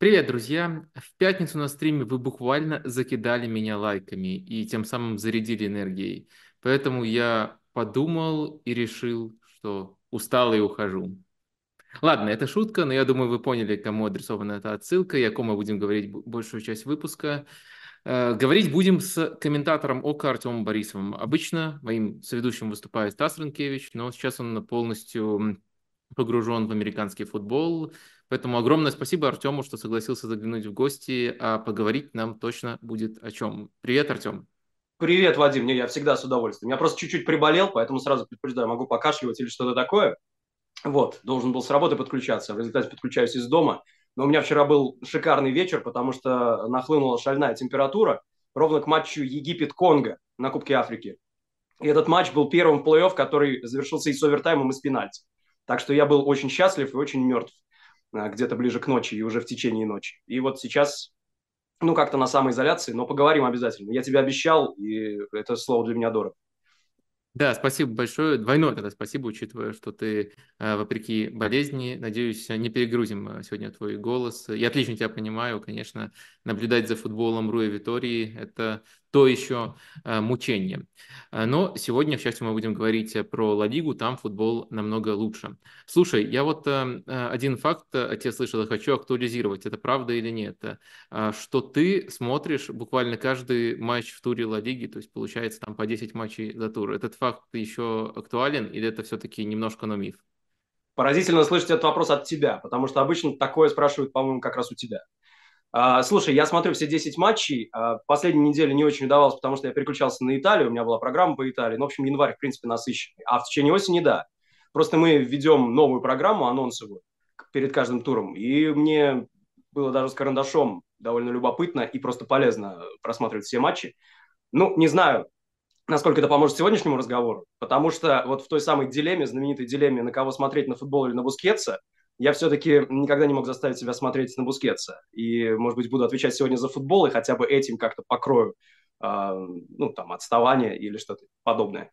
Привет, друзья! В пятницу на стриме вы буквально закидали меня лайками и тем самым зарядили энергией. Поэтому я подумал и решил, что устал и ухожу. Ладно, это шутка, но я думаю, вы поняли, кому адресована эта отсылка и о ком мы будем говорить большую часть выпуска. Э, говорить будем с комментатором ОКО Артемом Борисовым. Обычно моим соведущим выступает Стас Рынкевич, но сейчас он полностью погружен в американский футбол, Поэтому огромное спасибо Артему, что согласился заглянуть в гости, а поговорить нам точно будет о чем. Привет, Артем. Привет, Вадим. Не, я всегда с удовольствием. Я просто чуть-чуть приболел, поэтому сразу предупреждаю, могу покашливать или что-то такое. Вот, должен был с работы подключаться, в результате подключаюсь из дома. Но у меня вчера был шикарный вечер, потому что нахлынула шальная температура ровно к матчу Египет-Конго на Кубке Африки. И этот матч был первым плей-офф, который завершился и с овертаймом, и с пенальти. Так что я был очень счастлив и очень мертв. А, где-то ближе к ночи и уже в течение ночи. И вот сейчас, ну, как-то на самоизоляции, но поговорим обязательно. Я тебе обещал, и это слово для меня дорого. Да, спасибо большое. Двойное тогда спасибо, учитывая, что ты, э, вопреки болезни, надеюсь, не перегрузим э, сегодня твой голос. Я отлично тебя понимаю, конечно, наблюдать за футболом Руя Витории – это то еще э, мучение. Э, но сегодня, к счастью, мы будем говорить про Ла Лигу, там футбол намного лучше. Слушай, я вот э, один факт от тебя слышал, хочу актуализировать, это правда или нет, что ты смотришь буквально каждый матч в туре Ла Лиги, то есть получается там по 10 матчей за тур. Этот факт еще актуален или это все-таки немножко, но миф? Поразительно слышать этот вопрос от тебя, потому что обычно такое спрашивают, по-моему, как раз у тебя. А, слушай, я смотрю все 10 матчей. А, последнюю неделю не очень удавалось, потому что я переключался на Италию, у меня была программа по Италии. Ну, в общем, январь, в принципе, насыщенный. А в течение осени, да. Просто мы введем новую программу анонсовую перед каждым туром. И мне было даже с карандашом довольно любопытно и просто полезно просматривать все матчи. Ну, не знаю, насколько это поможет сегодняшнему разговору, потому что вот в той самой дилемме, знаменитой дилемме, на кого смотреть, на футбол или на Бускетса, я все-таки никогда не мог заставить себя смотреть на Бускетса. И, может быть, буду отвечать сегодня за футбол и хотя бы этим как-то покрою, э, ну, там, отставание или что-то подобное.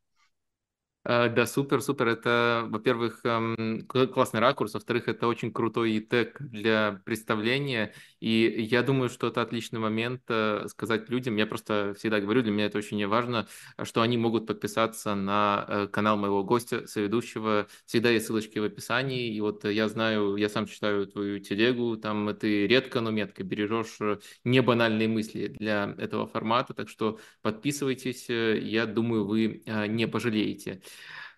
Э, да, супер, супер. Это, во-первых, эм, классный ракурс, во-вторых, это очень крутой тег для представления. И я думаю, что это отличный момент э, сказать людям, я просто всегда говорю, для меня это очень важно, что они могут подписаться на э, канал моего гостя, соведущего. Всегда есть ссылочки в описании. И вот я знаю, я сам читаю твою телегу, там ты редко, но метко бережешь не банальные мысли для этого формата. Так что подписывайтесь, я думаю, вы не пожалеете.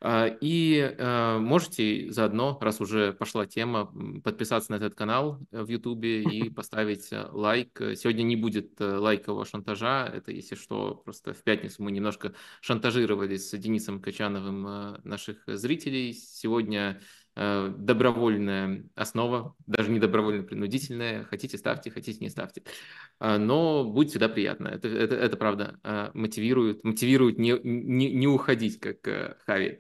А, и а, можете заодно, раз уже пошла тема, подписаться на этот канал э, в Ютубе и поставить э, лайк. Сегодня не будет э, лайкового шантажа. Это, если что, просто в пятницу мы немножко шантажировали с Денисом Качановым наших зрителей. Сегодня добровольная основа, даже не добровольно принудительная. Хотите ставьте, хотите не ставьте. Э, но будет всегда приятно. Это, это, это правда э, мотивирует, мотивирует не, не, не уходить, как Хави.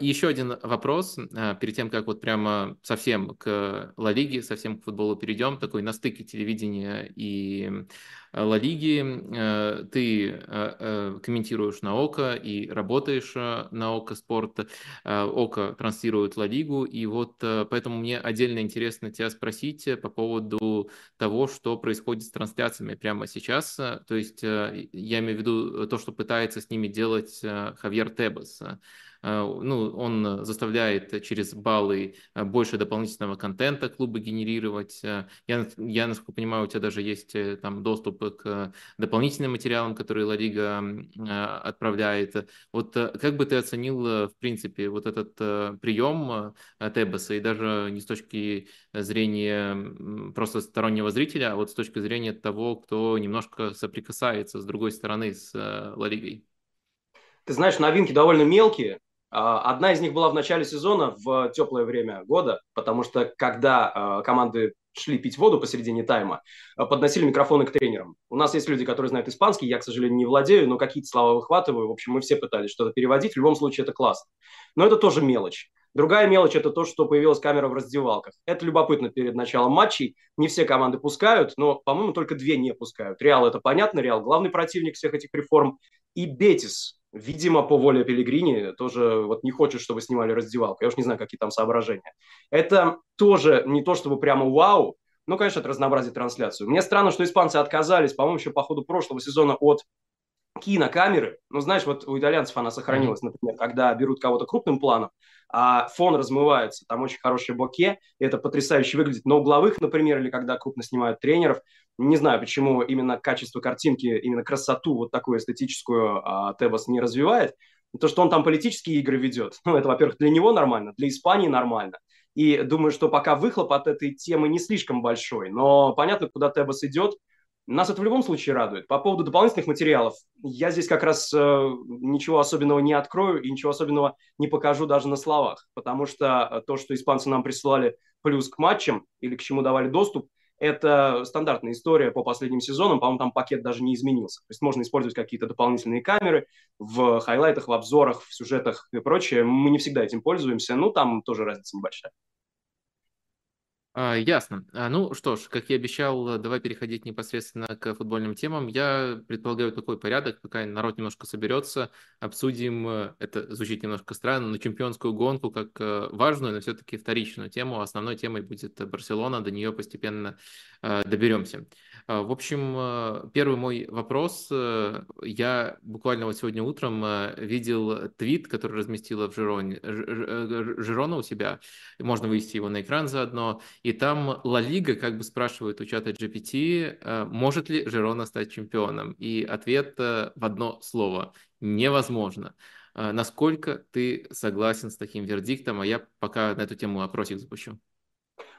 И еще один вопрос, перед тем, как вот прямо совсем к Ла Лиге, совсем к футболу перейдем, такой на стыке телевидения и Ла Лиги, э, ты э, э, комментируешь на ОКО и работаешь на ОКО Спорт, ОКО транслирует Ла Лигу, и вот поэтому мне отдельно интересно тебя спросить по поводу того, что происходит с трансляциями прямо сейчас, то есть я имею в виду то, что пытается с ними делать Хавьер Тебас. Э, ну, он заставляет через баллы э, больше дополнительного контента клубы генерировать. Э, я, я, насколько понимаю, у тебя даже есть там доступ к дополнительным материалам, которые Ла Лига отправляет. Вот как бы ты оценил, в принципе, вот этот прием Тебаса, и даже не с точки зрения просто стороннего зрителя, а вот с точки зрения того, кто немножко соприкасается с другой стороны с Ла Лигой? Ты знаешь, новинки довольно мелкие, одна из них была в начале сезона в теплое время года, потому что когда а, команды шли пить воду посередине тайма, а, подносили микрофоны к тренерам. У нас есть люди, которые знают испанский, я, к сожалению, не владею, но какие-то слова выхватываю. В общем, мы все пытались что-то переводить. В любом случае, это классно. Но это тоже мелочь. Другая мелочь – это то, что появилась камера в раздевалках. Это любопытно перед началом матчей. Не все команды пускают, но, по-моему, только две не пускают. Реал – это понятно, Реал – главный противник всех этих реформ. И Бетис Видимо, по воле Пелегрини тоже вот не хочет, чтобы снимали раздевалку. Я уж не знаю, какие там соображения. Это тоже не то, чтобы прямо вау, Ну, конечно, это разнообразит трансляцию. Мне странно, что испанцы отказались, по-моему, еще по ходу прошлого сезона от кинокамеры. Ну, знаешь, вот у итальянцев она сохранилась, например, когда берут кого-то крупным планом, а фон размывается, там очень хорошее боке, и это потрясающе выглядит. На угловых, например, или когда крупно снимают тренеров, не знаю, почему именно качество картинки, именно красоту вот такую эстетическую а, Тебас не развивает. То, что он там политические игры ведет, ну, это, во-первых, для него нормально, для Испании нормально. И думаю, что пока выхлоп от этой темы не слишком большой, но понятно, куда Тебас идет – нас это в любом случае радует. По поводу дополнительных материалов, я здесь как раз э, ничего особенного не открою и ничего особенного не покажу даже на словах, потому что э, то, что испанцы нам присылали плюс к матчам или к чему давали доступ, это стандартная история по последним сезонам, по-моему, там пакет даже не изменился. То есть можно использовать какие-то дополнительные камеры в хайлайтах, в обзорах, в сюжетах и прочее. Мы не всегда этим пользуемся, ну там тоже разница небольшая. А, ясно. А, ну что ж, как я обещал, давай переходить непосредственно к футбольным темам. Я предполагаю такой порядок, пока народ немножко соберется, обсудим, э, это звучит немножко странно, но чемпионскую гонку как э, важную, но все-таки вторичную тему. Основной темой будет Барселона, до нее постепенно э, доберемся. А, в общем, первый мой вопрос. Я буквально вот сегодня утром видел твит, который разместила в Жироне, Жирона у себя. Можно вывести его на экран заодно и там Ла Лига как бы спрашивает у чата GPT, э, может ли Жирона стать чемпионом. И ответ э, в одно слово – невозможно. Э, насколько ты согласен с таким вердиктом? А я пока на эту тему опросик запущу.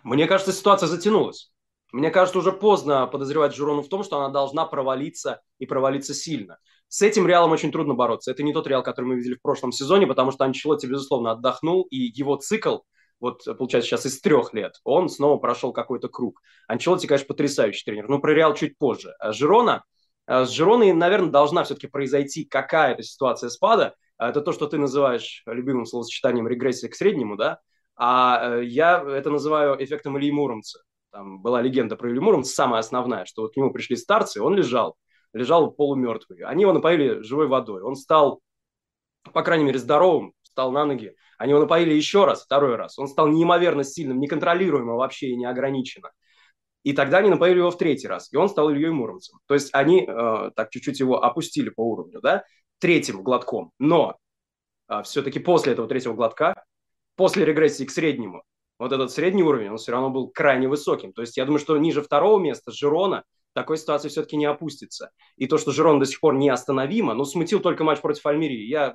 Мне кажется, ситуация затянулась. Мне кажется, уже поздно подозревать Жирону в том, что она должна провалиться и провалиться сильно. С этим Реалом очень трудно бороться. Это не тот Реал, который мы видели в прошлом сезоне, потому что Анчелотти, безусловно, отдохнул, и его цикл – вот получается сейчас из трех лет, он снова прошел какой-то круг. Анчелоти, конечно, потрясающий тренер, но про Реал чуть позже. А Жирона, а с Жироной, наверное, должна все-таки произойти какая-то ситуация спада. А это то, что ты называешь любимым словосочетанием регрессия к среднему, да? А э, я это называю эффектом Ильи Муромца. Там была легенда про Илью Муромца, самая основная, что вот к нему пришли старцы, он лежал, лежал полумертвый. Они его напоили живой водой. Он стал, по крайней мере, здоровым, встал на ноги, они его напоили еще раз, второй раз. Он стал неимоверно сильным, неконтролируемо вообще и неограниченно. И тогда они напоили его в третий раз, и он стал Ильей Муромцем. То есть они э, так чуть-чуть его опустили по уровню, да, третьим глотком. Но э, все-таки после этого третьего глотка, после регрессии к среднему, вот этот средний уровень, он все равно был крайне высоким. То есть я думаю, что ниже второго места Жирона такой ситуации все-таки не опустится. И то, что Жирон до сих пор неостановимо, ну, смутил только матч против Альмерии. Я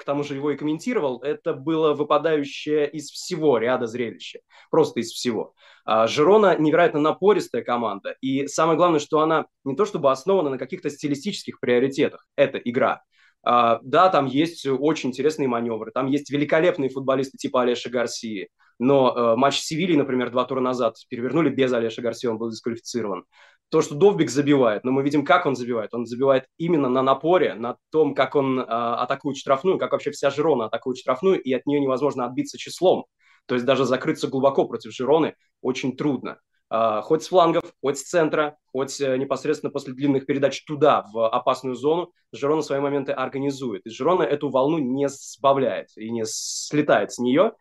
к тому же его и комментировал, это было выпадающее из всего ряда зрелища. Просто из всего. А, Жирона невероятно напористая команда. И самое главное, что она не то чтобы основана на каких-то стилистических приоритетах. Это игра. Uh, да, там есть очень интересные маневры, там есть великолепные футболисты типа Олеша Гарсии, но uh, матч Севильи, например, два тура назад перевернули без Олеша Гарсии, он был дисквалифицирован то, что Довбик забивает, но мы видим, как он забивает. Он забивает именно на напоре, на том, как он э, атакует штрафную, как вообще вся Жирона атакует штрафную, и от нее невозможно отбиться числом. То есть даже закрыться глубоко против Жироны очень трудно. Э, хоть с флангов, хоть с центра, хоть э, непосредственно после длинных передач туда, в опасную зону, Жирона свои моменты организует. И Жирона эту волну не сбавляет и не слетает с нее.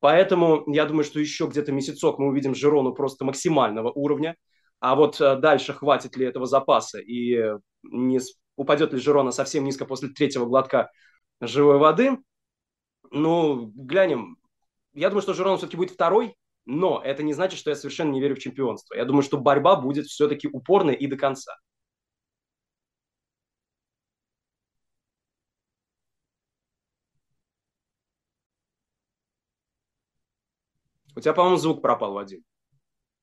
Поэтому я думаю, что еще где-то месяцок мы увидим Жирону просто максимального уровня, а вот э, дальше хватит ли этого запаса и не упадет ли Жирона совсем низко после третьего глотка живой воды, ну, глянем. Я думаю, что Жирона все-таки будет второй, но это не значит, что я совершенно не верю в чемпионство. Я думаю, что борьба будет все-таки упорной и до конца. У тебя, по-моему, звук пропал, Вадим.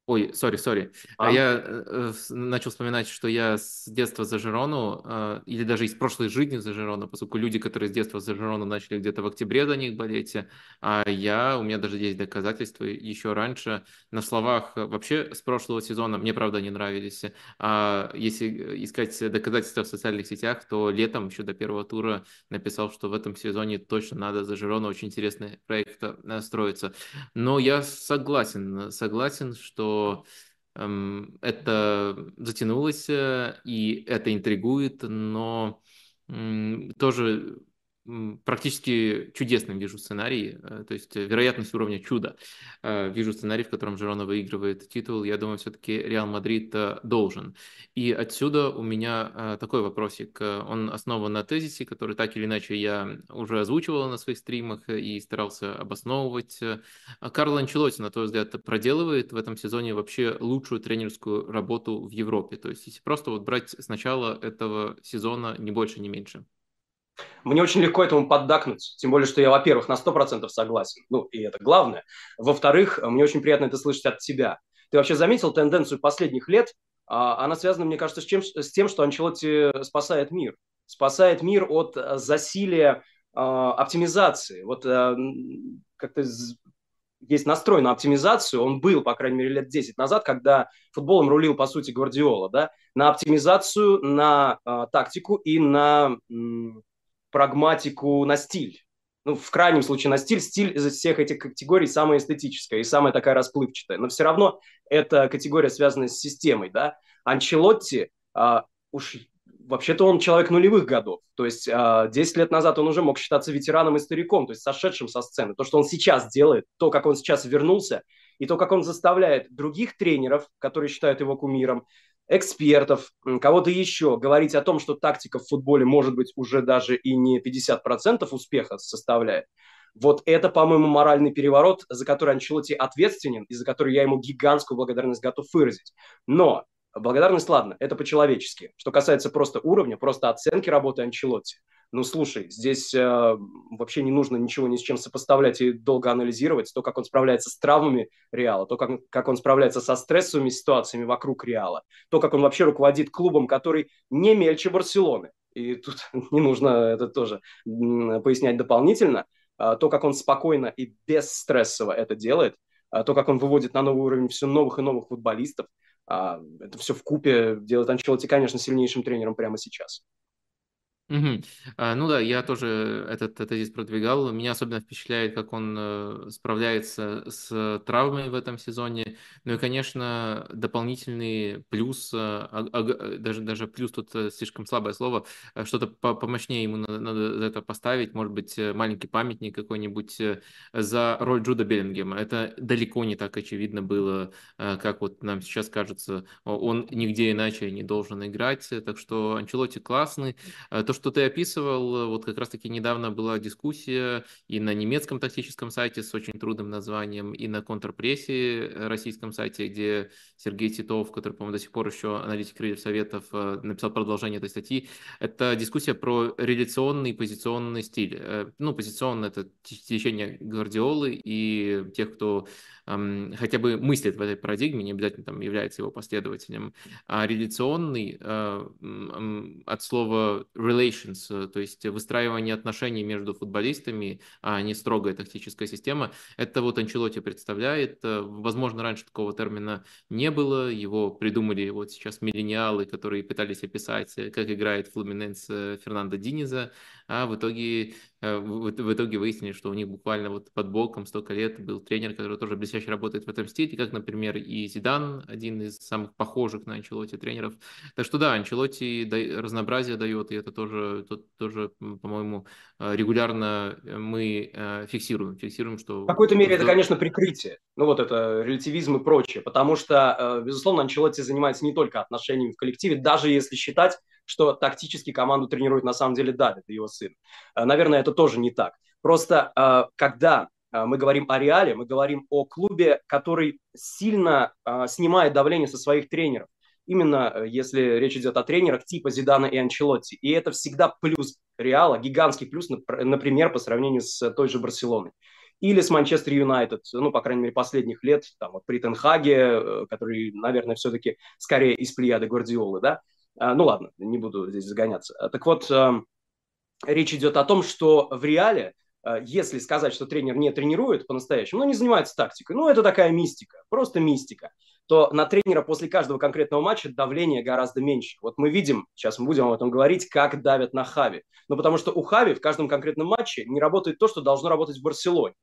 Ой, сори, сори. А? Я э, начал вспоминать, что я с детства за Жирону, э, или даже из прошлой жизни за Жирону, поскольку люди, которые с детства за Жирону начали где-то в октябре за них болеть, а я, у меня даже есть доказательства еще раньше, на словах вообще с прошлого сезона, мне, правда, не нравились, а если искать доказательства в социальных сетях, то летом, еще до первого тура, написал, что в этом сезоне точно надо за Жирону, очень интересный проект э, строится. Но я согласен, согласен, что эм, это затянулось, э, и это интригует, но тоже практически чудесным вижу сценарий, э, то есть вероятность уровня чуда. Э, вижу сценарий, в котором Жирона выигрывает титул. Я думаю, все-таки Реал Мадрид э, должен. И отсюда у меня такой вопросик. Он основан на тезисе, который так или иначе я уже озвучивал на своих стримах и старался обосновывать. Карло Анчелотти, на твой взгляд, проделывает в этом сезоне вообще лучшую тренерскую работу в Европе. То есть если просто вот брать с начала этого сезона, не больше, не меньше. Мне очень легко этому поддакнуть, тем более, что я, во-первых, на 100% согласен, ну, и это главное. Во-вторых, мне очень приятно это слышать от тебя. Ты вообще заметил тенденцию последних лет? А, она связана, мне кажется, с, чем, с тем, что Анчелотти спасает мир. Спасает мир от э, засилия э, оптимизации. Вот э, как-то есть настрой на оптимизацию, он был, по крайней мере, лет 10 назад, когда футболом рулил, по сути, Гвардиола, да, на оптимизацию, на э, тактику и на прагматику на стиль. Ну, в крайнем случае на стиль. Стиль из всех этих категорий самая эстетическая и самая такая расплывчатая. Но все равно эта категория связана с системой, да. Анчелотти, а, уж вообще-то он человек нулевых годов. То есть а, 10 лет назад он уже мог считаться ветераном и стариком, то есть сошедшим со сцены. То, что он сейчас делает, то, как он сейчас вернулся, и то, как он заставляет других тренеров, которые считают его кумиром, экспертов, кого-то еще, говорить о том, что тактика в футболе может быть уже даже и не 50% успеха составляет, вот это, по-моему, моральный переворот, за который Анчелоти ответственен и за который я ему гигантскую благодарность готов выразить. Но благодарность, ладно, это по-человечески. Что касается просто уровня, просто оценки работы Анчелотти – ну, слушай, здесь э, вообще не нужно ничего ни с чем сопоставлять и долго анализировать. То, как он справляется с травмами Реала, то, как, как он справляется со стрессовыми ситуациями вокруг Реала, то, как он вообще руководит клубом, который не мельче Барселоны. И тут не нужно это тоже пояснять дополнительно. А, то, как он спокойно и бесстрессово это делает, а, то, как он выводит на новый уровень все новых и новых футболистов, это все в купе делает Анчелоти, конечно, сильнейшим тренером прямо сейчас. Мгм. А, ну да, я тоже этот тезис продвигал. Меня особенно впечатляет, как он э, справляется с травмой в этом сезоне. Ну и, конечно, дополнительный плюс, э, а- а- даже, даже плюс тут э, слишком слабое слово, э, что-то по- помощнее ему надо, за это поставить, может быть, э, маленький памятник какой-нибудь э, за роль Джуда Беллингема. Это далеко не так очевидно было, э, как вот нам сейчас кажется. Он нигде иначе не должен играть, так что Анчелотти классный. Э, То, что ты описывал, вот как раз-таки недавно была дискуссия и на немецком тактическом сайте с очень трудным названием, и на контрпрессе российском сайте, где Сергей Титов, который, по-моему, до сих пор еще аналитик Крыльев Советов, э, написал продолжение этой статьи. Это дискуссия про реляционный позиционный стиль. Э, ну, позиционный – это течение Гвардиолы и тех, кто хотя бы мыслит в этой парадигме, не обязательно там является его последователем, а реляционный э, от слова relations, э, то есть выстраивание отношений между футболистами, а не строгая тактическая система, это вот Анчелоти представляет. Э, возможно, раньше такого термина не было, его придумали вот сейчас миллениалы, которые пытались описать, как играет Флуминенс Фернандо Диниза, а в итоге, э, в, итоге выяснили, что у них буквально вот под боком столько лет был тренер, который тоже блестяще работает в этом стиле, как, например, и Зидан, один из самых похожих на Анчелоти тренеров. Так что да, Анчелоти разнообразие дает, и это тоже, тут тоже по-моему, э, регулярно мы э, фиксируем, фиксируем, что... В какой-то мере это, конечно, прикрытие, ну вот это релятивизм и прочее, потому что, безусловно, Анчелотти занимается не только отношениями в коллективе, даже если считать, что тактически команду тренирует на самом деле Давид, его сын. Э, наверное, это тоже не так. Просто э, когда э, мы говорим о Реале, мы говорим о клубе, который сильно снимает давление со своих тренеров. Именно если речь идет о тренерах типа Зидана и Анчелотти. И это всегда плюс Реала, гигантский плюс, например, по сравнению с той же Барселоной или с Манчестер Юнайтед, ну, по крайней мере, последних лет, там, вот при Тенхаге, который, наверное, все-таки скорее из плеяды Гвардиолы, да, ну ладно, не буду здесь загоняться. А, так вот, эм, речь идет о том, что в реале, э, если сказать, что тренер не тренирует по-настоящему, ну не занимается тактикой, ну это такая мистика, просто мистика, то на тренера после каждого конкретного матча давление гораздо меньше. Вот мы видим, сейчас мы будем об этом говорить, как давят на Хави. Ну потому что у Хави в каждом конкретном матче не работает то, что должно работать в Барселоне.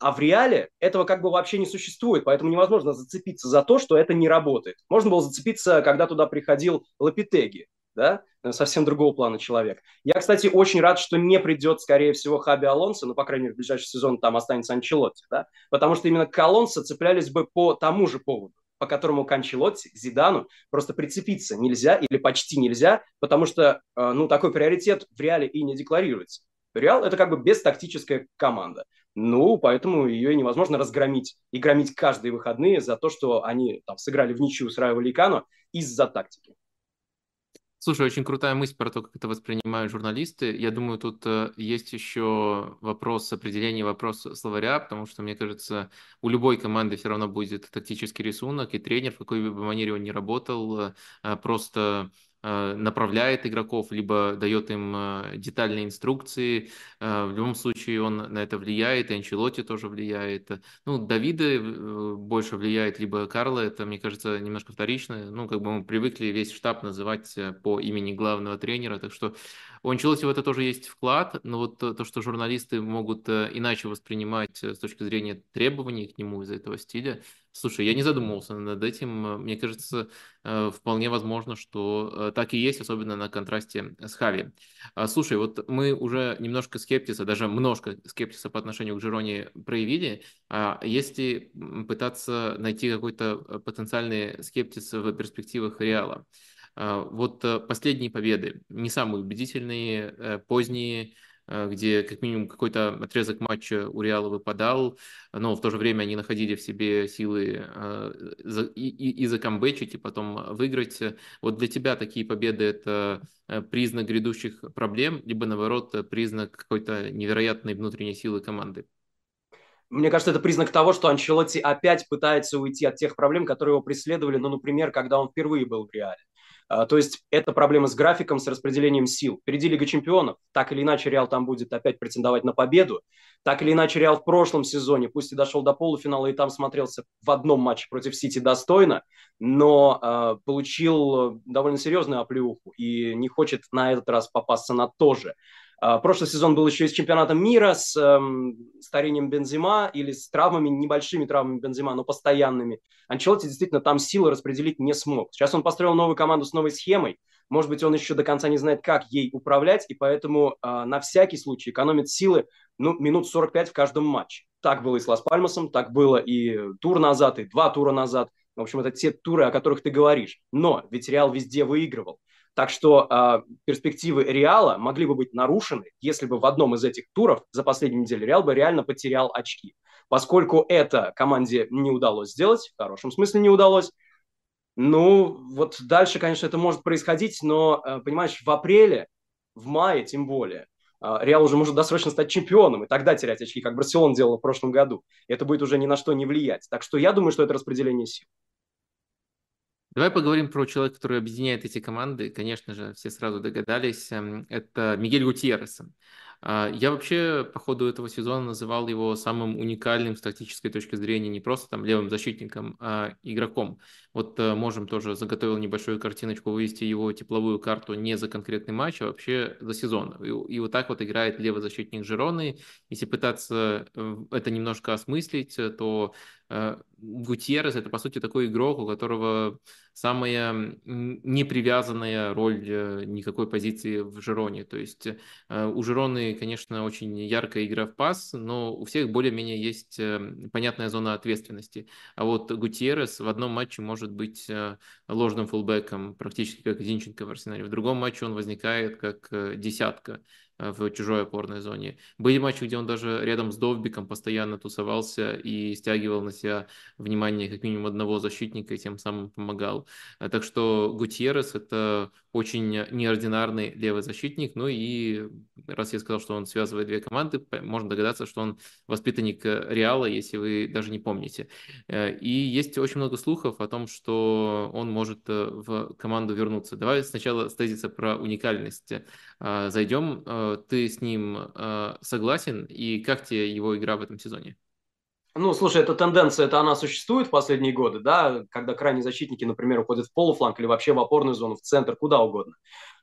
А в реале этого как бы вообще не существует, поэтому невозможно зацепиться за то, что это не работает. Можно было зацепиться, когда туда приходил Лапитеги. да, совсем другого плана человек. Я, кстати, очень рад, что не придет, скорее всего, Хаби Алонсо, ну, по крайней мере, в ближайший сезон там останется Анчелотти, да, потому что именно к Алонсо цеплялись бы по тому же поводу, по которому к Анчелотти, к Зидану просто прицепиться нельзя или почти нельзя, потому что, э, ну, такой приоритет в реале и не декларируется. Реал – это как бы бестактическая команда. Ну, поэтому ее невозможно разгромить и громить каждые выходные за то, что они там сыграли в ничью с Райо Валикано из-за тактики. Слушай, очень крутая мысль про то, как это воспринимают журналисты. Я думаю, тут э, есть еще вопрос определения, вопрос словаря, потому что, мне кажется, у любой команды все равно будет тактический рисунок, и тренер, в какой бы манере он ни работал, э, просто направляет игроков, либо дает им э, детальные инструкции. Э, в любом случае он на это влияет, и Анчелоти тоже влияет. Ну, Давида больше влияет, либо Карла, это, мне кажется, немножко вторично. Ну, как бы мы привыкли весь штаб называть по имени главного тренера, так что у Анчелоти в это тоже есть вклад, но вот то, что журналисты могут иначе воспринимать с точки зрения требований к нему из-за этого стиля, Слушай, я не задумывался над этим. Мне кажется, э, вполне возможно, что э, так и есть, особенно на контрасте с Хави. А, слушай, вот мы уже немножко скептиса, даже немножко скептиса по отношению к Жироне проявили. А если пытаться найти какой-то э, потенциальный скептиз в перспективах Реала, а, вот последние победы, не самые убедительные, поздние, Э, где как минимум какой-то отрезок матча у Реала выпадал, но в то же время они находили в себе силы э, и, и, и и потом выиграть. Вот для тебя такие победы – это э, признак грядущих проблем, либо, наоборот, признак какой-то невероятной внутренней силы команды? Мне кажется, это признак того, что Анчелотти опять пытается уйти от тех проблем, которые его преследовали, ну, например, когда он впервые был в Реале. А, то есть это проблема с графиком, с распределением сил. Впереди Лига чемпионов. Так или иначе Реал там будет опять претендовать на победу. Так или иначе Реал в прошлом сезоне, пусть и дошел до полуфинала и там смотрелся в одном матче против Сити достойно, но э, получил довольно серьезную оплеуху и не хочет на этот раз попасться на то же. А, прошлый сезон был еще и с чемпионатом мира, с эм, старением Бензима или с травмами, небольшими травмами Бензима, но постоянными. Анчелотти действительно там силы распределить не смог. Сейчас он построил новую команду с новой схемой. Может быть, он еще до конца не знает, как ей управлять, и поэтому э, на всякий случай экономит силы ну, минут 45 в каждом матче. Так было и с Лас-Пальмасом, так было и тур назад, и два тура назад. В общем, это те туры, о которых ты говоришь. Но ведь Реал везде выигрывал. Так что э, перспективы Реала могли бы быть нарушены, если бы в одном из этих туров за последнюю неделю Реал бы реально потерял очки. Поскольку это команде не удалось сделать, в хорошем смысле не удалось, ну, вот дальше, конечно, это может происходить, но, э, понимаешь, в апреле, в мае тем более, э, Реал уже может досрочно стать чемпионом, и тогда терять очки, как Барселона делал в прошлом году. Это будет уже ни на что не влиять. Так что я думаю, что это распределение сил. Давай поговорим про человека, который объединяет эти команды. Конечно же, все сразу догадались. Эм, это Мигель Гутьеррес. А, я вообще по ходу этого сезона называл его самым уникальным с тактической точки зрения, не просто там левым защитником, а игроком. Вот э, можем тоже заготовил небольшую картиночку, вывести его тепловую карту не за конкретный матч, а вообще за сезон. И, и вот так вот играет левый защитник Жироны. Если пытаться э, это немножко осмыслить, то э, Гутьеррес это по сути такой игрок, у которого самая непривязанная роль никакой позиции в Жироне. То есть у Жироны конечно, очень яркая игра в пас, но у всех более-менее есть эм, понятная зона ответственности. А вот Гутьеррес в одном матче может быть э, ложным фулбеком, практически как Зинченко в Арсенале. В другом матче он возникает как э, десятка в чужой опорной зоне. Были матчи, где он даже рядом с Довбиком постоянно тусовался и стягивал на себя внимание как минимум одного защитника и тем самым помогал. А так что Гутьеррес – это очень неординарный левый защитник. Ну и раз я сказал, что он связывает две команды, можно догадаться, что он воспитанник Реала, если вы даже не помните. Э, и есть очень много слухов о том, что он может э, в команду вернуться. Давай сначала стезиться про уникальность э, зайдем ты с ним э, согласен, и как тебе его игра в этом сезоне? Ну, слушай, эта тенденция, это она существует в последние годы, да, когда крайние защитники, например, уходят в полуфланг или вообще в опорную зону, в центр, куда угодно.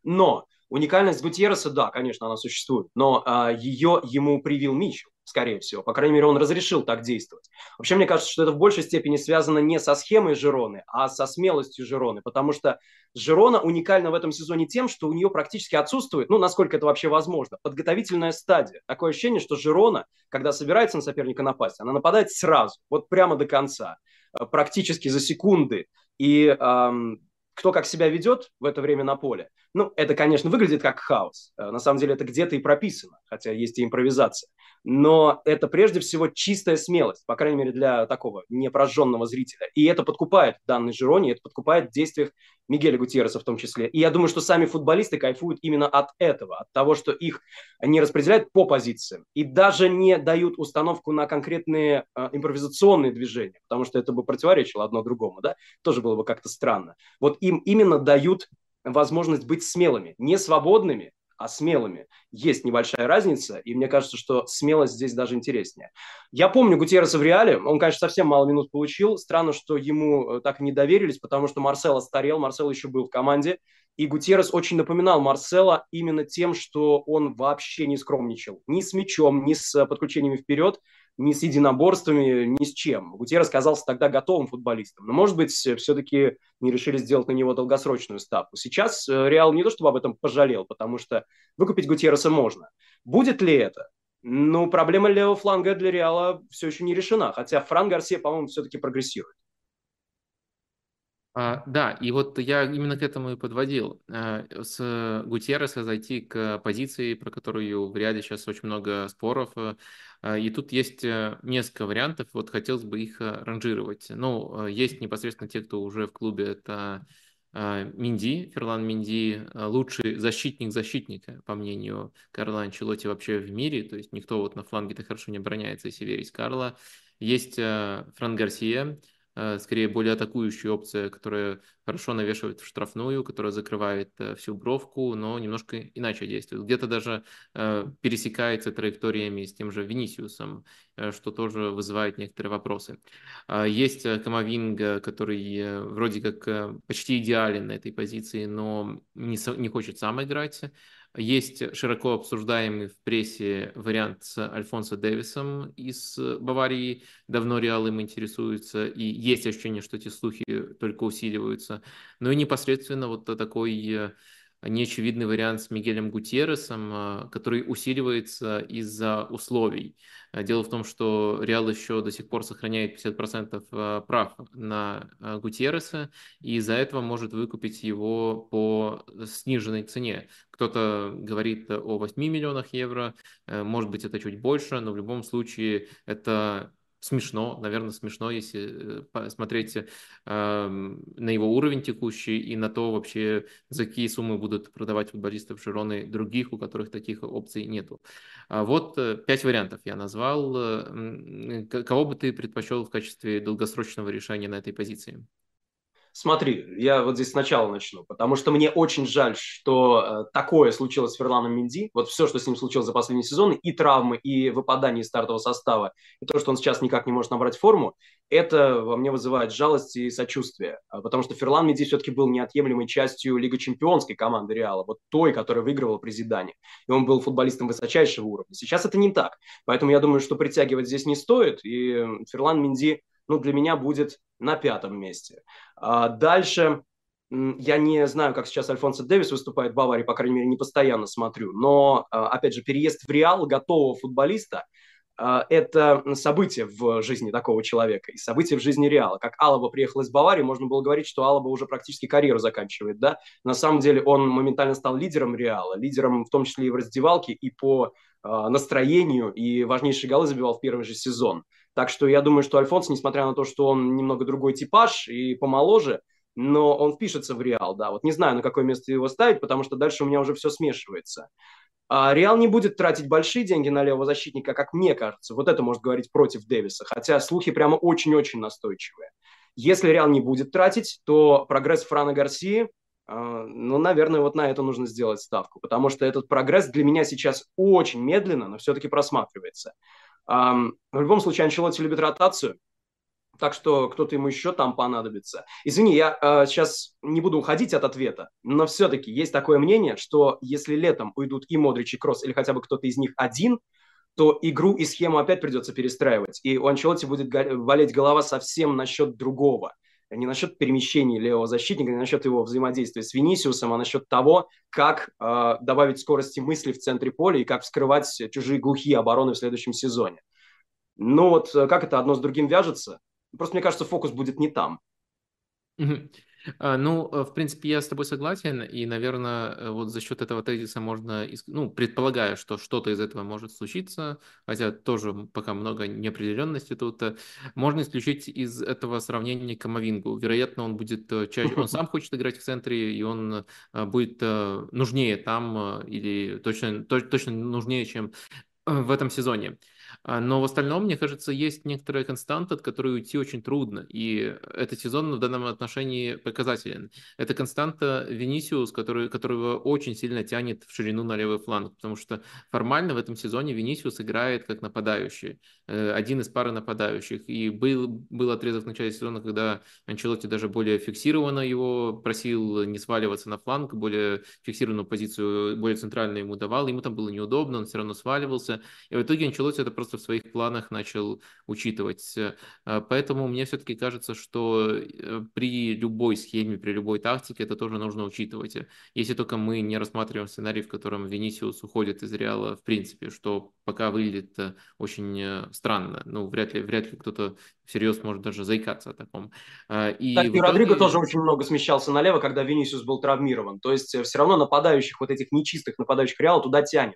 Но уникальность Гутьерреса, да, конечно, она существует, но а, ее ему привил Мичел. Скорее всего. По крайней мере, он разрешил так действовать. Вообще, мне кажется, что это в большей степени связано не со схемой Жироны, а со смелостью Жироны, потому что Жирона уникальна в этом сезоне тем, что у нее практически отсутствует, ну, насколько это вообще возможно, подготовительная стадия. Такое ощущение, что Жирона, когда собирается на соперника напасть, она нападает сразу, вот прямо до конца, э, практически за секунды. И эм, кто как себя ведет в это время на поле. Ну, это, конечно, выглядит как хаос. Э, на самом деле это где-то и прописано, хотя есть и импровизация но это прежде всего чистая смелость, по крайней мере для такого непрожженного зрителя. И это подкупает данный Жирони, это подкупает в действиях Мигеля Гутьерреса в том числе. И я думаю, что сами футболисты кайфуют именно от этого, от того, что их не распределяют по позициям и даже не дают установку на конкретные э, импровизационные движения, потому что это бы противоречило одно другому, да, тоже было бы как-то странно. Вот им именно дают возможность быть смелыми, не свободными, а смелыми. Есть небольшая разница, и мне кажется, что смелость здесь даже интереснее. Я помню Гутьерреса в Реале, он, конечно, совсем мало минут получил. Странно, что ему э, так не доверились, потому что Марсело старел, Марсело еще был в команде, и Гутьеррес очень напоминал Марсела именно тем, что он вообще не скромничал. Ни с мячом, ни с подключениями вперед ни с единоборствами, ни с чем. Гутьеррес казался тогда готовым футболистом. Но, может быть, все-таки не решили сделать на него долгосрочную ставку. Сейчас э, Реал не то чтобы об этом пожалел, потому что выкупить Гутьерреса можно. Будет ли это? Ну, проблема левого фланга для Реала все еще не решена, хотя Фран Гарсия, по-моему, все-таки прогрессирует. А, да, и вот я именно к этому и подводил. А, с Гутьерреса зайти к позиции, про которую в Реале сейчас очень много споров. А, и тут есть э, несколько вариантов, вот хотелось бы их э, ранжировать. Ну, э, есть непосредственно те, кто уже в клубе, это Минди, Ферлан Минди, лучший защитник защитника, по мнению Карла Анчелоти вообще в мире, то есть никто вот на фланге-то хорошо не обороняется, если верить Карла. Есть Фран Гарсия, Э, скорее более атакующая опция, которая хорошо навешивает в штрафную, которая закрывает э, всю бровку, но немножко иначе действует. Где-то даже э, пересекается траекториями с тем же Винисиусом, что тоже вызывает некоторые вопросы. А есть Камовинга, который вроде как почти идеален на этой позиции, но не, не хочет сам играть. Есть широко обсуждаемый в прессе вариант с Альфонсо Дэвисом из Баварии. Давно Реал им интересуется, и есть ощущение, что эти слухи только усиливаются. Ну и непосредственно вот такой э, неочевидный вариант с Мигелем Гутьерресом, а, который усиливается из-за условий. А, дело в том, что Реал еще до сих пор сохраняет 50% а, прав на Гутьерреса, и из-за этого может выкупить его по сниженной цене. Кто-то говорит о 8 миллионах евро, э, может быть это чуть больше, но в любом случае это смешно, наверное, смешно, если э, смотреть э, на его уровень текущий и на то вообще, за какие суммы будут продавать футболистов Жироны других, у которых таких опций нету. А вот э, пять вариантов я назвал. Э, кого бы ты предпочел в качестве долгосрочного решения на этой позиции? Смотри, я вот здесь сначала начну, потому что мне очень жаль, что э, такое случилось с Ферланом Минди. Вот все, что с ним случилось за последние сезоны, и травмы, и выпадание из стартового состава, и то, что он сейчас никак не может набрать форму, это во мне вызывает жалость и сочувствие. А, потому что Ферлан Минди все-таки был неотъемлемой частью Лига Чемпионской команды Реала, вот той, которая выигрывала при Зидане. И он был футболистом высочайшего уровня. Сейчас это не так. Поэтому я думаю, что притягивать здесь не стоит. И Ферлан Минди ну, для меня будет на пятом месте. А дальше я не знаю, как сейчас Альфонсо Дэвис выступает в Баварии, по крайней мере, не постоянно смотрю. Но, а, опять же, переезд в Реал готового футболиста а, – это событие в жизни такого человека и событие в жизни Реала. Как Алаба приехал из Баварии, можно было говорить, что Алаба уже практически карьеру заканчивает. Да? На самом деле он моментально стал лидером Реала, лидером в том числе и в раздевалке, и по настроению, и важнейшие голы забивал в первый же сезон. Так что я думаю, что Альфонс, несмотря на то, что он немного другой типаж и помоложе, но он впишется в Реал, да. Вот не знаю, на какое место его ставить, потому что дальше у меня уже все смешивается. А Реал не будет тратить большие деньги на левого защитника, как мне кажется. Вот это может говорить против Дэвиса, хотя слухи прямо очень-очень настойчивые. Если Реал не будет тратить, то прогресс Франа Гарсии, а, ну, наверное, вот на это нужно сделать ставку, потому что этот прогресс для меня сейчас очень медленно, но все-таки просматривается. В любом случае, Анчелотти любит ротацию, так что кто-то ему еще там понадобится. Извини, я э, сейчас не буду уходить от ответа, но все-таки есть такое мнение, что если летом уйдут и Модрич, и Кросс, или хотя бы кто-то из них один, то игру и схему опять придется перестраивать. И у Анчелотти будет болеть голова совсем насчет другого. Не насчет перемещения левого защитника, не насчет его взаимодействия с Винисиусом, а насчет того, как э, добавить скорости мысли в центре поля и как вскрывать чужие глухие обороны в следующем сезоне. Ну вот э, как это одно с другим вяжется? Просто мне кажется, фокус будет не там. А, ну, э, в принципе, я с тобой согласен, и, наверное, э, вот за счет этого тезиса можно, ну, предполагаю, что что-то из этого может случиться, хотя тоже пока много неопределенности тут, э, можно исключить из этого сравнения Камовингу. Вероятно, он будет чаще, он сам хочет играть в центре, и он будет нужнее там, или точно, точно нужнее, чем в этом сезоне. А, но в остальном, мне кажется, есть некоторая константа, от которой уйти очень трудно. И этот сезон в данном отношении показателен. Это константа Венисиус, который, которого очень сильно тянет в ширину на левый фланг. Потому что формально в этом сезоне Венисиус играет как нападающий. Э, один из пары нападающих. И был, был отрезок в начале сезона, когда Анчелотти даже более фиксированно его просил не сваливаться на фланг, более фиксированную позицию, более центральную ему давал. Ему там было неудобно, он все равно сваливался. И в итоге Анчелотти это просто в своих планах начал учитывать. Э, поэтому мне все-таки кажется, что э, при любой схеме, при любой тактике это тоже нужно учитывать. Если только мы не рассматриваем сценарий, в котором Венисиус уходит из Реала в принципе, что пока выглядит э, очень странно. Ну, вряд ли, вряд ли кто-то всерьез может даже заикаться о таком. И так, итоге... Родриго тоже очень много смещался налево, когда Венисиус был травмирован. То есть все равно нападающих, вот этих нечистых нападающих Реала туда тянет.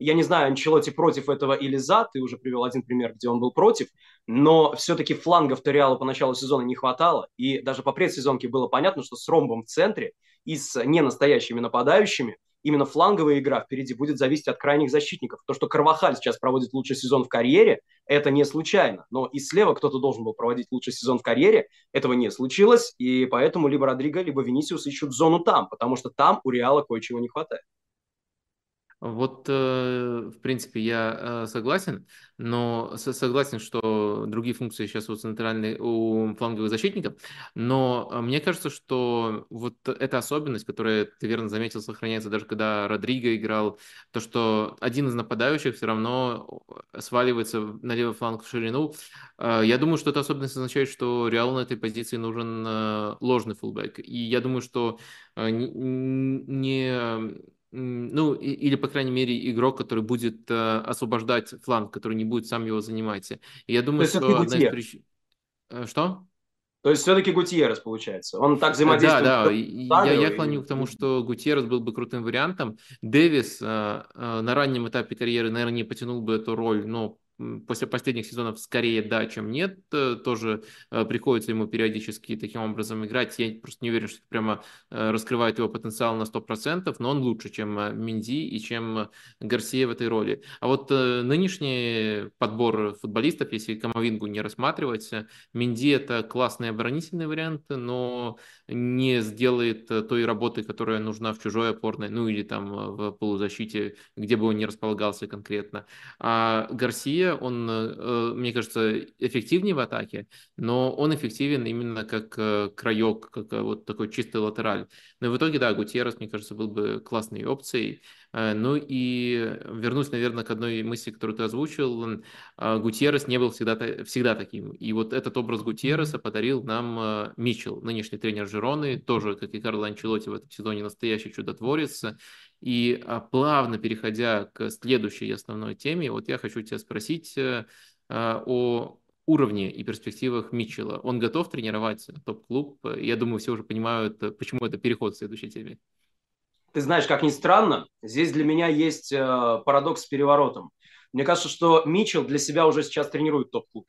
Я не знаю, Анчелоти против этого или за, ты уже привел один пример, где он был против, но все-таки флангов-то Реала по началу сезона не хватало, и даже по предсезонке было понятно, что с ромбом в центре и с ненастоящими нападающими именно фланговая игра впереди будет зависеть от крайних защитников. То, что Карвахаль сейчас проводит лучший сезон в карьере, это не случайно. Но и слева кто-то должен был проводить лучший сезон в карьере, этого не случилось, и поэтому либо Родриго, либо Венисиус ищут зону там, потому что там у Реала кое-чего не хватает. Вот, э, в принципе, я э, согласен, но согласен, что другие функции сейчас у центральной, у фланговых защитников, но э, мне кажется, что вот эта особенность, которая, ты верно заметил, сохраняется даже когда Родриго играл, то, что один из нападающих все равно сваливается на левый фланг в ширину, я думаю, что эта особенность означает, что Реалу на этой позиции нужен ложный фулбэк, и я думаю, что не ну, или, по крайней мере, игрок, который будет э, освобождать фланг, который не будет сам его занимать. И я думаю, что одна из причин... Э, что? То есть все-таки Гутьеррес получается. Он так взаимодействует. Да, да. Я, я клоню к тому, что Гутьеррес был бы крутым вариантом. Дэвис э, э, на раннем этапе карьеры, наверное, не потянул бы эту роль, но после последних сезонов скорее да, чем нет. Э, тоже э, приходится ему периодически таким образом играть. Я просто не уверен, что прямо э, раскрывает его потенциал на 100%, но он лучше, чем Минди и чем Гарсия в этой роли. А вот нынешний подбор футболистов, если Камовингу не рассматривать, Минди это классный оборонительный вариант, но не сделает той работы, которая нужна в чужой опорной, ну или там в полузащите, где бы он ни располагался конкретно. А Гарсия он, э, мне кажется, эффективнее в атаке, но он эффективен именно как э, краек, как э, вот такой чистый латераль. Но в итоге, да, Гутьеррес, мне кажется, был бы классной опцией. Ну и вернусь, наверное, к одной мысли, которую ты озвучил. Гутьеррес не был всегда, всегда таким. И вот этот образ Гутьерреса подарил нам Митчелл, нынешний тренер Жироны, тоже, как и Карло Анчелотти в этом сезоне, настоящий чудотворец. И а, плавно переходя к следующей основной теме, вот я хочу тебя спросить э, а, о уровне и перспективах Митчелла. Он готов тренировать топ-клуб? Я думаю, все уже понимают, э, почему это переход к следующей теме. Ты знаешь, как ни странно, здесь для меня есть э, парадокс с переворотом. Мне кажется, что Митчелл для себя уже сейчас тренирует топ-клуб.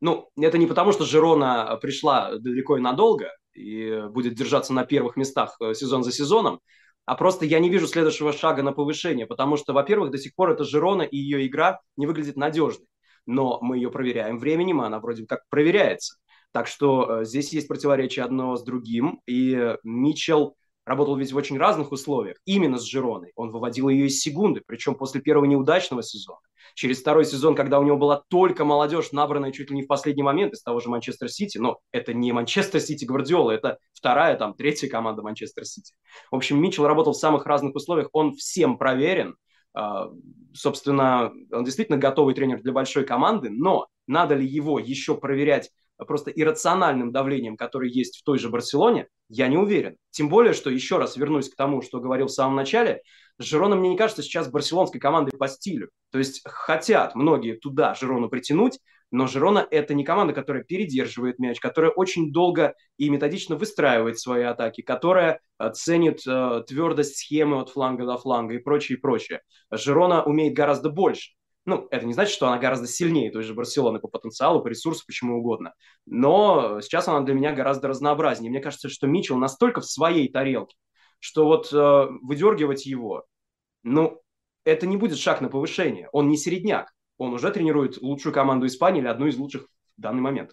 Ну, это не потому, что Жирона пришла далеко и надолго и будет держаться на первых местах сезон за сезоном, а просто я не вижу следующего шага на повышение, потому что, во-первых, до сих пор эта Жирона и ее игра не выглядит надежной. Но мы ее проверяем временем, и она вроде как проверяется. Так что э, здесь есть противоречие одно с другим, и э, Митчелл работал ведь в очень разных условиях, именно с Жироной. Он выводил ее из секунды, причем после первого неудачного сезона через второй сезон, когда у него была только молодежь, набранная чуть ли не в последний момент из того же Манчестер Сити, но это не Манчестер Сити Гвардиола, это вторая, там, третья команда Манчестер Сити. В общем, Митчелл работал в самых разных условиях, он всем проверен, а, собственно, он действительно готовый тренер для большой команды, но надо ли его еще проверять просто иррациональным давлением, которое есть в той же Барселоне, я не уверен. Тем более, что еще раз вернусь к тому, что говорил в самом начале, Жирона, мне не кажется, сейчас барселонской командой по стилю. То есть хотят многие туда Жирону притянуть, но Жирона – это не команда, которая передерживает мяч, которая очень долго и методично выстраивает свои атаки, которая э, ценит э, твердость схемы от фланга до фланга и прочее, и прочее. Жирона умеет гораздо больше. Ну, это не значит, что она гораздо сильнее той же Барселоны по потенциалу, по ресурсу, почему угодно. Но сейчас она для меня гораздо разнообразнее. Мне кажется, что Мичел настолько в своей тарелке, что вот э, выдергивать его, ну, это не будет шаг на повышение. Он не середняк он уже тренирует лучшую команду Испании или одну из лучших в данный момент.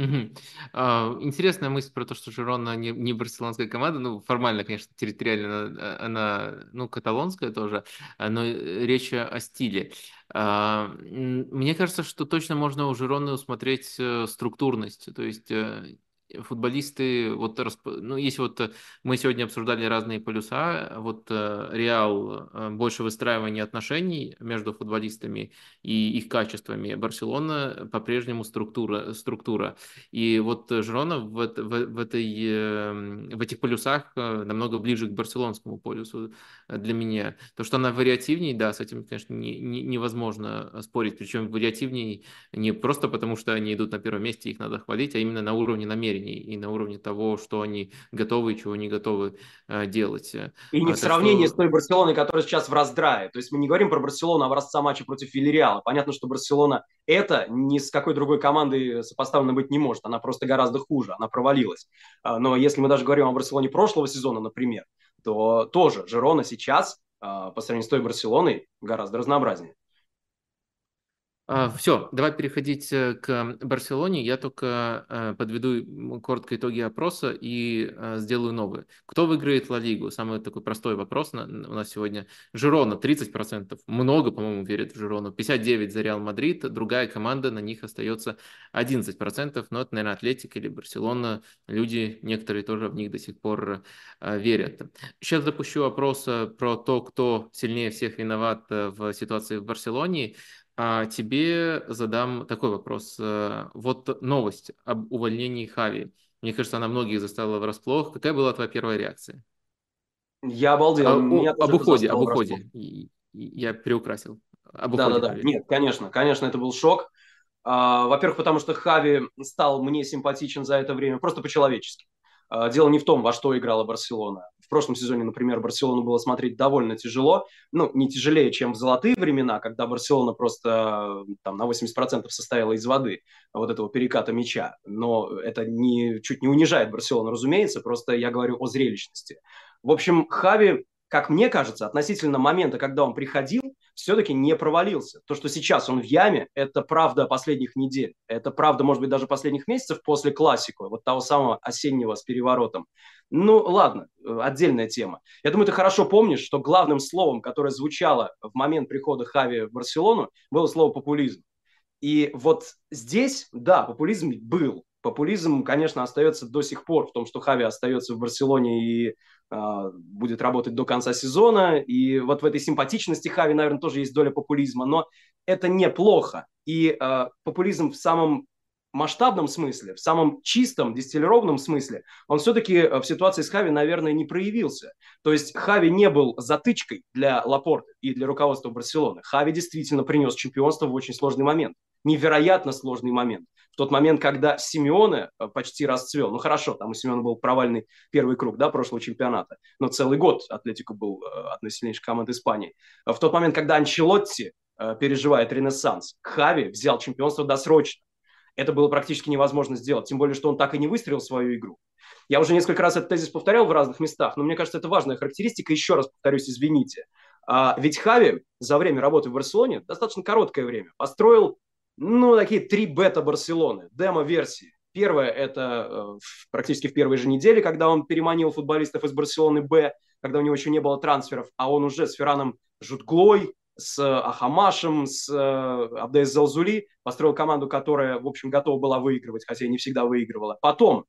Угу. А, интересная мысль про то, что Жирона не, не барселонская команда, ну, формально, конечно, территориально она, она, ну, каталонская тоже, но речь о стиле. А, мне кажется, что точно можно у Жироны усмотреть э, структурность, то есть э, футболисты, вот, ну, если вот э, мы сегодня обсуждали разные полюса, вот э, Реал э, больше выстраивания отношений между футболистами и их качествами, Барселона по-прежнему структура, структура. И вот Жирона в, в, в, этой, эм, в этих полюсах намного ближе к барселонскому полюсу для меня. То, что она вариативнее, да, с этим, конечно, не, не, невозможно спорить, причем вариативнее не просто потому, что они идут на первом месте, их надо хвалить, а именно на уровне намерений намерений и на уровне того, что они готовы и чего не готовы э, делать. И не а, в сравнении что... с той Барселоной, которая сейчас в раздрае. То есть мы не говорим про Барселону образца матча против Вильяреала. Понятно, что Барселона это ни с какой другой командой сопоставлено быть не может. Она просто гораздо хуже, она провалилась. А, но если мы даже говорим о Барселоне прошлого сезона, например, то тоже Жирона сейчас а, по сравнению с той Барселоной гораздо разнообразнее. А, Все, давай переходить э, к Барселоне. Я только э, подведу коротко итоги опроса и э, сделаю новые. Кто выиграет Ла Лигу? Самый такой простой вопрос у нас сегодня. Жирона 30%. Много, по-моему, верят в Жирону. 59% за Реал Мадрид. Другая команда, на них остается 11%. Но это, наверное, Атлетик или Барселона. Люди, некоторые тоже в них до сих пор верят. Сейчас запущу опрос про то, кто сильнее всех виноват в ситуации в Барселоне. А тебе задам такой вопрос. Э, вот новость об увольнении Хави. Мне кажется, она многих застала врасплох. Какая была твоя первая реакция? Я обалдел. А, Меня об уходе, об уходе. Я приукрасил. Об да, да, да. Нет, конечно, конечно, это был шок. А, во-первых, потому что Хави стал мне симпатичен за это время, просто по-человечески. А, дело не в том, во что играла Барселона. Прошлом сезоне, например, Барселону было смотреть довольно тяжело. Ну, не тяжелее, чем в золотые времена, когда Барселона просто там, на 80% состояла из воды, вот этого переката мяча. Но это не, чуть не унижает Барселону, разумеется, просто я говорю о зрелищности. В общем, Хави, как мне кажется, относительно момента, когда он приходил, все-таки не провалился. То, что сейчас он в яме, это правда последних недель. Это правда, может быть, даже последних месяцев после классику, вот того самого осеннего с переворотом. Ну, ладно, э, отдельная тема. Я думаю, ты хорошо помнишь, что главным словом, которое звучало в момент прихода Хави в Барселону, было слово «популизм». И вот здесь, да, популизм был. Популизм, конечно, остается до сих пор в том, что Хави остается в Барселоне и э, будет работать до конца сезона. И вот в этой симпатичности Хави, наверное, тоже есть доля популизма, но это неплохо. И э, популизм в самом масштабном смысле, в самом чистом, дистиллированном смысле, он все-таки э, в ситуации с Хави, наверное, не проявился. То есть Хави не был затычкой для Лапорта и для руководства Барселоны. Хави действительно принес чемпионство в очень сложный момент. Невероятно сложный момент. В тот момент, когда Симеоне э, почти расцвел, ну хорошо, там у Симеона был провальный первый круг да, прошлого чемпионата, но целый год Атлетико был э, одной из сильнейших команд Испании. В тот момент, когда Анчелотти переживает ренессанс, Хави взял чемпионство досрочно это было практически невозможно сделать, тем более, что он так и не выстрелил свою игру. Я уже несколько раз этот тезис повторял в разных местах, но мне кажется, это важная характеристика. Еще раз повторюсь, извините. А, ведь Хави за время работы в Барселоне, достаточно короткое время, построил, ну, такие три бета Барселоны, демо-версии. Первое – это э, практически в первой же неделе, когда он переманил футболистов из Барселоны Б, когда у него еще не было трансферов, а он уже с Ферраном Жутглой, с Ахамашем, с э, Абдес Залзули, построил команду, которая, в общем, готова была выигрывать, хотя и не всегда выигрывала. Потом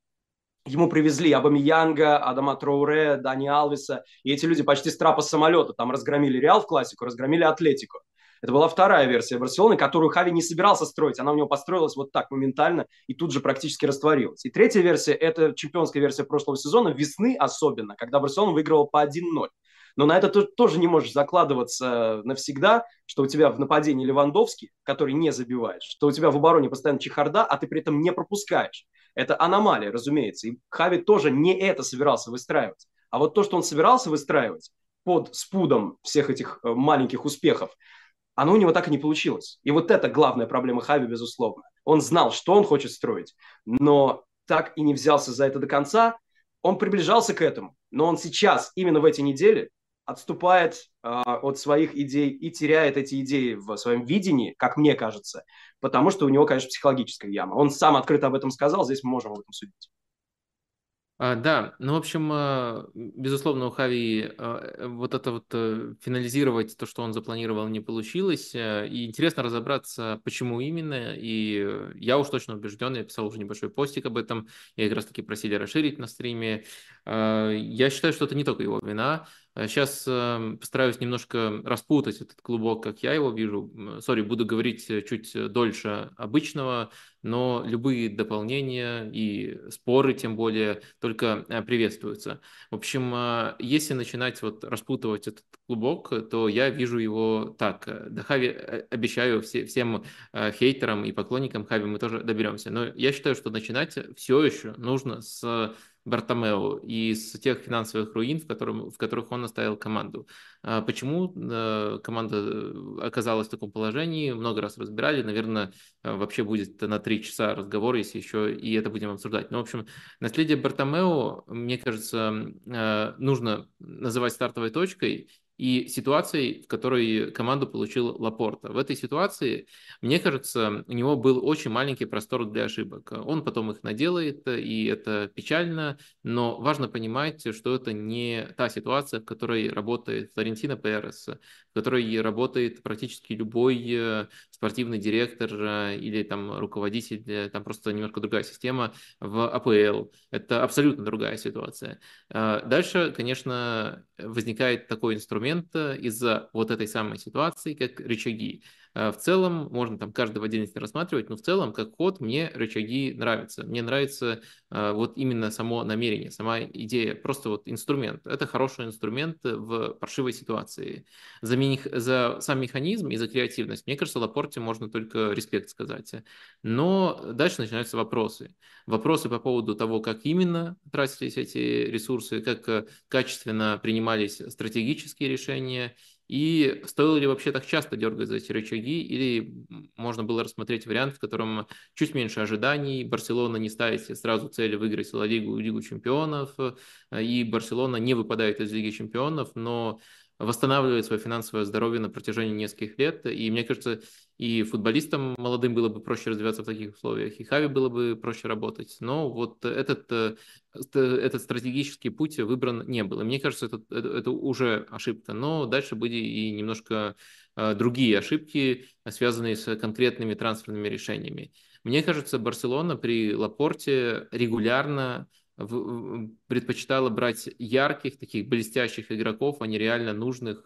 Ему привезли Абамиянга, Адама Троуре, Дани Алвиса, и эти люди почти с трапа самолета там разгромили Реал в классику, разгромили Атлетику. Это была вторая версия Барселоны, которую Хави не собирался строить. Она у него построилась вот так моментально и тут же практически растворилась. И третья версия – это чемпионская версия прошлого сезона, весны особенно, когда Барселона выиграла по 1-0. Но на это тоже не можешь закладываться навсегда, что у тебя в нападении Левандовский, который не забивает, что у тебя в обороне постоянно чехарда, а ты при этом не пропускаешь. Это аномалия, разумеется. И Хави тоже не это собирался выстраивать. А вот то, что он собирался выстраивать под спудом всех этих э, маленьких успехов, оно у него так и не получилось. И вот это главная проблема Хави, безусловно. Он знал, что он хочет строить, но так и не взялся за это до конца. Он приближался к этому, но он сейчас, именно в эти недели, отступает э, от своих идей и теряет эти идеи в своем видении, как мне кажется, потому что у него, конечно, психологическая яма. Он сам открыто об этом сказал, здесь мы можем об этом судить. А, да, ну, в общем, э, безусловно, у Хави э, вот это вот э, финализировать то, что он запланировал, не получилось. И интересно разобраться, почему именно. И я уж точно убежден, я писал уже небольшой постик об этом, и как раз таки просили расширить на стриме. Я считаю, что это не только его вина. Сейчас эм, постараюсь немножко распутать этот клубок, как я его вижу. Сори, буду говорить э, чуть э, дольше обычного, но любые дополнения и споры, тем более, только э, приветствуются. В общем, если начинать вот распутывать этот клубок, то я вижу его так. До Хави обещаю все, всем хейтерам и поклонникам Хави мы тоже доберемся. Но я считаю, что начинать все еще нужно с Бартомео и с тех финансовых руин, в, котором, в которых он оставил команду. А почему э, команда э, оказалась в таком положении, много раз разбирали, наверное, э, вообще будет на три часа разговор, если еще и это будем обсуждать. Но, в общем, наследие Бартомео, мне кажется, нужно называть стартовой точкой, и ситуацией, в которой команду получил Лапорта. В этой ситуации, мне кажется, у него был очень маленький простор для ошибок. Он потом их наделает, и это печально, но важно понимать, что это не та ситуация, в которой работает Флорентино Перес, в которой работает практически любой э, спортивный директор э, или там руководитель, э, там просто немножко другая система в АПЛ. Это абсолютно другая ситуация. Дальше, конечно, возникает такой инструмент из-за вот этой самой ситуации, как рычаги. Э, в целом, можно там каждого отдельности рассматривать, но в целом, как ход, мне рычаги нравятся. Мне нравится э, вот именно само намерение, сама идея, просто вот инструмент. Это хороший инструмент в паршивой ситуации. За, мех... за сам механизм и за креативность, мне кажется, Лапорте можно только респект сказать. Но дальше начинаются вопросы. Вопросы по поводу того, как именно тратились эти ресурсы, как э, качественно принимались стратегические решения, и стоило ли вообще так часто дергать за эти рычаги, или можно было рассмотреть вариант, в котором чуть меньше ожиданий, Барселона не ставит сразу цель выиграть Ла Лигу Лигу чемпионов, э, и Барселона не выпадает из Лиги чемпионов, но восстанавливает свое финансовое здоровье на протяжении нескольких лет. И мне кажется, и футболистам молодым было бы проще развиваться в таких условиях, и Хави было бы проще работать. Но вот этот, э, этот стратегический путь выбран не был. И мне кажется, это, это, это уже ошибка. Но дальше были и немножко э, другие ошибки, связанные с конкретными трансферными решениями. Мне кажется, Барселона при Лапорте регулярно предпочитала брать ярких, таких блестящих игроков, а не реально нужных.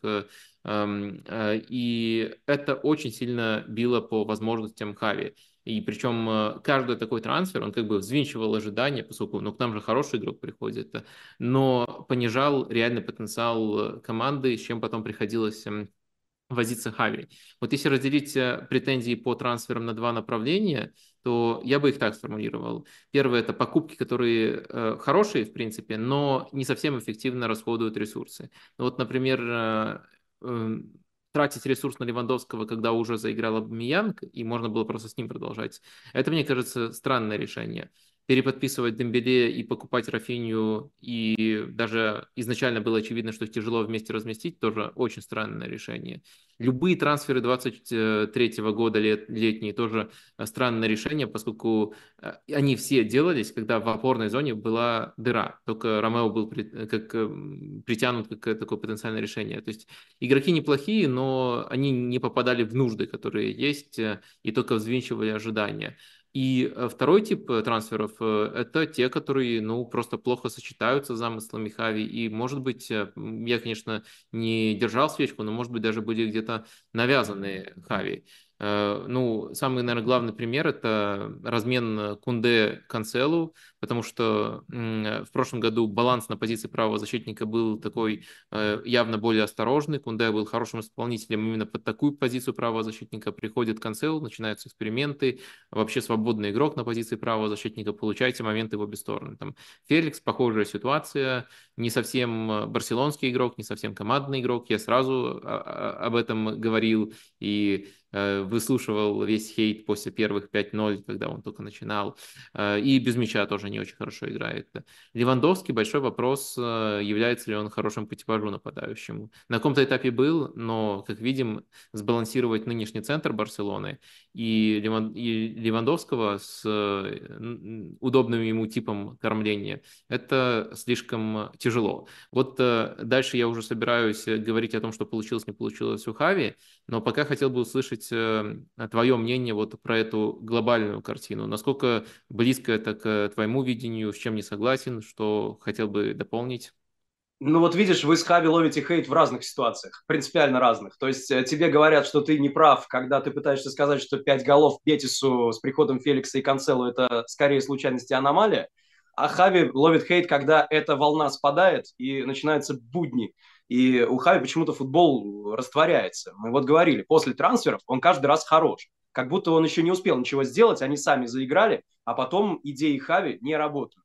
Э, эм, э, и это очень сильно било по возможностям Хави. И причем э, каждый такой трансфер, он как бы взвинчивал ожидания, поскольку ну, к нам же хороший игрок приходит, но понижал реальный потенциал команды, с чем потом приходилось эм, возиться Хави. Вот если разделить претензии по трансферам на два направления, то я бы их так сформулировал. Первое – это покупки, которые э, хорошие, в принципе, но не совсем эффективно расходуют ресурсы. Ну, вот, например, э, э, тратить ресурс на Левандовского, когда уже заиграл Абмиянг, и можно было просто с ним продолжать. Это, мне кажется, странное решение переподписывать Дембеле и покупать Рафинью, и даже изначально было очевидно, что тяжело вместе разместить, тоже очень странное решение. Любые трансферы 23 года лет, летние тоже странное решение, поскольку э, они все делались, когда в опорной зоне была дыра. Только Ромео был при, как, э, притянут как такое потенциальное решение. То есть игроки неплохие, но они не попадали в нужды, которые есть, э, и только взвинчивали ожидания. И э, второй тип э, трансферов э, – это те, которые, ну, просто плохо сочетаются с замыслами Хави. И, может быть, я, конечно, не держал свечку, но, может быть, даже были где-то навязанные Хави. Э, ну, самый, наверное, главный пример – это размен Кунде Канцелу, потому что в прошлом году баланс на позиции правого защитника был такой э, явно более осторожный. Кунде был хорошим исполнителем именно под такую позицию правого защитника. Приходит Канцелу, начинаются эксперименты, вообще свободный игрок на позиции правого защитника, получаете моменты в обе стороны. Там Феликс, похожая ситуация, не совсем барселонский игрок, не совсем командный игрок. Я сразу об этом говорил, и выслушивал весь хейт после первых 5-0, когда он только начинал, э, и без мяча тоже не очень хорошо играет. Левандовский, большой вопрос, э, является ли он хорошим по типажу нападающему. На каком-то этапе был, но, как видим, сбалансировать нынешний центр Барселоны и Левандовского с удобным ему типом кормления, это слишком тяжело. Вот дальше я уже собираюсь говорить о том, что получилось, не получилось у Хави, но пока хотел бы услышать э, твое мнение вот про эту глобальную картину. Насколько близко это к твоему видению, с чем не согласен, что хотел бы дополнить? Ну вот видишь, вы с Хави ловите хейт в разных ситуациях, принципиально разных. То есть э, тебе говорят, что ты не прав, когда ты пытаешься сказать, что пять голов Бетису с приходом Феликса и Канцелу – это скорее случайность и аномалия. А Хави ловит хейт, когда эта волна спадает и начинаются будни. И у Хави почему-то футбол растворяется. Мы вот говорили, после трансферов он каждый раз хорош. Как будто он еще не успел ничего сделать, они сами заиграли, а потом идеи Хави не работают.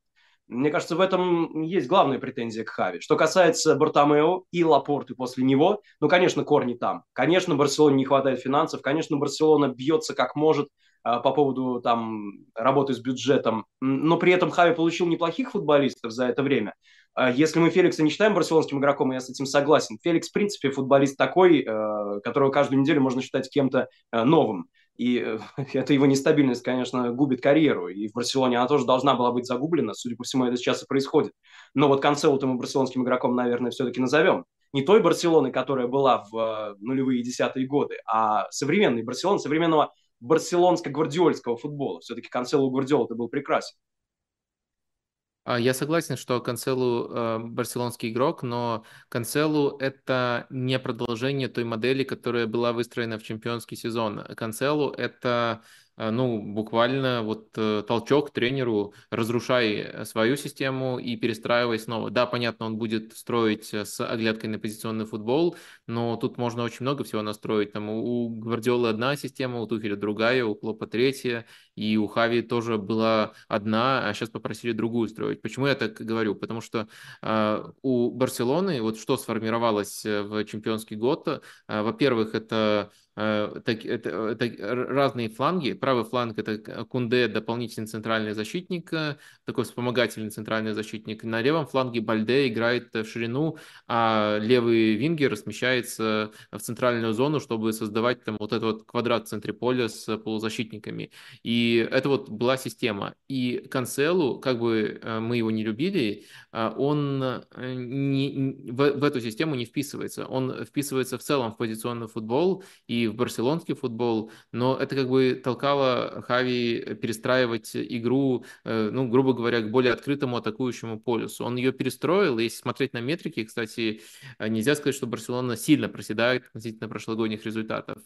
Мне кажется, в этом есть главная претензия к Хави. Что касается Бартомео и Лапорты после него, ну, конечно, корни там. Конечно, Барселоне не хватает финансов, конечно, Барселона бьется как может а, по поводу там работы с бюджетом, но при этом Хави получил неплохих футболистов за это время. А если мы Феликса не считаем барселонским игроком, я с этим согласен. Феликс, в принципе, футболист такой, э, которого каждую неделю можно считать кем-то э, новым. И э, это его нестабильность, конечно, губит карьеру. И в Барселоне она тоже должна была быть загублена. Судя по всему, это сейчас и происходит. Но вот Канцелу мы барселонским игроком, наверное, все-таки назовем. Не той Барселоны, которая была в нулевые десятые годы, а современной Барселоны, современного барселонско-гвардиольского футбола. Все-таки Канцелу Гвардиол это был прекрасен. А, я согласен, что Канцелу э, барселонский игрок, но Канцелу это не продолжение той модели, которая была выстроена в чемпионский сезон. Канцелу это Э, ну, буквально вот э, толчок тренеру, разрушай свою систему и перестраивай снова. Да, понятно, он будет строить с оглядкой на позиционный футбол, но тут можно очень много всего настроить. Там у Гвардиолы одна система, у Тухеля другая, у Клопа третья, и у Хави тоже была одна, а сейчас попросили другую строить. Почему я так говорю? Потому что э, у Барселоны вот что сформировалось в чемпионский год, э, во-первых, это Э, так, это, это разные фланги. Правый фланг это Кунде, дополнительный центральный защитник, э, такой вспомогательный центральный защитник. На левом фланге Бальде играет в ширину, а левый вингер смещается в центральную зону, чтобы создавать там вот этот вот квадрат в центре поля с полузащитниками. И это вот была система. И Канцелу, как бы э, мы его не любили, он не, в, в эту систему не вписывается. Он вписывается в целом в позиционный футбол и в барселонский футбол, но это как бы толкало Хави перестраивать игру, э, ну, грубо говоря, к более открытому атакующему полюсу. Он ее перестроил, и если смотреть на метрики, кстати, э, нельзя сказать, что Барселона сильно проседает относительно прошлогодних результатов,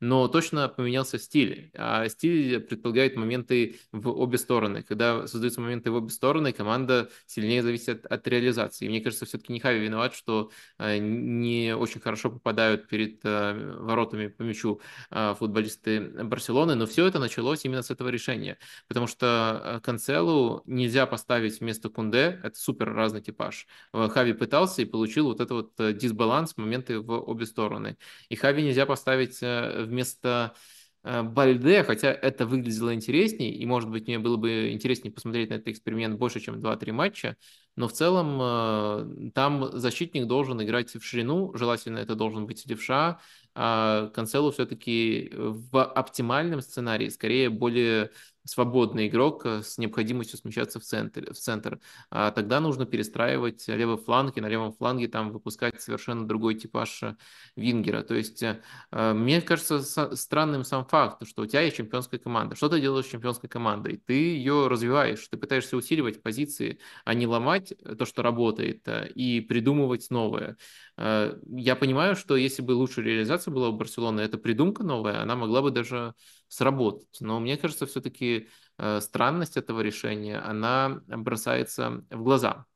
но точно поменялся стиль, а стиль предполагает моменты в обе стороны. Когда создаются моменты в обе стороны, команда сильнее зависит от, от реализации. И мне кажется, все-таки не Хави виноват, что э, не очень хорошо попадают перед воротами по мячу а, футболисты Барселоны, но все это началось именно с этого решения, потому что Канцелу нельзя поставить вместо Кунде, это супер разный типаж. Хави пытался и получил вот этот вот э, дисбаланс, моменты в обе стороны. И Хави нельзя поставить э, вместо э, Бальде, хотя это выглядело интереснее, и, может быть, мне было бы интереснее посмотреть на этот эксперимент больше, чем 2-3 матча, но в целом там защитник должен играть в ширину, желательно это должен быть левша, а Канцелу все-таки в оптимальном сценарии скорее более свободный игрок э, с необходимостью смещаться в центр. В центр. А тогда нужно перестраивать левый фланг, и на левом фланге там выпускать совершенно другой типаж э, вингера. То есть э, мне кажется странным сам факт, что у тебя есть чемпионская команда. Что ты делаешь с чемпионской командой? Ты ее развиваешь, ты пытаешься усиливать позиции, а не ломать то, что работает, и придумывать новое. Я понимаю, что если бы лучшая реализация была у Барселоны, эта придумка новая, она могла бы даже сработать. Но мне кажется, все-таки э, странность этого решения, она бросается в глаза.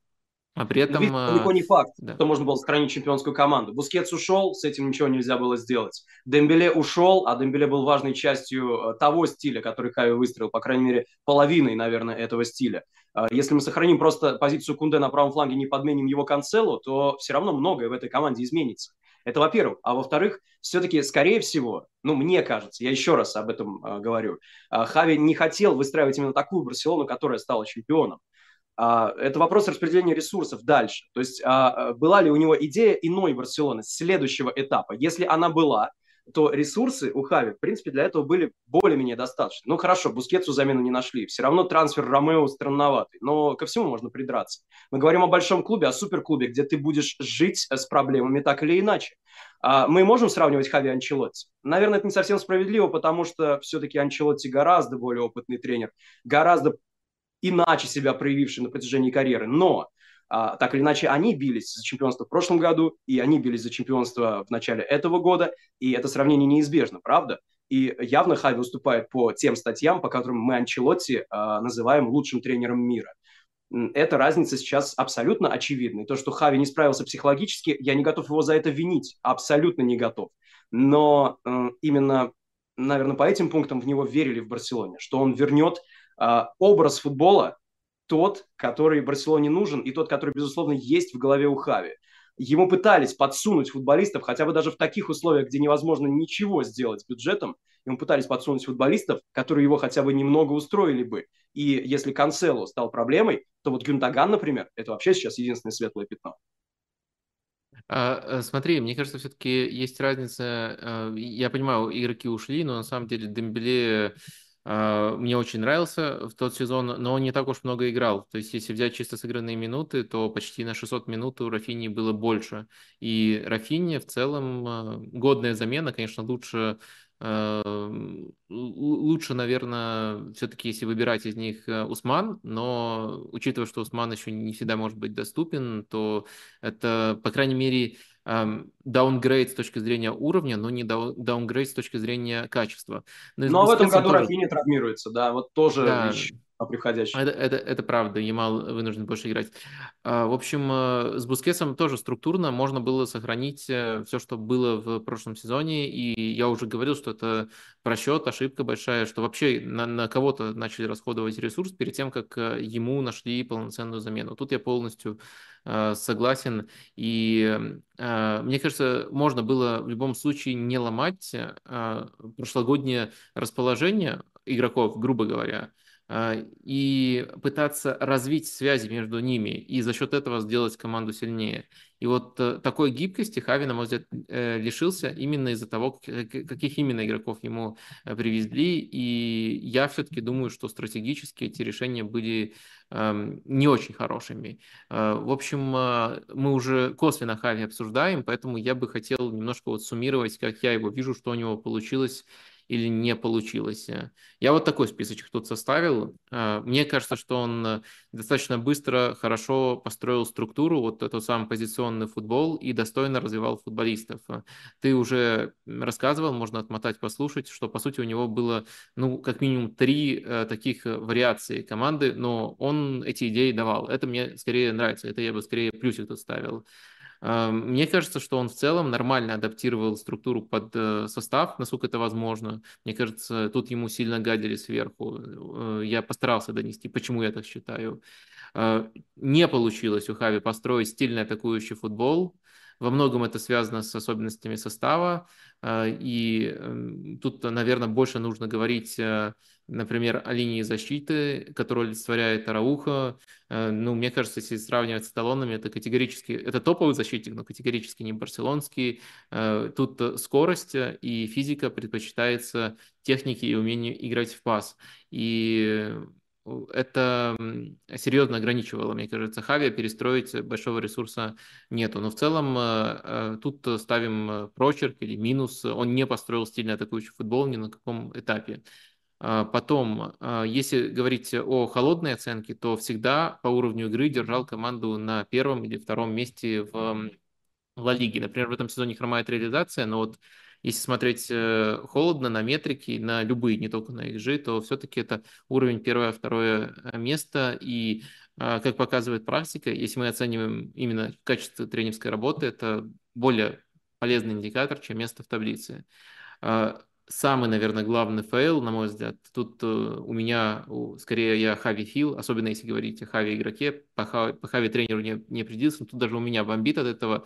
А при этом... Ведь далеко не факт, да. что можно было сохранить чемпионскую команду. Бускетс ушел, с этим ничего нельзя было сделать. Дембеле ушел, а Дембеле был важной частью э, того стиля, который Хави выстроил, по крайней мере, половиной, наверное, этого стиля. А если мы сохраним просто позицию Кунде на правом фланге, не подменим его Канцелу, то все равно многое в этой команде изменится. Это во-первых. А во-вторых, все-таки, скорее всего, ну, мне кажется, я еще раз об этом э, говорю, э, Хави не хотел выстраивать именно такую Барселону, которая стала чемпионом. Э, это вопрос распределения ресурсов дальше. То есть э, была ли у него идея иной Барселоны, следующего этапа? Если она была, то ресурсы у Хави, в принципе, для этого были более-менее достаточно. Ну, хорошо, Бускетсу замену не нашли. Все равно трансфер Ромео странноватый. Но ко всему можно придраться. Мы говорим о большом клубе, о суперклубе, где ты будешь жить с проблемами так или иначе. А мы можем сравнивать Хави и Анчелотти? Наверное, это не совсем справедливо, потому что все-таки Анчелотти гораздо более опытный тренер, гораздо иначе себя проявивший на протяжении карьеры. Но а, так или иначе, они бились за чемпионство в прошлом году, и они бились за чемпионство в начале этого года, и это сравнение неизбежно, правда? И явно Хави выступает по тем статьям, по которым мы Анчелотти а, называем лучшим тренером мира. Эта разница сейчас абсолютно очевидна. И то, что Хави не справился психологически, я не готов его за это винить, абсолютно не готов. Но э, именно, наверное, по этим пунктам в него верили в Барселоне, что он вернет образ футбола, тот, который Барселоне нужен, и тот, который, безусловно, есть в голове у Хави. Ему пытались подсунуть футболистов, хотя бы даже в таких условиях, где невозможно ничего сделать с бюджетом, ему пытались подсунуть футболистов, которые его хотя бы немного устроили бы. И если Канцело стал проблемой, то вот Гюнтаган, например, это вообще сейчас единственное светлое пятно. А, э, смотри, мне кажется, все-таки есть разница. Э, я понимаю, игроки ушли, но на самом деле Дембеле а, мне очень нравился в тот сезон, но он не так уж много играл. То есть, если взять чисто сыгранные минуты, то почти на 600 минут у Рафини было больше. И Рафини в целом а, годная замена, конечно, лучше а, лучше, наверное, все-таки, если выбирать из них Усман, но учитывая, что Усман еще не всегда может быть доступен, то это, по крайней мере, даунгрейд с точки зрения уровня, но не даунгрейд с точки зрения качества. Но, но в этом году тоже... Рафини травмируется, да, вот тоже да. вещь приходящий. Это, это, это правда, Ямал вынужден больше играть. А, в общем, э, с Бускесом тоже структурно можно было сохранить э, все, что было в прошлом сезоне, и я уже говорил, что это просчет, ошибка большая, что вообще на, на кого-то начали расходовать ресурс перед тем, как э, ему нашли полноценную замену. Тут я полностью согласен. И мне кажется, можно было в любом случае не ломать прошлогоднее расположение игроков, грубо говоря, и пытаться развить связи между ними и за счет этого сделать команду сильнее. И вот э, такой гибкости Хави, на мой взгляд, э, лишился именно из-за того, каких именно игроков ему э, привезли. И я все-таки думаю, что стратегически эти решения были эм, не очень хорошими. В общем, мы уже косвенно Хави обсуждаем, поэтому я бы хотел немножко вот суммировать, как я его вижу, что у него получилось или не получилось. Я вот такой списочек тут составил. А, мне кажется, что он э, достаточно быстро, хорошо построил структуру, вот этот самый позиционный футбол и достойно развивал футболистов. Ты уже рассказывал, можно отмотать, послушать, что по сути у него было, ну, как минимум три э, таких э, вариации команды, но он эти идеи давал. Это мне скорее нравится, это я бы скорее плюсик тут ставил. Мне кажется, что он в целом нормально адаптировал структуру под э, состав, насколько это возможно. Мне кажется, тут ему сильно гадили сверху. Э, я постарался донести, почему я так считаю. Э, не получилось у Хави построить стильный атакующий футбол. Во многом это связано с особенностями состава, и эм, тут, наверное, больше нужно говорить например, о линии защиты, которую олицетворяет Арауха. Э, ну, мне кажется, если сравнивать с талонами, это категорически, это топовый защитник, но категорически не барселонский. Э, тут скорость и физика предпочитается технике и умению играть в пас. И это серьезно ограничивало, мне кажется, Хави, перестроить большого ресурса нету. Но в целом э, тут ставим прочерк или минус. Он не построил стильный атакующий футбол ни на каком этапе. А, потом, если говорить о холодной оценке, то всегда по уровню игры держал команду на первом или втором месте в Ла Лиге. Например, в этом сезоне хромает реализация, но вот если смотреть э, холодно на метрики, на любые, не только на XG, то все-таки это уровень первое, второе э, место. И, а, как показывает практика, если мы оцениваем именно качество тренерской работы, это более полезный индикатор, чем место в таблице самый, наверное, главный фейл, на мой взгляд, тут э, у меня, скорее, я хавифил, особенно если говорить о Хави игроке, по Хави, тренеру не, не определился, тут даже у меня бомбит от этого.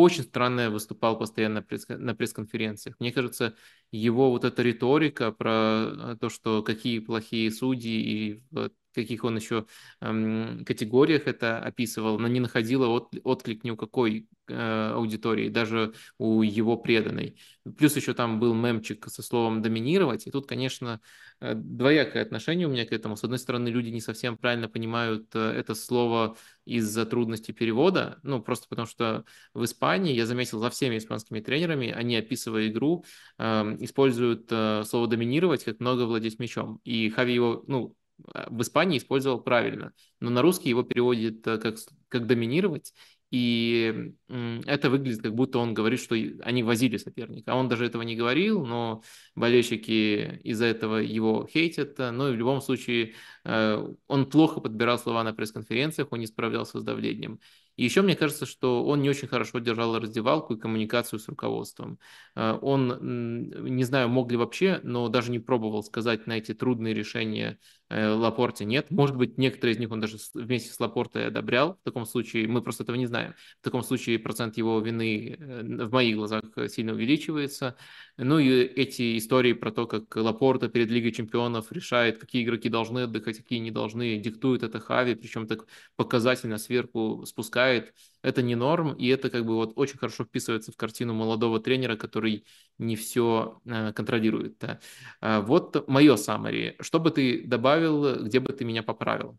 Очень странно выступал постоянно на пресс-конференциях. Мне кажется, его вот эта риторика про то, что какие плохие судьи и вот каких он еще эм, категориях это описывал, но не находила от, отклик ни у какой э, аудитории, даже у его преданной. Плюс еще там был мемчик со словом «доминировать», и тут, конечно, э, двоякое отношение у меня к этому. С одной стороны, люди не совсем правильно понимают э, это слово из-за трудностей перевода, ну, просто потому что в Испании, я заметил за всеми испанскими тренерами, они, описывая игру, э, используют э, слово «доминировать» как много владеть мячом. И Хави его, ну, в Испании использовал правильно, но на русский его переводит э, как, как доминировать, и это выглядит, как будто он говорит, что они возили соперника. А он даже этого не говорил, но болельщики из-за этого его хейтят. Но в любом случае э, он плохо подбирал слова на пресс-конференциях, он не справлялся с давлением. И еще мне кажется, что он не очень хорошо держал раздевалку и коммуникацию с руководством. Э, он, не знаю, мог ли вообще, но даже не пробовал сказать на эти трудные решения Лапорте нет. Может быть, некоторые из них он даже вместе с Лапортой одобрял. В таком случае мы просто этого не знаем. В таком случае процент его вины э, в моих глазах сильно увеличивается. Ну и эти истории про то, как Лапорта перед Лигой Чемпионов решает, какие игроки должны отдыхать, какие не должны, диктует это Хави, причем так показательно сверху спускает. Это не норм, и это как бы вот очень хорошо вписывается в картину молодого тренера, который не все э, контролирует. Да. А вот мое саммари. Что бы ты добавил, где бы ты меня поправил?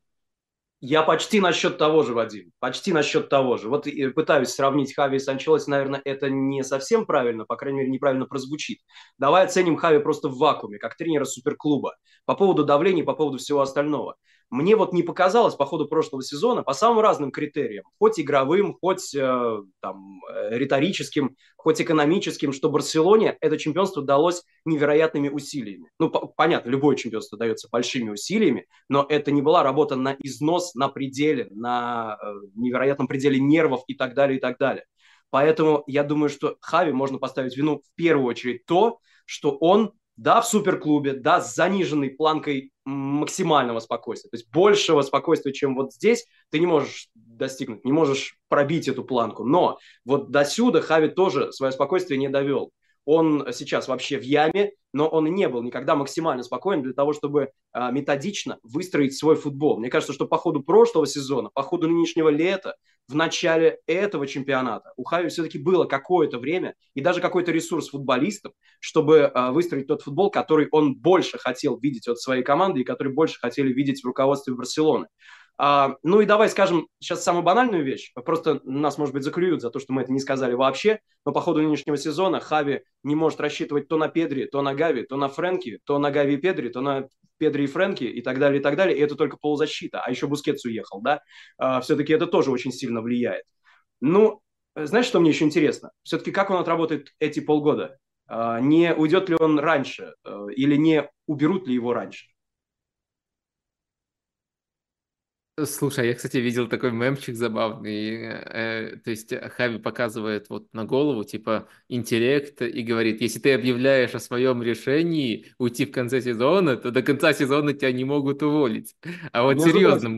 Я почти насчет того же, Вадим. Почти насчет того же. Вот пытаюсь сравнить Хави с Анчелоси. Наверное, это не совсем правильно, по крайней мере, неправильно прозвучит. Давай оценим Хави просто в вакууме, как тренера суперклуба. По поводу давления, по поводу всего остального мне вот не показалось по ходу прошлого сезона по самым разным критериям, хоть игровым, хоть э, там, э, риторическим, хоть экономическим, что Барселоне это чемпионство далось невероятными усилиями. Ну, по- понятно, любое чемпионство дается большими усилиями, но это не была работа на износ, на пределе, на э, невероятном пределе нервов и так далее, и так далее. Поэтому я думаю, что Хави можно поставить вину в первую очередь то, что он да, в суперклубе, да, с заниженной планкой максимального спокойствия. То есть большего спокойствия, чем вот здесь, ты не можешь достигнуть, не можешь пробить эту планку. Но вот до сюда Хави тоже свое спокойствие не довел. Он сейчас вообще в яме, но он не был никогда максимально спокоен для того, чтобы а, методично выстроить свой футбол. Мне кажется, что по ходу прошлого сезона, по ходу нынешнего лета, в начале этого чемпионата у Хави все-таки было какое-то время и даже какой-то ресурс футболистов, чтобы а, выстроить тот футбол, который он больше хотел видеть от своей команды и который больше хотели видеть в руководстве Барселоны. А, ну и давай скажем сейчас самую банальную вещь. Просто нас, может быть, заклюют за то, что мы это не сказали вообще. Но по ходу нынешнего сезона Хави не может рассчитывать то на Педри, то на Гави, то на Фрэнки, то на Гави и Педри, то на Педри и Фрэнки и так далее, и так далее. И это только полузащита. А еще Бускетс уехал, да? А, все-таки это тоже очень сильно влияет. Ну, знаешь, что мне еще интересно? Все-таки как он отработает эти полгода? А, не уйдет ли он раньше? А, или не уберут ли его раньше? Слушай, я, кстати, видел такой мемчик забавный. Э, то есть Хави показывает вот на голову, типа, интеллект и говорит, если ты объявляешь о своем решении уйти в конце сезона, то до конца сезона тебя не могут уволить. А вот Между серьезно,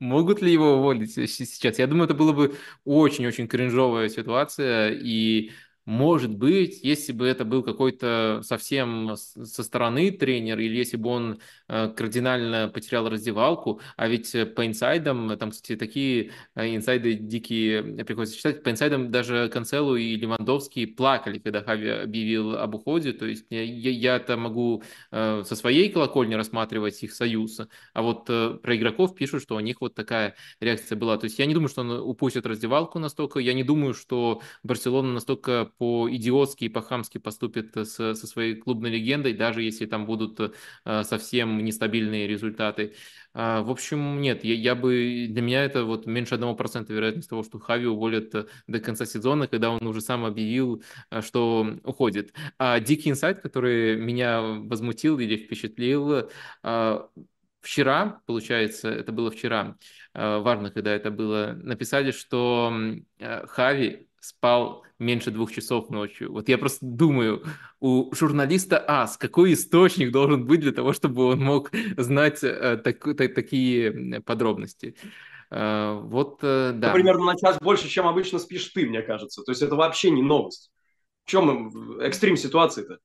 могут ли его уволить сейчас? Я думаю, это было бы очень-очень кринжовая ситуация, и может быть, если бы это был какой-то совсем со стороны тренер, или если бы он э, кардинально потерял раздевалку, а ведь э, по инсайдам, там, кстати, такие э, инсайды дикие приходится читать, по инсайдам даже Канцелу и Левандовский плакали, когда Хави объявил об уходе, то есть я это могу со своей колокольни рассматривать их союз, а вот про игроков пишут, что у них вот такая реакция была, то есть я не думаю, что он упустит раздевалку настолько, я не думаю, что Барселона настолько по-идиотски и по-хамски поступит с, со своей клубной легендой, даже если там будут э, совсем нестабильные результаты. А, в общем, нет, я, я бы для меня это вот меньше одного процента вероятность того, что Хави уволят э, до конца сезона, когда он уже сам объявил, э, что уходит. А дикий инсайт, который меня возмутил или впечатлил, вчера, получается, это было вчера, важно, когда это было, написали, что Хави спал меньше двух часов ночью. Вот я просто думаю, у журналиста АС какой источник должен быть для того, чтобы он мог знать э, так, так, такие подробности? Э, вот, э, да. Примерно на час больше, чем обычно спишь ты, мне кажется. То есть это вообще не новость. В чем экстрим ситуации-то?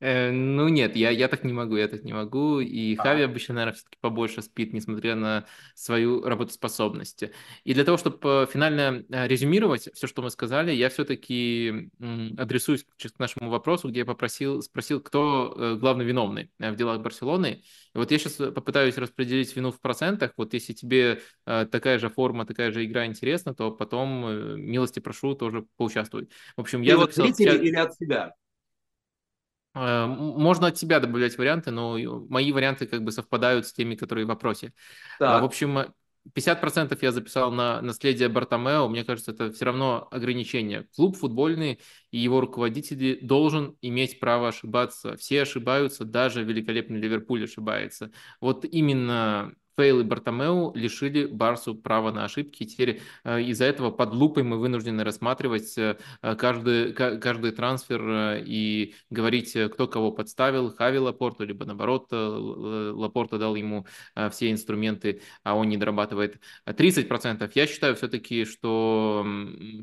Э, ну нет, я, я так не могу, я так не могу. И а. Хави обычно, наверное, все-таки побольше спит, несмотря на свою работоспособность. И для того, чтобы финально э, резюмировать все, что мы сказали, я все-таки адресуюсь к нашему вопросу, где я попросил, спросил, кто э, главный виновный в делах Барселоны. И вот я сейчас попытаюсь распределить вину в процентах. Вот если тебе такая же форма, такая же игра интересна, то потом милости прошу тоже поучаствовать. В общем, я вот зрители или от себя? Э, можно от себя добавлять варианты, но мои варианты как бы совпадают с теми, которые в вопросе. Так. В общем, 50% я записал на наследие Бартомео. Мне кажется, это все равно ограничение. Клуб футбольный и его руководители должен иметь право ошибаться. Все ошибаются, даже великолепный Ливерпуль ошибается. Вот именно Фейл и Бартомеу лишили Барсу права на ошибки. теперь э, из-за этого под лупой мы вынуждены рассматривать э, каждый, каждый трансфер э, и говорить, кто кого подставил, Хави Лапорту, либо наоборот, Лапорта дал ему все инструменты, а он не дорабатывает 30%. Я считаю все-таки, что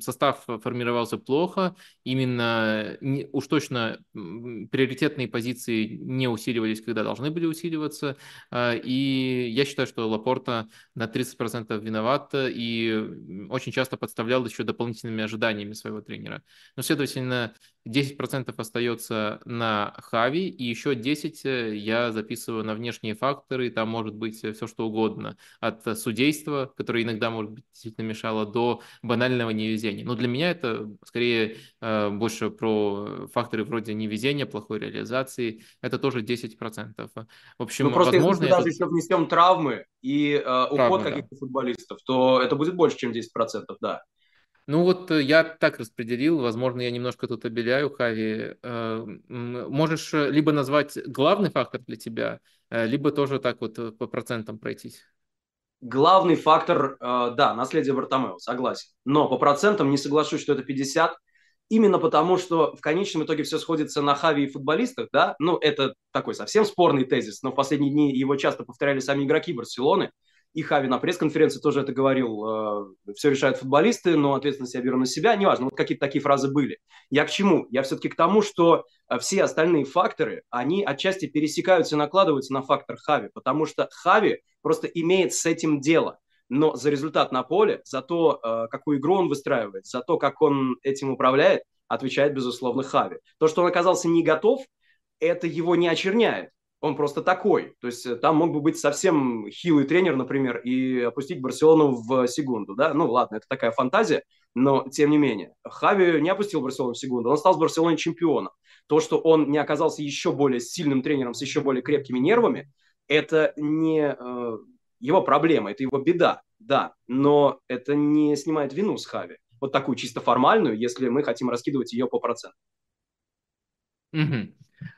состав формировался плохо, именно уж точно приоритетные позиции не усиливались, когда должны были усиливаться, и я считаю, что Лапорта на 30% виноват и очень часто подставлял еще дополнительными ожиданиями своего тренера. Но, следовательно, 10% остается на Хави, и еще 10% я записываю на внешние факторы, там может быть все что угодно, от судейства, которое иногда, может быть, действительно мешало, до банального невезения. Но для меня это скорее э, больше про факторы вроде невезения, плохой реализации, это тоже 10%. В общем, ну, просто возможно... Если мы даже еще внесем травмы и э, уход каких-то да. футболистов, то это будет больше, чем 10%, да. Ну вот э, я так распределил, возможно, я немножко тут обеляю, Хави. Э, можешь э, либо назвать главный фактор для тебя, либо тоже так вот по процентам пройтись. Главный фактор, да, наследие Бартомео, согласен. Но по процентам не соглашусь, что это 50, именно потому, что в конечном итоге все сходится на Хави и футболистах, да, ну, это такой совсем спорный тезис, но в последние дни его часто повторяли сами игроки Барселоны, и Хави на пресс-конференции тоже это говорил, э, все решают футболисты, но ответственность я беру на себя, неважно, вот какие-то такие фразы были. Я к чему? Я все-таки к тому, что э, все остальные факторы, они отчасти пересекаются и накладываются на фактор Хави, потому что Хави просто имеет с этим дело. Но за результат на поле, за то, э, какую игру он выстраивает, за то, как он этим управляет, отвечает, безусловно, Хави. То, что он оказался не готов, это его не очерняет он просто такой. То есть э, там мог бы быть совсем хилый тренер, например, и опустить Барселону в секунду, да? Ну, ладно, это такая фантазия, но тем не менее. Хави не опустил Барселону в секунду, он стал с Барселоной чемпионом. То, что он не оказался еще более сильным тренером с еще более крепкими нервами, это не э, его проблема, это его беда, да, но это не снимает вину с Хави. Вот такую чисто формальную, если мы хотим раскидывать ее по процентам. Угу.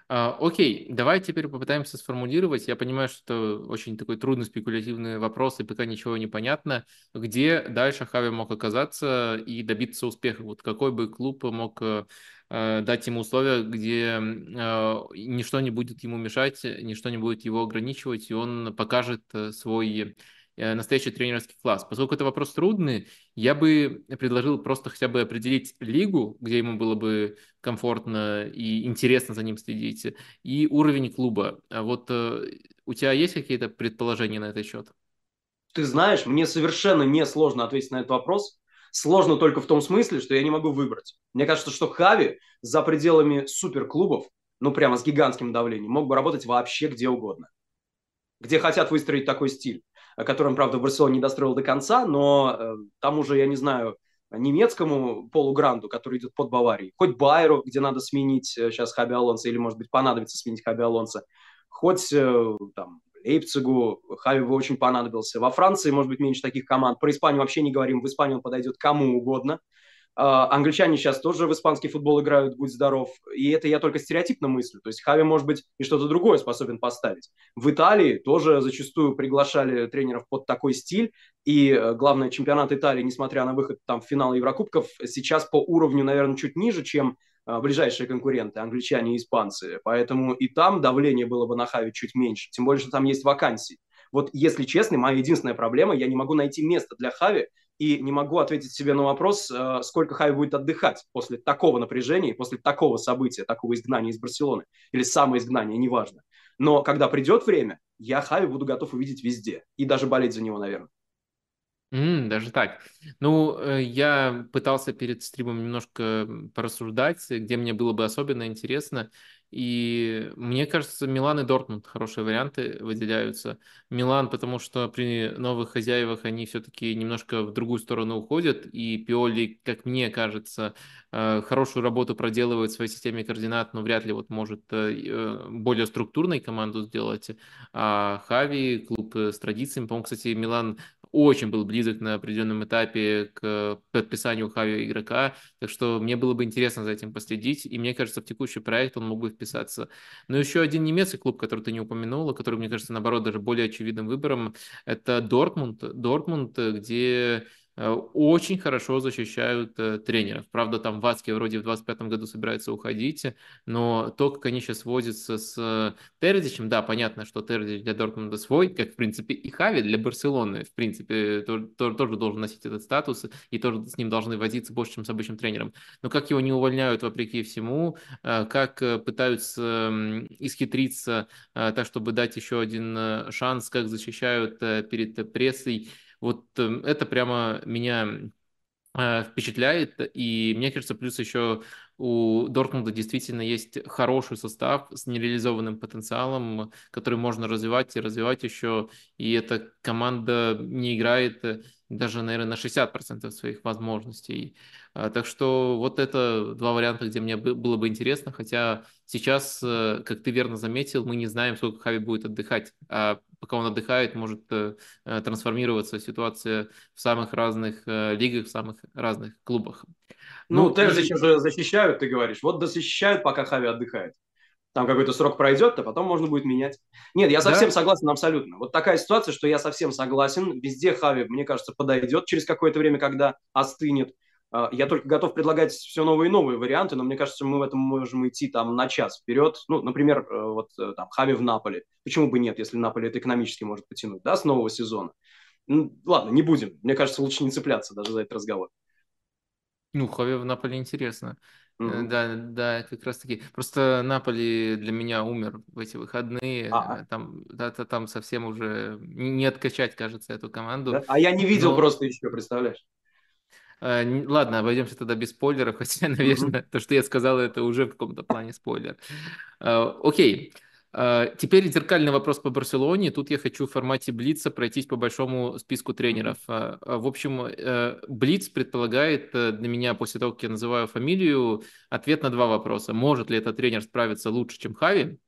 А, окей, давай теперь попытаемся сформулировать. Я понимаю, что очень такой трудный спекулятивный вопрос, и пока ничего не понятно. Где дальше Хави мог оказаться и добиться успеха? Вот какой бы клуб мог э, дать ему условия, где э, ничто не будет ему мешать, ничто не будет его ограничивать, и он покажет э, свой Э, настоящий тренерский класс. Поскольку это вопрос трудный, я бы предложил просто хотя бы определить лигу, где ему было бы комфортно и интересно за ним следить, и уровень клуба. А вот э, у тебя есть какие-то предположения на этот счет? Ты знаешь, мне совершенно не сложно ответить на этот вопрос. Сложно только в том смысле, что я не могу выбрать. Мне кажется, что Хави за пределами суперклубов, ну прямо с гигантским давлением, мог бы работать вообще где угодно. Где хотят выстроить такой стиль который он, правда, в Барселоне не достроил до конца, но э, там уже, я не знаю, немецкому полугранду, который идет под Баварией, хоть Байеру, где надо сменить сейчас э, Хаби Алонсо, или, может быть, понадобится сменить Хаби Алонсо, хоть э, там Лейпцигу, Хави бы очень понадобился. Во Франции, может быть, меньше таких команд. Про Испанию вообще не говорим. В Испанию он подойдет кому угодно. А, англичане сейчас тоже в испанский футбол играют, будь здоров. И это я только стереотипно мыслю. То есть Хави, может быть, и что-то другое способен поставить. В Италии тоже зачастую приглашали тренеров под такой стиль. И, э, главное, чемпионат Италии, несмотря на выход там, в финал Еврокубков, сейчас по уровню, наверное, чуть ниже, чем э, ближайшие конкуренты, англичане и испанцы. Поэтому и там давление было бы на Хави чуть меньше. Тем более, что там есть вакансии. Вот, если честно, моя единственная проблема, я не могу найти место для Хави, и не могу ответить себе на вопрос, э, сколько Хави будет отдыхать после такого напряжения, после такого события, такого изгнания из Барселоны, или самоизгнания, неважно. Но когда придет время, я Хави буду готов увидеть везде, и даже болеть за него, наверное. Mm, даже так. Ну, э, я пытался перед стримом немножко порассуждать, где мне было бы особенно интересно. И мне кажется, Милан и Дортмунд хорошие варианты выделяются. Милан, потому что при новых хозяевах они все-таки немножко в другую сторону уходят, и Пиоли, как мне кажется, э, хорошую работу проделывает в своей системе координат, но вряд ли вот может э, э, более структурной команду сделать. А Хави, клуб с традициями, по-моему, кстати, Милан очень был близок на определенном этапе к подписанию Хави игрока, так что мне было бы интересно за этим последить, и мне кажется, в текущий проект он мог бы вписаться. Но еще один немецкий клуб, который ты не упомянула, который, мне кажется, наоборот, даже более очевидным выбором, это Дортмунд. Дортмунд, где очень хорошо защищают э, тренеров. Правда, там Вацки вроде в 25 году собирается уходить, но то, как они сейчас возятся с э, Терзичем, да, понятно, что Терзич для Дортмунда свой, как, в принципе, и Хави для Барселоны, в принципе, тоже, тоже должен носить этот статус, и тоже с ним должны возиться больше, чем с обычным тренером. Но как его не увольняют вопреки всему, как пытаются исхитриться так, чтобы дать еще один шанс, как защищают перед прессой, вот эм, это прямо меня э, впечатляет, и мне кажется, плюс еще у Дортмунда действительно есть хороший состав с нереализованным потенциалом, который можно развивать и развивать еще, и эта команда не играет э, даже, наверное, на 60% своих возможностей. А, так что вот это два варианта, где мне было бы интересно, хотя сейчас, э, как ты верно заметил, мы не знаем, сколько Хави будет отдыхать, а пока он отдыхает, может э, э, трансформироваться ситуация в самых разных лигах, в самых разных клубах. Ну, ну Терзич уже защищают, ты говоришь. Вот дозащищают, пока Хави отдыхает там какой-то срок пройдет, а потом можно будет менять. Нет, я совсем да? согласен абсолютно. Вот такая ситуация, что я совсем согласен. Везде Хави, мне кажется, подойдет через какое-то время, когда остынет. А, я только готов предлагать все новые и новые варианты, но мне кажется, мы в этом можем идти там на час вперед. Ну, например, э, вот э, там Хави в Наполе. Почему бы нет, если Наполе это экономически может потянуть, да, с нового сезона? Ну, ладно, не будем. Мне кажется, лучше не цепляться даже за этот разговор. Ну, Хави в Наполе интересно. Mm-hmm. Да, да, как раз таки. Просто Наполи для меня умер в эти выходные. А-а. Там, да, там совсем уже не откачать, кажется, эту команду. А я не видел Но... просто еще, представляешь? А, ладно, обойдемся тогда без спойлеров, хотя, наверное, то, что я сказал, это уже в каком-то плане спойлер. А, окей. А, теперь зеркальный вопрос по Барселоне. Тут я хочу в формате Блица пройтись по большому списку тренеров. В общем, э, Блиц предполагает э, для меня, после того, как я называю фамилию, ответ на два вопроса. Может ли этот тренер справиться лучше, чем Хави?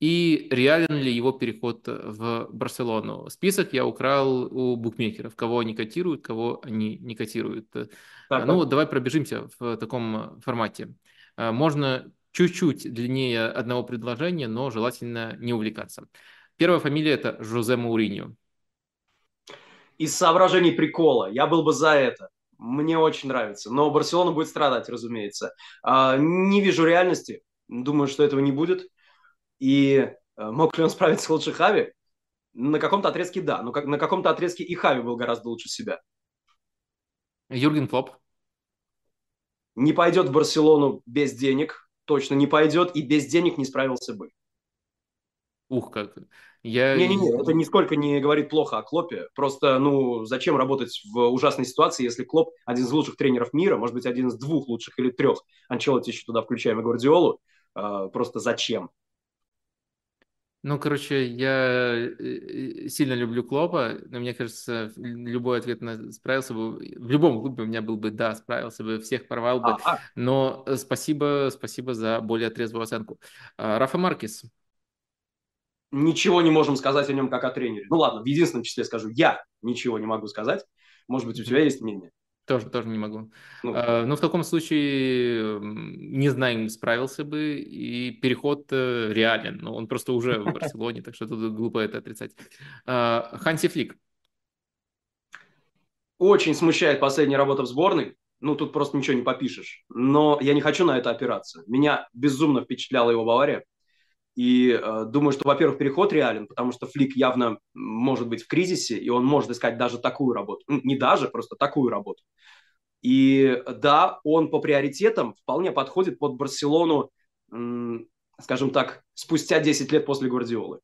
И реален ли его переход в Барселону. Список я украл у букмекеров, кого они котируют, кого они не котируют. Так, ну, так. давай пробежимся в таком формате. Можно чуть-чуть длиннее одного предложения, но желательно не увлекаться. Первая фамилия – это Жозе Мауриньо. Из соображений прикола. Я был бы за это. Мне очень нравится. Но Барселона будет страдать, разумеется. А, не вижу реальности. Думаю, что этого не будет. И а, мог ли он справиться лучше Хави? На каком-то отрезке да. Но как, на каком-то отрезке и Хави был гораздо лучше себя. Юрген Клоп. Не пойдет в Барселону без денег. Точно не пойдет. И без денег не справился бы. Ух, как. Я... Не-не-не, это нисколько не говорит плохо о Клопе. Просто, ну, зачем работать в ужасной ситуации, если Клоп один из лучших тренеров мира, может быть, один из двух лучших или трех. Анчелоти еще туда включаем и Гвардиолу. А, просто зачем? Ну, короче, я э, э, сильно люблю Клопа, но мне кажется, любой ответ на справился бы. В любом клубе у меня был бы да, справился бы, всех порвал бы. А-а. Но э, спасибо, спасибо за более трезвую оценку. А, Рафа Маркес, ничего не можем сказать о нем как о тренере. Ну ладно, в единственном числе скажу, я ничего не могу сказать. Может быть, у тебя есть мнение? Тоже, тоже не могу. Ну, а, но в таком случае, не знаю, справился бы, и переход э, реален. Но он просто уже в Барселоне, так что тут глупо это отрицать. А, Ханси Флик. Очень смущает последняя работа в сборной. Ну, тут просто ничего не попишешь. Но я не хочу на это опираться. Меня безумно впечатляла его Бавария. И э, думаю, что, во-первых, переход реален, потому что Флик явно может быть в кризисе, и он может искать даже такую работу. Не даже, просто такую работу. И да, он по приоритетам вполне подходит под Барселону, скажем так, спустя 10 лет после Гвардиолы.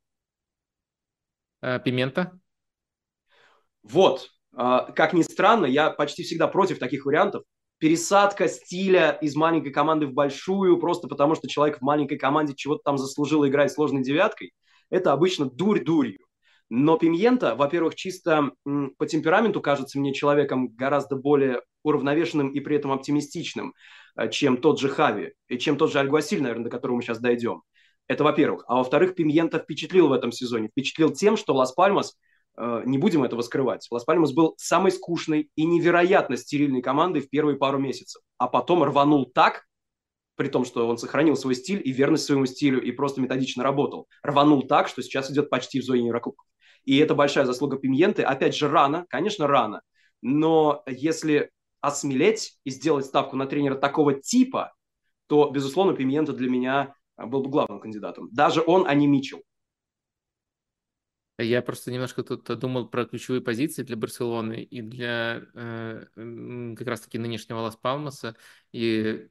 А, Пимента? Вот. А, как ни странно, я почти всегда против таких вариантов, пересадка стиля из маленькой команды в большую, просто потому что человек в маленькой команде чего-то там заслужил играть сложной девяткой, это обычно дурь дурью. Но Пимьента, во-первых, чисто по темпераменту кажется мне человеком гораздо более уравновешенным и при этом оптимистичным, э, чем тот же Хави, и чем тот же Альгуасиль, наверное, до которого мы сейчас дойдем. Это во-первых. А во-вторых, Пимьента впечатлил в этом сезоне. Впечатлил тем, что Лас-Пальмас – не будем этого скрывать. Лас-Пальмас был самой скучной и невероятно стерильной командой в первые пару месяцев. А потом рванул так, при том, что он сохранил свой стиль и верность своему стилю и просто методично работал. Рванул так, что сейчас идет почти в зоне Еврокубков. И это большая заслуга Пимьенты. Опять же, рано, конечно, рано. Но если осмелеть и сделать ставку на тренера такого типа, то, безусловно, Пимьента для меня был бы главным кандидатом. Даже он, а не Мичел. Я просто немножко тут думал про ключевые позиции для Барселоны и для э, как раз-таки нынешнего Лас-Палмаса. И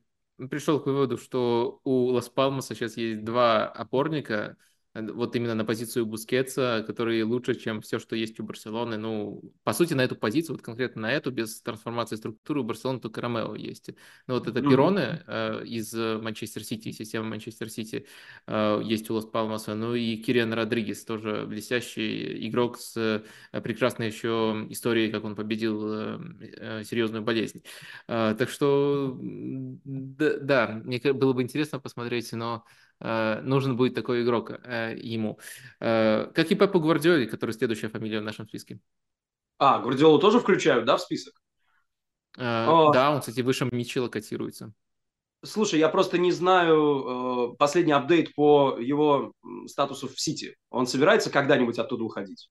пришел к выводу, что у Лас-Палмаса сейчас есть два опорника – вот именно на позицию Бускетса, который лучше, чем все, что есть у Барселоны. Ну, по сути, на эту позицию, вот конкретно на эту, без трансформации структуры, у Барселоны только Ромео есть. Ну, вот это mm-hmm. Пероны э, из Манчестер Сити, системы Манчестер Сити э, есть у Лас Палмаса. Ну и Кириан Родригес, тоже блестящий игрок с э, прекрасной еще историей, как он победил э, э, серьезную болезнь. Э, так что, да, да, мне было бы интересно посмотреть, но Э, нужен будет такой игрок э, ему. Э, как и Пепу Гвардиоли, который следующая фамилия в нашем списке. А, Гвардиолу тоже включают, да, в список? О. Да, он, кстати, выше Мичела котируется. Слушай, я просто не знаю последний апдейт по его статусу в Сити. Он собирается когда-нибудь оттуда уходить?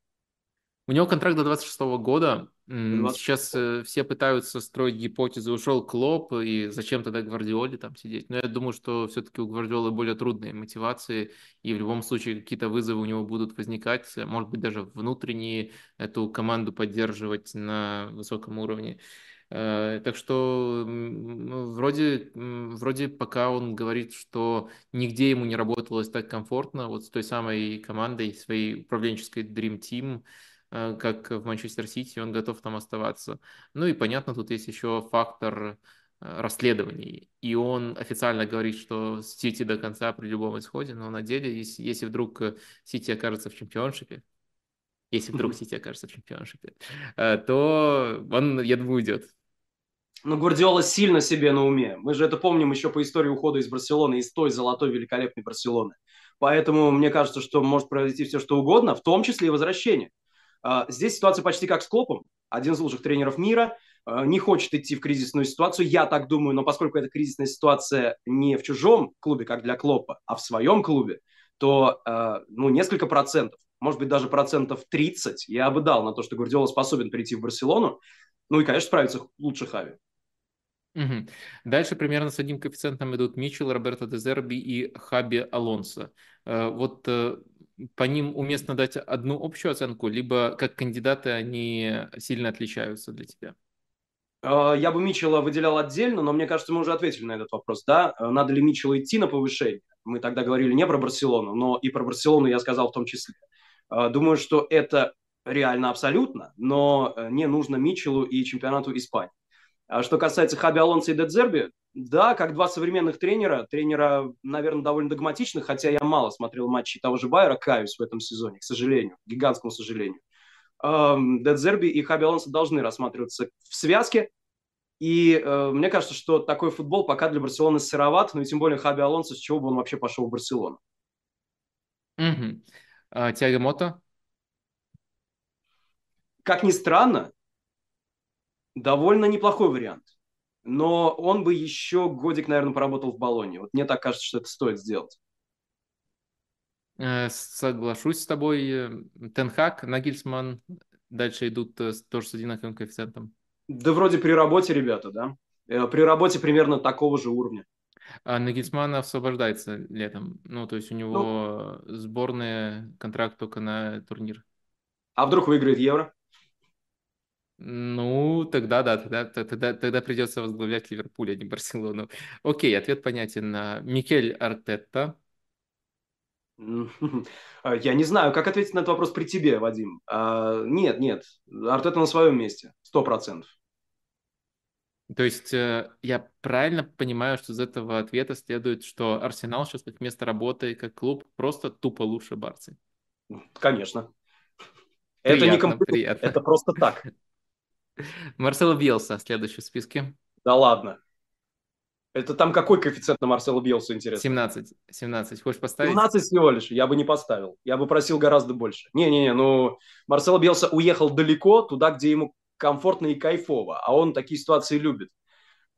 У него контракт до 26 года. 20... Сейчас э, все пытаются строить гипотезы, ушел Клоп, и зачем тогда Гвардиоле там сидеть? Но я думаю, что все-таки у Гвардиолы более трудные мотивации, и в любом случае какие-то вызовы у него будут возникать, может быть, даже внутренние эту команду поддерживать на высоком уровне. Э, так что вроде, вроде пока он говорит, что нигде ему не работалось так комфортно, вот с той самой командой, своей управленческой Dream Team, Э, как в Манчестер Сити, он готов там оставаться. Ну и понятно, тут есть еще фактор э, расследований. И он официально говорит, что Сити до конца при любом исходе, но на деле, если, если вдруг э, Сити окажется в чемпионшипе, если вдруг Сити окажется в чемпионшипе, то он, я думаю, уйдет. Но Гвардиола сильно себе на уме. Мы же это помним еще по истории ухода из Барселоны, из той золотой великолепной Барселоны. Поэтому мне кажется, что может произойти все, что угодно, в том числе и возвращение. А, здесь ситуация почти как с Клопом. Один из лучших тренеров мира. э, не хочет идти в кризисную ситуацию, я так думаю, но поскольку эта кризисная ситуация не в чужом клубе, как для Клопа, а в своем клубе, то э, ну, несколько процентов, может быть, даже процентов 30 я бы дал на то, что Гвардиола способен прийти в Барселону, ну и, конечно, справиться лучше Хави. Угу. Дальше примерно с одним коэффициентом идут Митчелл, Роберто Дезерби и Хаби Алонсо. Вот э, по ним уместно дать одну общую оценку, либо как кандидаты они сильно отличаются для тебя? Э, я бы Митчелла выделял отдельно, но мне кажется, мы уже ответили на этот вопрос. Да? Надо ли Митчеллу идти на повышение? Мы тогда говорили не про Барселону, но и про Барселону я сказал в том числе. Думаю, что это реально абсолютно, но не нужно Митчеллу и чемпионату Испании. А что касается Хаби Алонса и Дедзерби, да, как два современных тренера, тренера, наверное, довольно догматичных, хотя я мало смотрел матчи того же Байера, каюсь в этом сезоне, к сожалению, к гигантскому сожалению. Дедзерби и Хаби Алонсо должны рассматриваться в связке, и э, мне кажется, что такой футбол пока для Барселоны сыроват, ну и тем более Хаби Алонсо, с чего бы он вообще пошел в Барселону. Угу. А, Тиаго Мото? Как ни странно, довольно неплохой вариант. Но он бы еще годик, наверное, поработал в Болоне. Вот мне так кажется, что это стоит сделать. Э, соглашусь с тобой. Э, Тенхак, Нагельсман дальше идут э, тоже с одинаковым коэффициентом. Да вроде при работе, ребята, да? При работе примерно такого же уровня. А Нагельсман освобождается летом. Ну, то есть у него ну, сборная, контракт только на турнир. А вдруг выиграет Евро? Ну, тогда да, тогда, тогда, тогда придется возглавлять Ливерпуль, а не Барселону. Окей, ответ понятен. Микель Артетта. Я не знаю, как ответить на этот вопрос при тебе, Вадим. А, нет, нет, Артета на своем месте, сто процентов. То есть э, я правильно понимаю, что из этого ответа следует, что Арсенал сейчас как место работы, как клуб, просто тупо лучше Барсы? Конечно. Приятно, это не комплимент, приятно. это просто так. Марсело Биелса следующий в списке. Да ладно. Это там какой коэффициент на Марсело Биелсу, интересно? 17. 17. Хочешь поставить? 17 всего лишь. Я бы не поставил. Я бы просил гораздо больше. Не-не-не, ну, Марсело Биелса уехал далеко, туда, где ему комфортно и кайфово. А он такие ситуации любит.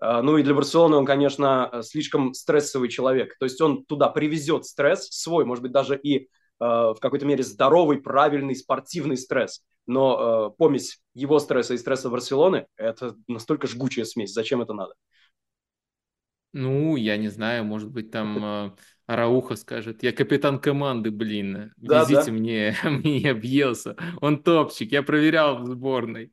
А, ну и для Барселоны он, конечно, слишком стрессовый человек. То есть он туда привезет стресс свой, может быть, даже и в какой-то мере здоровый, правильный, спортивный стресс но э, помесь его стресса и стресса Барселоны – это настолько жгучая смесь. Зачем это надо? Ну, я не знаю, может быть, там э, Арауха скажет, я капитан команды, блин, везите да, да. мне, мне объелся, он топчик, я проверял в сборной.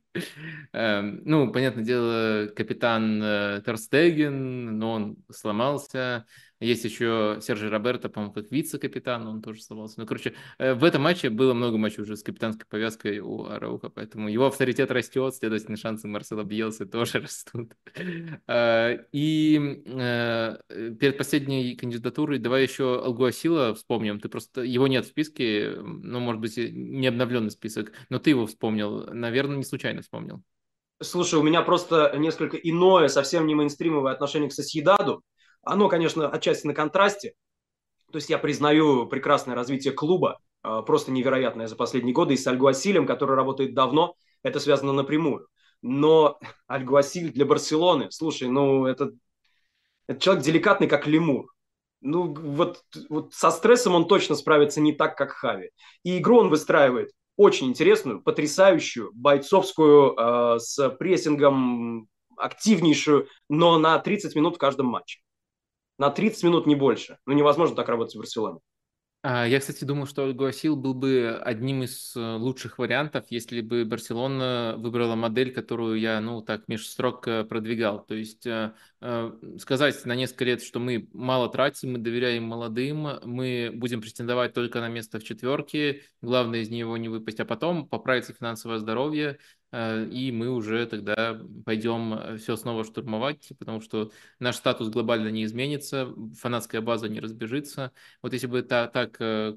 Эм, ну, понятное дело, капитан э, Терстеген, но он сломался, есть еще Сержи Роберто, по-моему, как вице-капитан, он тоже сломался. Ну, короче, э, в этом матче было много матчей уже с капитанской повязкой у Арауха, поэтому его авторитет растет, следовательно, шансы Марсела Бьелса тоже растут. И перед последней кандидатурой давай еще Алгуасила вспомним. Ты просто его нет в списке, ну, может быть, не обновленный список, но ты его вспомнил. Наверное, не случайно вспомнил. Слушай, у меня просто несколько иное, совсем не мейнстримовое отношение к Сосьедаду. Оно, конечно, отчасти на контрасте. То есть я признаю прекрасное развитие клуба, а, просто невероятное за последние годы. И с Альгуасилем, который работает давно, это связано напрямую. Но Альгуасиль для Барселоны, слушай, ну это, это человек деликатный, как лемур ну, вот, вот со стрессом он точно справится не так, как Хави. И игру он выстраивает очень интересную, потрясающую, бойцовскую, э, с прессингом активнейшую, но на 30 минут в каждом матче. На 30 минут не больше. Ну, невозможно так работать в Барселоне. А, я, кстати, думаю, что Гуасил был бы одним из э, лучших вариантов, если бы Барселона выбрала модель, которую я, ну, так, меж э, продвигал. То есть э, сказать на несколько лет, что мы мало тратим, мы доверяем молодым, мы будем претендовать только на место в четверке, главное из него не выпасть, а потом поправится финансовое здоровье, и мы уже тогда пойдем э, все снова штурмовать, потому что наш статус глобально не изменится, фанатская база не разбежится. Вот если бы та, так э,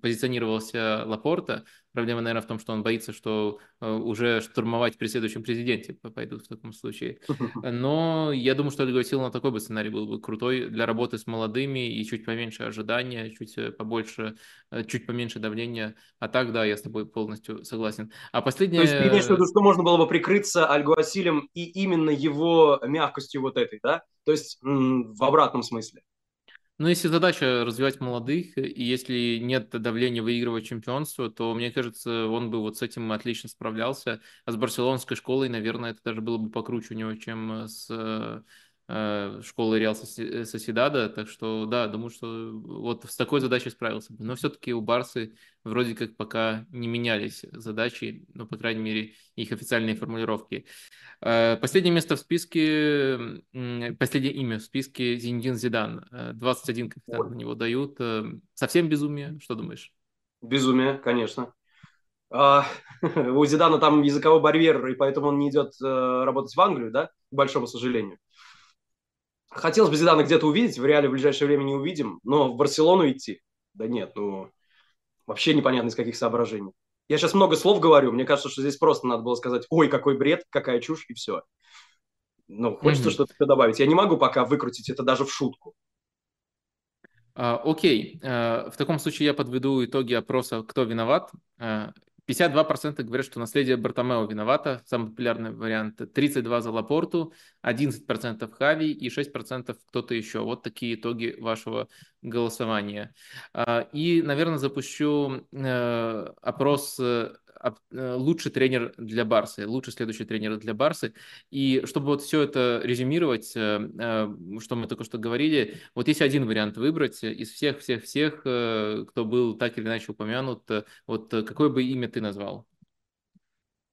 позиционировался Лапорта, Проблема, наверное, в том, что он боится, что э, уже штурмовать при следующем президенте пойдут в таком случае. Но я думаю, что Ольга Васильевна такой бы сценарий был бы крутой для работы с молодыми и чуть поменьше ожидания, чуть э, побольше, э, чуть поменьше давления. А так, да, я с тобой полностью согласен. А последнее... То есть ты имеешь в виду, что можно было бы прикрыться Альгуасилем и именно его мягкостью вот этой, да? То есть в обратном смысле. Ну, если задача развивать молодых, и если нет давления выигрывать чемпионство, то, мне кажется, он бы вот с этим отлично справлялся. А с барселонской школой, наверное, это даже было бы покруче у него, чем с э, школы Реал Соседада. Так что, да, думаю, что вот с такой задачей справился бы. Но все-таки у Барсы вроде как пока не менялись задачи, ну, по крайней мере, их официальные формулировки. Э, последнее место в списке, последнее имя в списке Зиндин Зидан. 21 э, коэффициент на него дают. Э, совсем безумие, что думаешь? Безумие, конечно. А, у Зидана там языковой барьер, и поэтому он не идет работать в Англию, да, к большому сожалению. Хотелось бы Зидана где-то увидеть, в реале в ближайшее время не увидим, но в Барселону идти? Да нет, ну, вообще непонятно из каких соображений. Я сейчас много слов говорю, мне кажется, что здесь просто надо было сказать, ой, какой бред, какая чушь, и все. Ну, хочется mm-hmm. что-то добавить. Я не могу пока выкрутить это даже в шутку. Uh, окей, uh, в таком случае я подведу итоги опроса «Кто виноват?». Uh, 52% говорят, что наследие Бартомео виновато, самый популярный вариант. 32% за Лапорту, 11% Хави и 6% кто-то еще. Вот такие итоги вашего голосования. А, и, наверное, запущу э, опрос Э, лучший тренер для Барсы, лучший следующий тренер для Барсы. И чтобы вот все это резюмировать, э, э, что мы только что говорили, вот есть один вариант выбрать из всех-всех-всех, кто был так или иначе упомянут, вот какое бы имя ты назвал?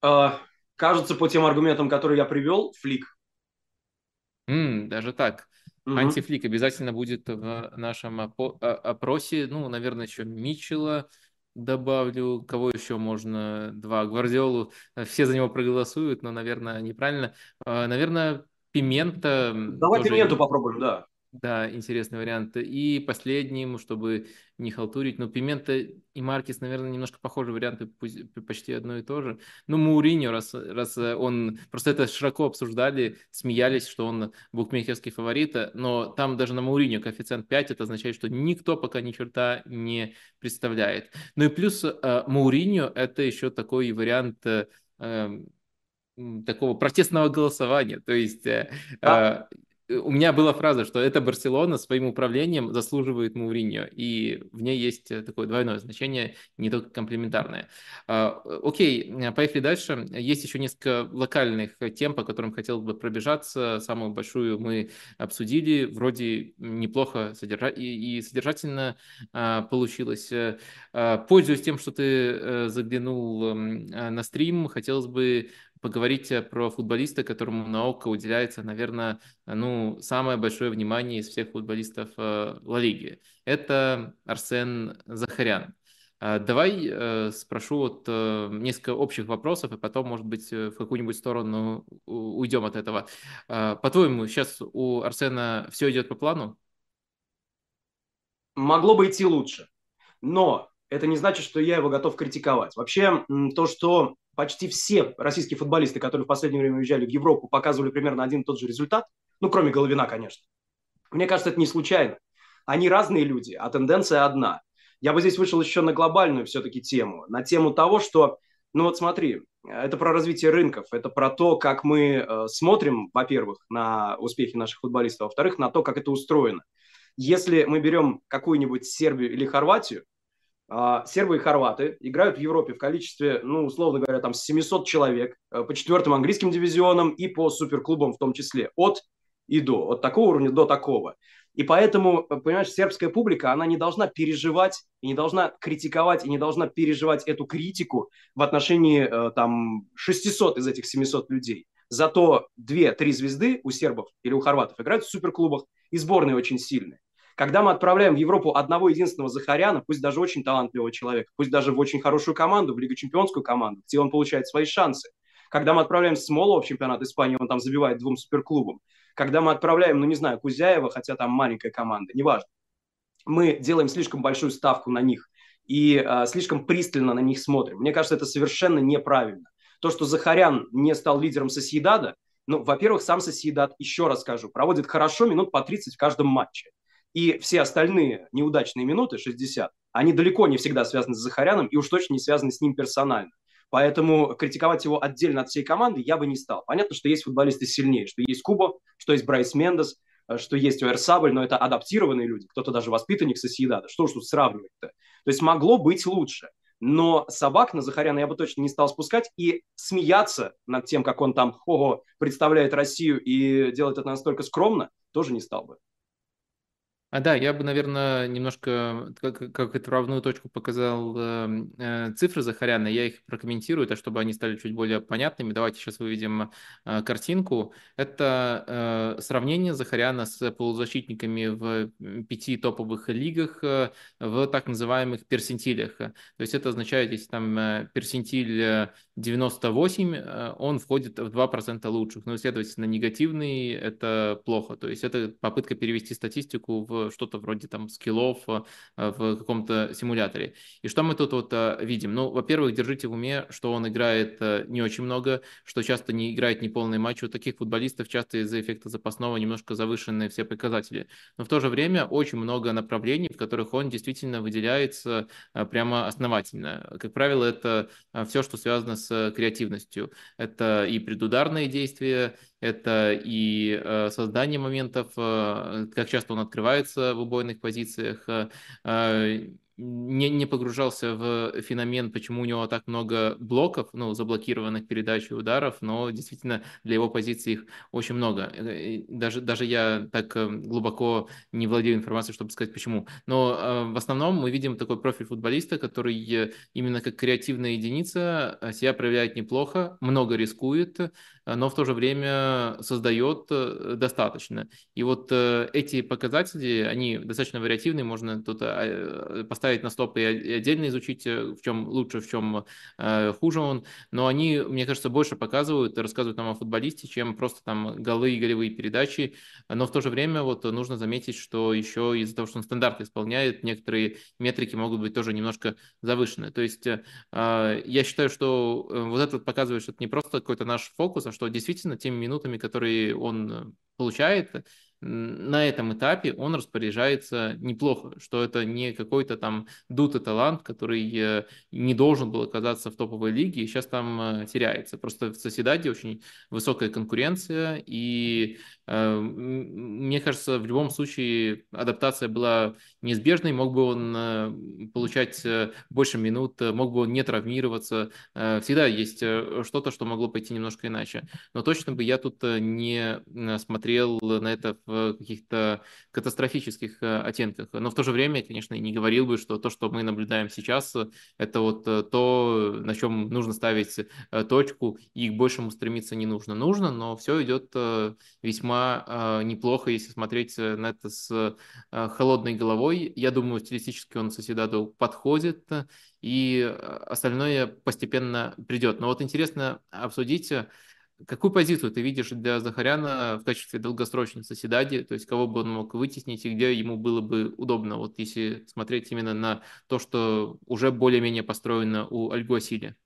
А, кажется, по тем аргументам, которые я привел, флик. Mm, даже так. Угу. Антифлик обязательно будет в нашем опросе. Ну, наверное, еще Митчелла, добавлю, кого еще можно, два, Гвардиолу, все за него проголосуют, но, наверное, неправильно. А, наверное, Пимента... Давай тоже... Пименту попробуем, да. Да, интересный вариант. И последним, чтобы не халтурить, но Пимента и Маркис, наверное, немножко похожие варианты, почти одно и то же. Ну, Мауриньо, раз, раз он... Просто это широко обсуждали, смеялись, что он букмекерский фаворит, но там даже на Мауриньо коэффициент 5, это означает, что никто пока ни черта не представляет. Ну и плюс э, Мауриньо – это еще такой вариант э, эм, такого протестного голосования. То есть э, а? У меня была фраза, что это Барселона своим управлением заслуживает Мауриньо, и в ней есть э, такое двойное значение, не только комплементарное. А, окей, поехали дальше. Есть еще несколько локальных тем, по которым хотел бы пробежаться. Самую большую мы обсудили, вроде неплохо содержа... и содержательно а, получилось. Пользуясь тем, что ты э, заглянул на стрим, хотелось бы поговорить э, про футболиста, которому на ОКО уделяется, наверное, ну, самое большое внимание из всех футболистов э, Ла Лиги. Это Арсен Захарян. Э, давай спрошу вот несколько общих вопросов, и потом, может быть, в какую-нибудь сторону уйдем от этого. По-твоему, сейчас у Арсена все идет по плану? Могло бы идти лучше, но это не значит, что я его готов критиковать. Вообще, то, что почти все российские футболисты, которые в последнее время уезжали в Европу, показывали примерно один и тот же результат, ну, кроме Головина, конечно. Мне кажется, это не случайно. Они разные люди, а тенденция одна. Я бы здесь вышел еще на глобальную все-таки тему, на тему того, что, ну вот смотри, это про развитие рынков, это про то, как мы э, смотрим, во-первых, на успехи наших футболистов, а во-вторых, на то, как это устроено. Если мы берем какую-нибудь Сербию или Хорватию, сербы и хорваты играют в Европе в количестве, ну, условно говоря, там 700 человек э, по четвертым английским дивизионам и по суперклубам в том числе. От и до. От такого уровня до такого. И поэтому, э, понимаешь, сербская публика, она не должна переживать, и не должна критиковать, и не должна переживать эту критику в отношении э, там 600 из этих 700 людей. Зато 2-3 звезды у сербов или у хорватов играют в суперклубах, и сборные очень сильные. Когда мы отправляем в Европу одного единственного Захаряна, пусть даже очень талантливого человека, пусть даже в очень хорошую команду, в Лигу Чемпионскую команду, где он получает свои шансы. Когда мы отправляем Смолова в чемпионат Испании, он там забивает двум суперклубам. Когда мы отправляем, ну не знаю, Кузяева, хотя там маленькая команда, неважно. Мы делаем слишком большую ставку на них и э, слишком пристально на них смотрим. Мне кажется, это совершенно неправильно. То, что Захарян не стал лидером Сосъедада, ну, во-первых, сам Сосъедад, еще раз скажу, проводит хорошо минут по 30 в каждом матче. И все остальные неудачные минуты, 60, они далеко не всегда связаны с Захаряном и уж точно не связаны с ним персонально. Поэтому критиковать его отдельно от всей команды я бы не стал. Понятно, что есть футболисты сильнее, что есть Куба, что есть Брайс Мендес, э, что есть Уэрсабль, но это адаптированные люди, кто-то даже воспитанник Сосъедада. Что уж тут сравнивать-то? То есть могло быть лучше. Но собак на Захаряна я бы точно не стал спускать и смеяться над тем, как он там ого, представляет Россию и делает это настолько скромно, тоже не стал бы. А, да, я бы, наверное, немножко, как, как отправную точку показал э, э, цифры Захаряна, я их прокомментирую, так чтобы они стали чуть более понятными. Давайте сейчас выведем э, картинку. Это э, сравнение Захаряна с полузащитниками в пяти топовых лигах э, в так называемых персентилях. То есть это означает, если там э, персентиль 98, э, он входит в 2% лучших. Ну, следовательно, негативный – это плохо. То есть это попытка перевести статистику в что-то вроде там скиллов э, в каком-то симуляторе. И что мы тут вот э, видим? Ну, во-первых, держите в уме, что он играет э, не очень много, что часто не играет неполный матч. У таких футболистов часто из-за эффекта запасного немножко завышенные все показатели. Но в то же время очень много направлений, в которых он действительно выделяется прямо основательно. Как правило, это все, что связано с креативностью. Это и предударные действия, это и создание моментов, как часто он открывается в убойных позициях, э, не, не погружался в феномен, почему у него так много блоков, ну, заблокированных передач и ударов, но действительно для его позиции их очень много. Даже, даже я так глубоко не владею информацией, чтобы сказать почему. Но в основном мы видим такой профиль футболиста, который именно как креативная единица себя проявляет неплохо, много рискует, но в то же время создает э, достаточно. И вот э, эти показатели, они достаточно вариативные, можно тут а, поставить на стоп и отдельно изучить, э, в чем лучше, в чем хуже он, но они, мне кажется, больше показывают, рассказывают нам о футболисте, чем просто там голы и голевые передачи, но в то же время вот нужно заметить, что еще из-за того, что он стандарт исполняет, некоторые метрики могут быть тоже немножко завышены. То есть я считаю, что вот это показывает, что это не просто какой-то наш фокус, а что действительно теми минутами, которые он э, получает, на этом этапе он распоряжается неплохо, что это не какой-то там дутый талант, который э, не должен был оказаться в топовой лиге и сейчас там э, теряется. Просто в Соседаде очень высокая конкуренция, и э, мне кажется, в любом случае адаптация была неизбежной, мог бы он получать больше минут, мог бы он не травмироваться, всегда есть что-то, что могло пойти немножко иначе. Но точно бы я тут не смотрел на это в каких-то катастрофических э, оттенках. Но в то же время, конечно, не говорил бы, что то, что мы наблюдаем сейчас, это вот э, то, на чем нужно ставить э, точку, и к большему стремиться не нужно. Нужно, но все идет весьма неплохо, если смотреть на это с холодной головой. Я думаю, стилистически он Соседаду подходит, и остальное постепенно придет. Но вот интересно обсудить Какую позицию ты видишь для Захаряна в качестве долгосрочной соседади, то есть кого бы он мог вытеснить и где ему было бы удобно, вот если смотреть именно на то, что уже более-менее построено у Альгуасиля?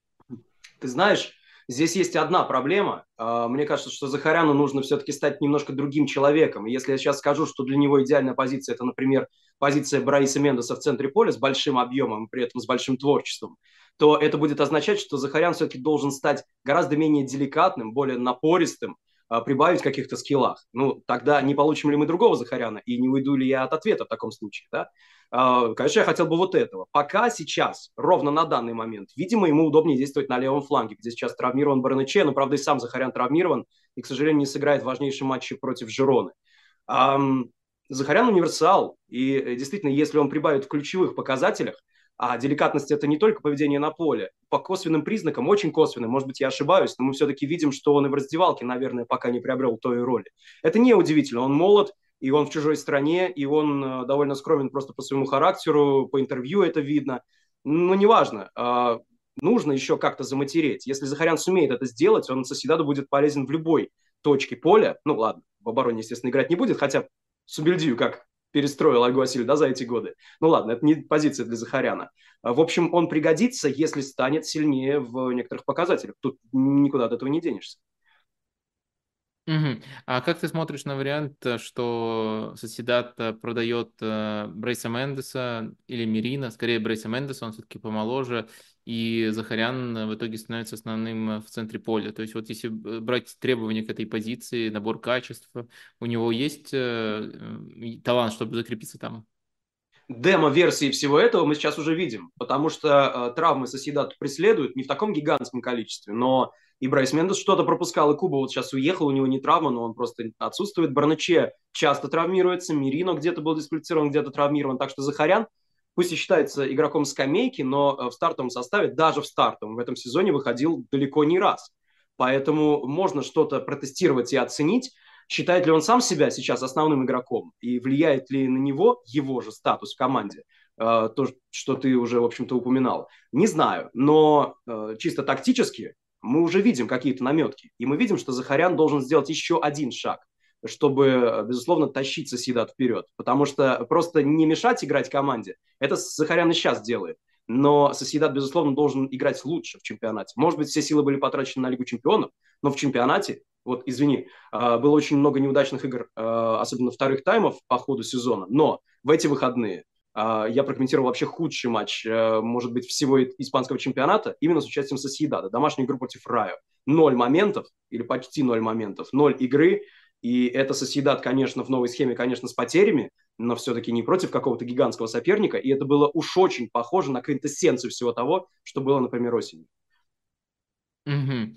Ты знаешь, здесь есть одна проблема. А, мне кажется, что Захаряну нужно все-таки стать немножко другим человеком. Если я сейчас скажу, что для него идеальная позиция – это, например, позиция Браиса Мендеса в центре поля с большим объемом, при этом с большим творчеством, то это будет означать, что Захарян все-таки должен стать гораздо менее деликатным, более напористым, а, прибавить каких-то скиллах. Ну, тогда не получим ли мы другого Захаряна, и не уйду ли я от ответа в таком случае, да? А, конечно, я хотел бы вот этого. Пока сейчас, ровно на данный момент, видимо, ему удобнее действовать на левом фланге, где сейчас травмирован Бараныче, но, правда, и сам Захарян травмирован, и, к сожалению, не сыграет важнейший матче против Жироны. Захарян универсал, и э, действительно, если он прибавит в ключевых показателях, а деликатность – это не только поведение на поле. По косвенным признакам, очень косвенным, может быть, я ошибаюсь, но мы все-таки видим, что он и в раздевалке, наверное, пока не приобрел той роли. Это не удивительно. Он молод, и он в чужой стране, и он э, довольно скромен просто по своему характеру, по интервью это видно. Но неважно, а, нужно еще как-то заматереть. Если Захарян сумеет это сделать, он Соседаду будет полезен в любой точке поля. Ну ладно, в обороне, естественно, играть не будет, хотя Субельдию как перестроил Альгуасиль, да, за эти годы. Ну ладно, это не позиция для Захаряна. А, в общем, он пригодится, если станет сильнее в некоторых показателях. Тут никуда от этого не денешься. Угу. А как ты смотришь на вариант, э, что Соседат э, продает э, Брейса Мендеса или Мирина, скорее Брейса Мендеса, он все-таки помоложе, и Захарян в итоге становится основным в центре поля. То есть вот если брать требования к этой позиции, набор качеств, у него есть талант, чтобы закрепиться там? Демо-версии всего этого мы сейчас уже видим, потому что э, травмы Соседат преследуют не в таком гигантском количестве, но и Брайс Мендес что-то пропускал, и Куба вот сейчас уехал, у него не травма, но он просто отсутствует. Барначе часто травмируется, Мирино где-то был дисквалифицирован, где-то травмирован, так что Захарян, пусть и считается игроком скамейки, но э, в стартовом составе, даже в стартовом, в этом сезоне выходил далеко не раз. Поэтому можно что-то протестировать и оценить. Считает ли он сам себя сейчас основным игроком и влияет ли на него его же статус в команде? Э, то, что ты уже, в общем-то, упоминал. Не знаю, но э, чисто тактически мы уже видим какие-то наметки. И мы видим, что Захарян должен сделать еще один шаг, чтобы, безусловно, тащить Соседат вперед. Потому что просто не мешать играть команде, это Захарян и сейчас делает. Но Соседат, безусловно, должен играть лучше в чемпионате. Может быть, все силы были потрачены на Лигу чемпионов, но в чемпионате, вот, извини, а, было очень много неудачных игр, а, особенно вторых таймов по ходу сезона. Но в эти выходные а, я прокомментировал вообще худший матч, э, может быть, всего испанского чемпионата, именно с участием Сосьедада. Домашняя игра против Раю. Ноль моментов, или почти ноль моментов, ноль игры. И это Сосьедад, конечно, в новой схеме, конечно, с потерями, но все-таки не против какого-то гигантского соперника. И это было уж очень похоже на квинтэссенцию всего того, что было, например, осенью. Угу.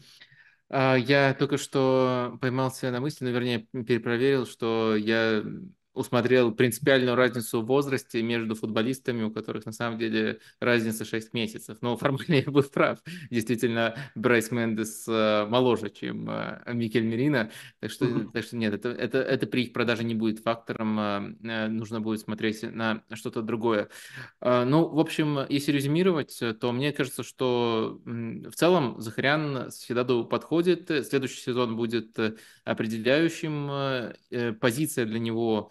Я только что поймался на мысли, ну, вернее, перепроверил, что я усмотрел принципиальную разницу в возрасте между футболистами, у которых на самом деле разница 6 месяцев. Но формально я был прав. Действительно, Брайс Мендес э, моложе, чем э, Микель Мерина. Так что, mm-hmm. так что нет, это, это, это при их продаже не будет фактором. Э, нужно будет смотреть на что-то другое. Ну, в общем, если резюмировать, то мне кажется, что в целом Захарян Седаду подходит. Следующий сезон будет определяющим. Позиция для него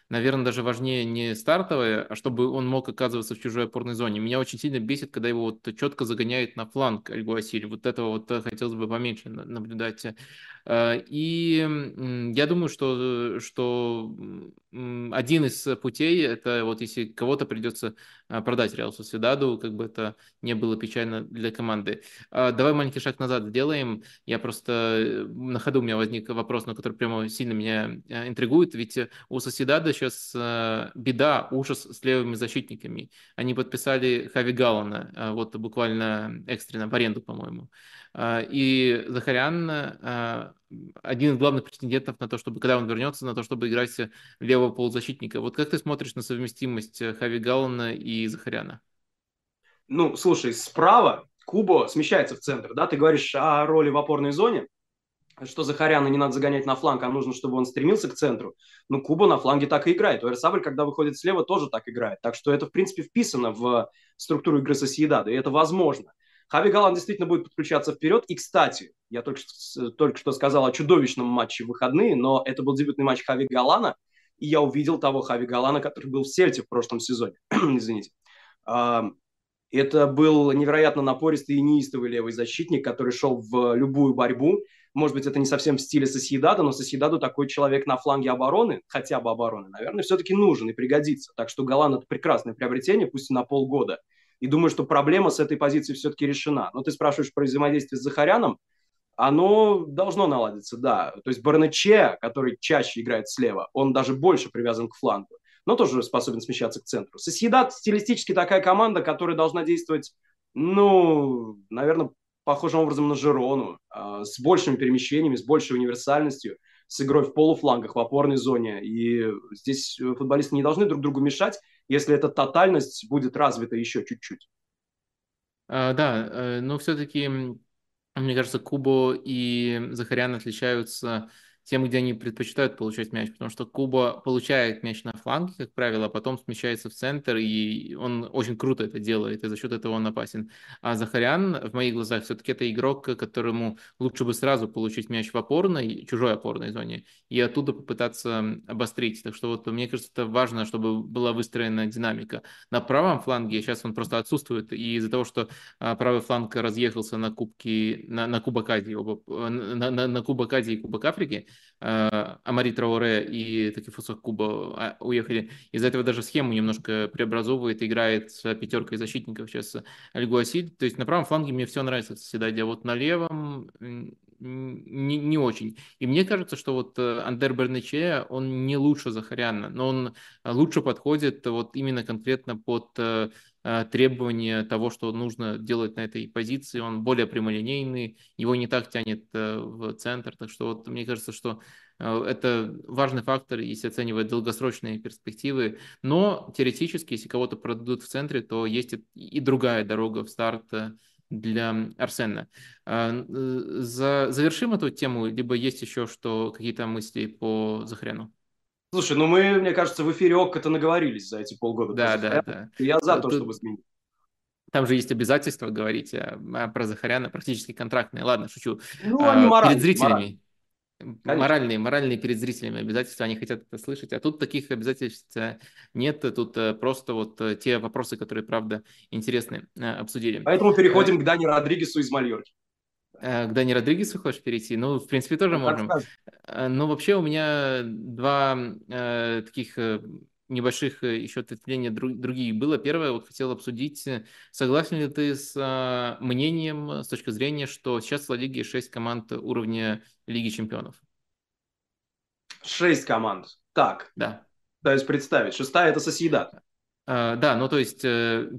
наверное, даже важнее не стартовая, а чтобы он мог оказываться в чужой опорной зоне. Меня очень сильно бесит, когда его вот четко загоняет на фланг Альгуасиль. Вот этого вот э, хотелось бы поменьше наблюдать. Э, и я думаю, что, что один из путей, это вот если кого-то придется э, продать Реал Соседаду, как бы это не было печально для команды. Давай маленький шаг назад сделаем. Я просто на ходу у меня возник вопрос, на который прямо сильно меня интригует. Ведь у Соседада сейчас э, беда, ужас с левыми защитниками. Они подписали Хави Галлана, э, вот буквально экстренно, в аренду, по-моему. Э, и Захарян один из главных претендентов на то, чтобы, когда он вернется, на то, чтобы играть левого полузащитника. Вот как ты смотришь на совместимость Хави Галлана и Захаряна? Ну, слушай, справа Кубо смещается в центр, да? Ты говоришь о роли в опорной зоне что Захаряна не надо загонять на фланг, а нужно, чтобы он стремился к центру. Ну, Куба на фланге так и играет. Уэрсабль, когда выходит слева, тоже так играет. Так что это, в принципе, вписано в структуру игры Сосиедада, и это возможно. Хави Галан действительно будет подключаться вперед. И, кстати, я только, только что сказал о чудовищном матче в выходные, но это был дебютный матч Хави Галана, и я увидел того Хави Галана, который был в Сельте в прошлом сезоне. Извините. Это был невероятно напористый и неистовый левый защитник, который шел в любую борьбу, может быть, это не совсем в стиле Сосьедада, но Сосьедаду такой человек на фланге обороны, хотя бы обороны, наверное, все-таки нужен и пригодится. Так что Галан – это прекрасное приобретение, пусть и на полгода. И думаю, что проблема с этой позицией все-таки решена. Но ты спрашиваешь про взаимодействие с Захаряном, оно должно наладиться, да. То есть Барнече, который чаще играет слева, он даже больше привязан к флангу, но тоже способен смещаться к центру. Сосьедад стилистически такая команда, которая должна действовать, ну, наверное, похожим образом на Жирону, а, с большими перемещениями, с большей универсальностью, с игрой в полуфлангах, в опорной зоне. И здесь футболисты не должны друг другу мешать, если эта тотальность будет развита еще чуть-чуть. А, да, э, но все-таки, мне кажется, Кубо и Захарян отличаются тем, где они предпочитают получать мяч, потому что Куба получает мяч на фланге, как правило, а потом смещается в центр, и он очень круто это делает, и за счет этого он опасен. А Захарян, в моих глазах, все-таки это игрок, которому лучше бы сразу получить мяч в опорной, чужой опорной зоне, и оттуда попытаться обострить. Так что вот мне кажется, это важно, чтобы была выстроена динамика. На правом фланге сейчас он просто отсутствует, и из-за того, что а, правый фланг разъехался на кубки, на, на Кубок Азии, оба, на, на, на Кубок Азии и Кубок Африки, Амари Трауре и Такифуса Куба уехали. Из-за этого даже схему немножко преобразовывает, играет с пятеркой защитников сейчас Альгуасиль. То есть на правом фланге мне все нравится Соседади, а вот на левом не, не очень. И мне кажется, что вот э, Андер Бернече, он не лучше Захаряна, но он лучше подходит вот именно конкретно под э, требования того, что нужно делать на этой позиции. Он более прямолинейный, его не так тянет в центр. Так что вот мне кажется, что Э, это важный фактор, если оценивать долгосрочные перспективы. Но теоретически, если кого-то продадут в центре, то есть и другая дорога в старт э, для Арсена. Э, за, завершим эту тему, либо есть еще что, какие-то мысли по Захаряну? Слушай, ну мы, мне кажется, в эфире ОККО-то наговорились за эти полгода. Да, да, да. Я за то, Тут... чтобы сменить. Там же есть обязательства говорить а, про Захаряна, практически контрактные. Ладно, шучу. Ну, они моральные. Перед зрителями. Моральные. Моральные, моральные перед зрителями обязательства, они хотят это слышать. А тут таких обязательств э, нет, тут э, просто вот те вопросы, которые, правда, интересны, обсудили. Поэтому переходим к Дани Родригесу из Мальорки. К Дани Родригесу хочешь перейти? Ну, в принципе, тоже ну, можем. Ну, вообще у меня два э, таких небольших э, еще ответвления другие было. Первое, вот хотел обсудить, э, согласен ли ты с а, мнением, э, с точки зрения, что сейчас в Лиге 6 команд уровня Лиги Чемпионов? Шесть команд. Так. Да. То есть представить. Шестая – это Соседат. А, да, ну то есть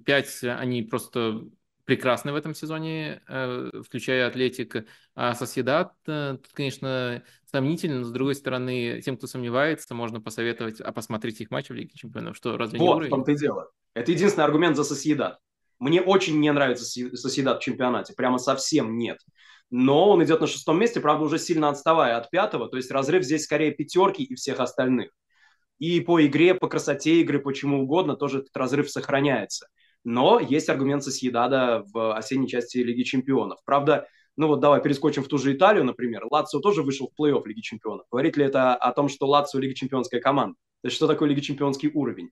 пять они просто прекрасны в этом сезоне, э, включая Атлетик. А Соседат, э, тут, конечно, сомнительно, но, с другой стороны, тем, кто сомневается, можно посоветовать, а посмотреть их матчи в Лиге Чемпионов. Что, разве вот, не уровень? в том-то и дело. Это единственный аргумент за Соседат. Мне очень не нравится Соседат в чемпионате, прямо совсем нет. Но он идет на шестом месте, правда, уже сильно отставая от пятого, то есть разрыв здесь скорее пятерки и всех остальных. И по игре, по красоте игры, почему угодно, тоже этот разрыв сохраняется. Но есть аргумент Сосьедада в осенней части Лиги Чемпионов. Правда, ну вот давай перескочим в ту же Италию, например. Лацио тоже вышел в плей-офф Лиги Чемпионов. Говорит ли это о том, что Лацио Лига Чемпионская команда? То есть что такое Лига Чемпионский уровень?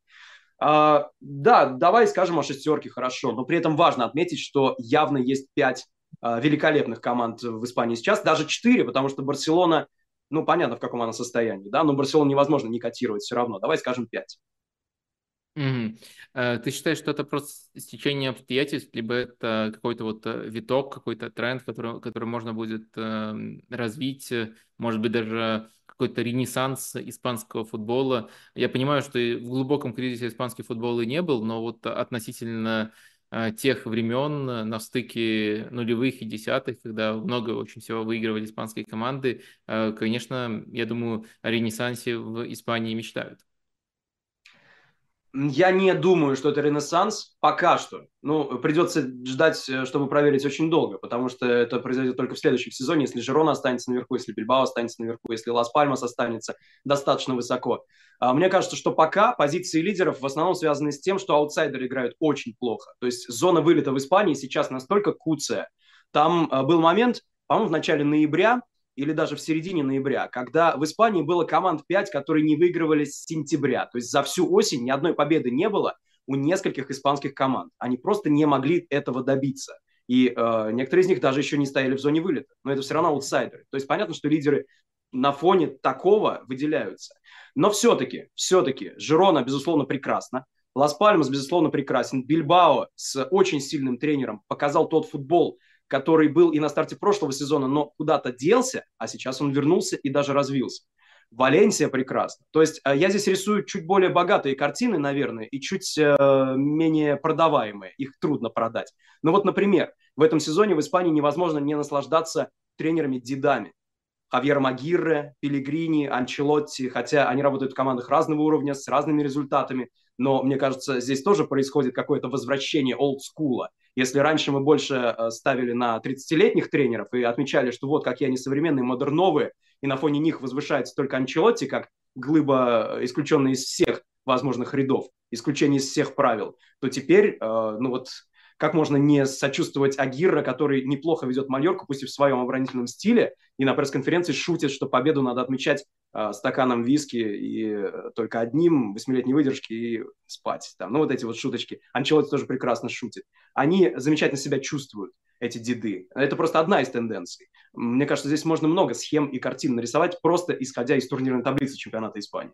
А, да, давай скажем о шестерке, хорошо. Но при этом важно отметить, что явно есть пять а, великолепных команд в Испании сейчас. Даже четыре, потому что Барселона, ну понятно, в каком она состоянии, да, но Барселону невозможно не котировать все равно. Давай скажем пять. Э, ты считаешь, что это просто стечение обстоятельств, либо это какой-то вот э, виток, какой-то тренд, который, который можно будет эм, развить, э, может быть, даже какой-то ренессанс испанского футбола? Я понимаю, что в глубоком кризисе испанский футбол и не был, но вот относительно тех времен на стыке нулевых и десятых, когда много очень всего выигрывали испанские команды, конечно, я думаю, о ренессансе в Испании мечтают. Я не думаю, что это ренессанс пока что. Ну, придется ждать, э, чтобы проверить очень долго, потому что это произойдет только в следующем сезоне, если Жирона останется наверху, если Бильбао останется наверху, если Лас Пальмас останется достаточно высоко. А мне кажется, что пока позиции лидеров в основном связаны с тем, что аутсайдеры играют очень плохо. То есть зона вылета в Испании сейчас настолько куцая. Там э, был момент, по-моему, в начале ноября, или даже в середине ноября, когда в Испании было команд 5, которые не выигрывали с сентября. То есть за всю осень ни одной победы не было у нескольких испанских команд. Они просто не могли этого добиться. И э, некоторые из них даже еще не стояли в зоне вылета. Но это все равно аутсайдеры. То есть понятно, что лидеры на фоне такого выделяются. Но все-таки, все-таки Жирона, безусловно, прекрасна. Лас-Пальмас, безусловно, прекрасен. Бильбао с очень сильным тренером показал тот футбол, который был и на старте прошлого сезона, но куда-то делся, а сейчас он вернулся и даже развился. Валенсия прекрасно. То есть э, я здесь рисую чуть более богатые картины, наверное, и чуть э, менее продаваемые. Их трудно продать. Но вот, например, в этом сезоне в Испании невозможно не наслаждаться тренерами-дедами. Хавьер Магирре, Пелигрини, Анчелотти, хотя они работают в командах разного уровня, с разными результатами, но мне кажется, здесь тоже происходит какое-то возвращение олдскула. Если раньше мы больше э, ставили на 30-летних тренеров и отмечали, что вот какие они современные, модерновые, и на фоне них возвышается только Анчелотти, как глыба, э, исключенная из всех возможных рядов, исключение из всех правил, то теперь, э, ну вот, как можно не сочувствовать Агирра, который неплохо ведет Мальорку, пусть и в своем оборонительном стиле, и на пресс-конференции шутит, что победу надо отмечать э, стаканом виски и э, только одним, восьмилетней выдержки и спать. Там. Ну, вот эти вот шуточки. Анчелотти тоже прекрасно шутит. Они замечательно себя чувствуют, эти деды. Это просто одна из тенденций. Мне кажется, здесь можно много схем и картин нарисовать, просто исходя из турнирной таблицы чемпионата Испании.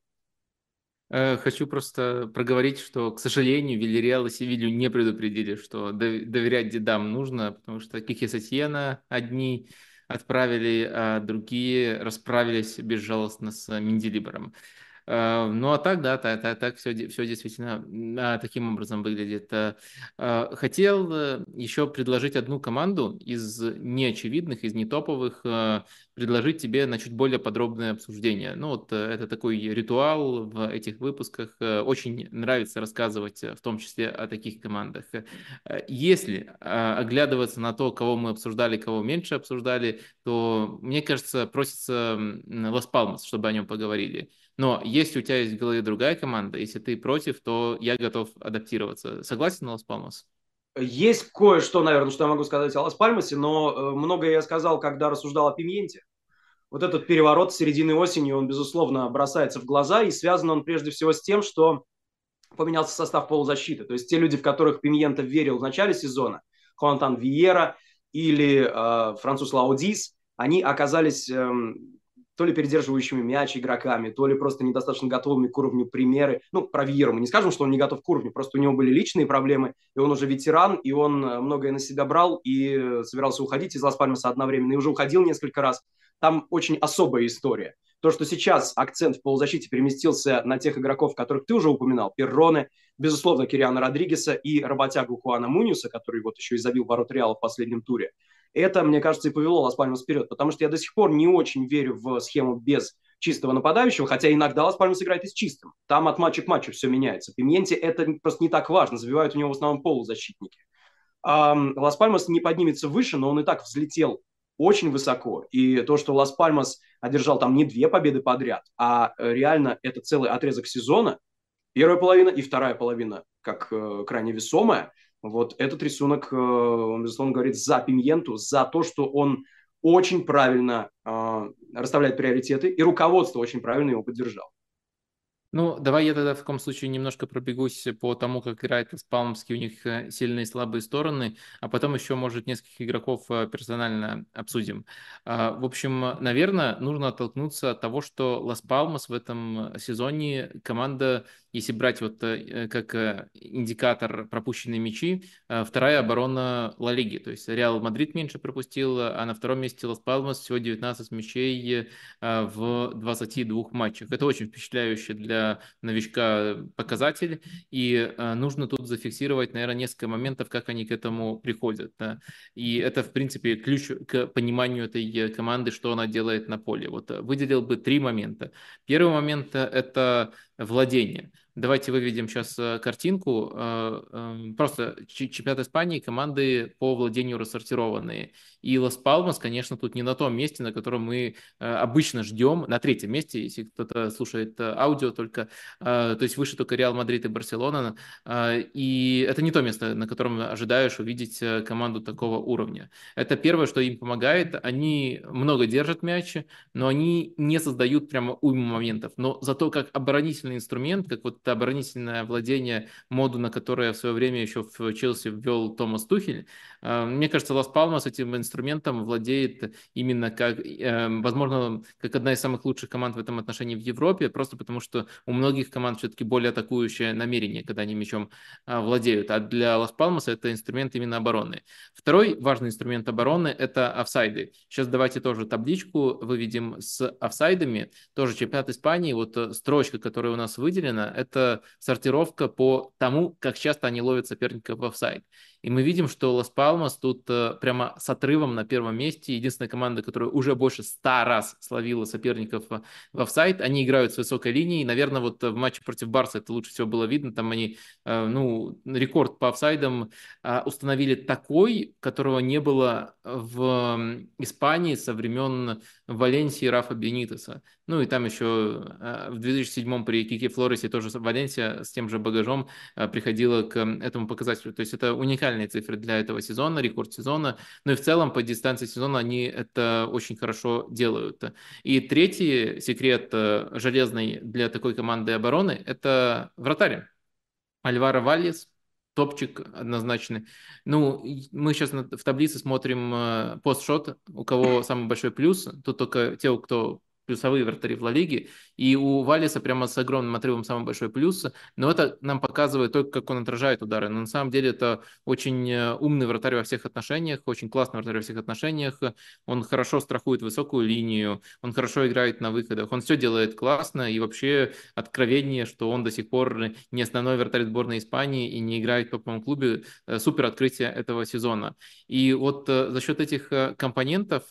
Э, хочу просто проговорить, что, к сожалению, Вильяреал и Севилью не предупредили, что доверять дедам нужно, потому что Кихи Сатьена одни отправили, а другие расправились безжалостно с Менделибером. Э, ну а так, да, так, так, так все, все действительно а, таким образом выглядит. Э, э, хотел еще предложить одну команду из неочевидных, из нетоповых, предложить тебе на чуть более подробное обсуждение. Ну вот это такой ритуал в этих выпусках. Очень нравится рассказывать в том числе о таких командах. Если оглядываться на то, кого мы обсуждали, кого меньше обсуждали, то, мне кажется, просится Лас Палмас, чтобы о нем поговорили. Но если у тебя есть в голове другая команда, если ты против, то я готов адаптироваться. Согласен, Лас Палмас? Есть кое-что, наверное, что я могу сказать о Лас Пальмасе, но э, многое я сказал, когда рассуждал о Пименте. Вот этот переворот с середины осени, он, безусловно, бросается в глаза, и связан он прежде всего с тем, что поменялся состав полузащиты. То есть те люди, в которых Пименто верил в начале сезона, Хуантан Виера или э, француз Лаудис, они оказались э, то ли передерживающими мяч игроками, то ли просто недостаточно готовыми к уровню примеры. Ну, про Вьеру мы не скажем, что он не готов к уровню, просто у него были личные проблемы, и он уже ветеран, и он э, многое на себя брал, и собирался уходить из Лас-Пальмаса одновременно, и уже уходил несколько раз. Там очень особая история. То, что сейчас акцент в полузащите переместился на тех игроков, которых ты уже упоминал, Перроне, безусловно, Кириана Родригеса и работягу Хуана Муниуса, который вот еще и забил ворот Реала в последнем туре это, мне кажется, и повело Лас-Пальмас вперед, потому что я до сих пор не очень верю в схему без чистого нападающего, хотя иногда Лас-Пальмас играет и с чистым. Там от матча к матчу все меняется. Пименте это просто не так важно, забивают у него в основном полузащитники. Лас-Пальмас не поднимется выше, но он и так взлетел очень высоко. И то, что Лас-Пальмас одержал там не две победы подряд, а реально это целый отрезок сезона, первая половина и вторая половина, как э, крайне весомая – вот этот рисунок, э, он, безусловно, говорит за Пимьенту, за то, что он очень правильно э, расставляет приоритеты, и руководство очень правильно его поддержало. Ну, давай я тогда в таком случае немножко пробегусь по тому, как играет Спалмский, у них э, сильные и слабые стороны, а потом еще, может, нескольких игроков э, персонально обсудим. А, в общем, наверное, нужно оттолкнуться от того, что Лас Палмас в этом сезоне команда, если брать вот э, как индикатор пропущенные мячи, вторая оборона Ла Лиги, то есть Реал Мадрид меньше пропустил, а на втором месте Лас Палмас всего 19 мячей в 22 матчах. Это очень впечатляюще для новичка показатель, и э, нужно тут зафиксировать, наверное, несколько моментов, как они к этому приходят. И это, в принципе, ключ к пониманию этой команды, что она делает на поле. Вот э, выделил бы три момента. Первый момент – это владение. Давайте выведем сейчас э, картинку. Э, эм, просто чемпионат Испании, команды по владению рассортированные. И Лас Палмас, конечно, тут не на том месте, на котором мы э, обычно ждем, на третьем месте, если кто-то слушает аудио только, то есть выше только Реал Мадрид и Барселона. И это не то место, на котором ожидаешь увидеть команду такого уровня. Это первое, что им помогает. Они много держат мяч, но они не создают прямо уйму моментов. Но зато как оборонительный инструмент, как вот это оборонительное владение, моду, на которое в свое время еще в Челси ввел Томас Тухель. Э, мне кажется, Лас Палмас этим инструментом владеет именно как, э, возможно, как одна из самых лучших команд в этом отношении в Европе, просто потому что у многих команд все-таки более атакующее намерение, когда они мячом э, владеют. А для Лас Палмаса это инструмент именно обороны. Второй важный инструмент обороны – это офсайды. Сейчас давайте тоже табличку выведем с офсайдами. Тоже чемпионат Испании, вот строчка, которая у нас выделена, это сортировка по тому, как часто они ловят соперника в офсайд. И мы видим, что Лас Палмас тут э, прямо с отрывом на первом месте. Единственная команда, которая уже больше ста раз словила соперников в офсайд. Они играют с высокой линией. Наверное, вот в матче против Барса это лучше всего было видно. Там они, э, ну, рекорд по офсайдам э, установили такой, которого не было в Испании со времен Валенсии Рафа Бенитеса. Ну и там еще в 2007 при Кике Флоресе тоже Валенсия с тем же багажом приходила к этому показателю. То есть это уникально уникальные цифры для этого сезона, рекорд сезона. Ну и в целом по дистанции сезона они это очень хорошо делают. И третий секрет э, железный для такой команды обороны – это вратарь. Альваро Вальес, топчик однозначный. Ну, мы сейчас в таблице смотрим э, постшот, у кого самый большой плюс. Тут только те, кто плюсовые вратари в Ла Лиге, и у Валиса прямо с огромным отрывом самый большой плюс, но это нам показывает только, как он отражает удары. Но на самом деле это очень э, умный вратарь во всех отношениях, очень классный вратарь во всех отношениях. Он хорошо страхует высокую линию, он хорошо играет на выходах, он все делает классно, и вообще откровение, что он до сих пор не основной вратарь сборной Испании и не играет в топовом клубе, э, супер открытие этого сезона. И вот э, за счет этих компонентов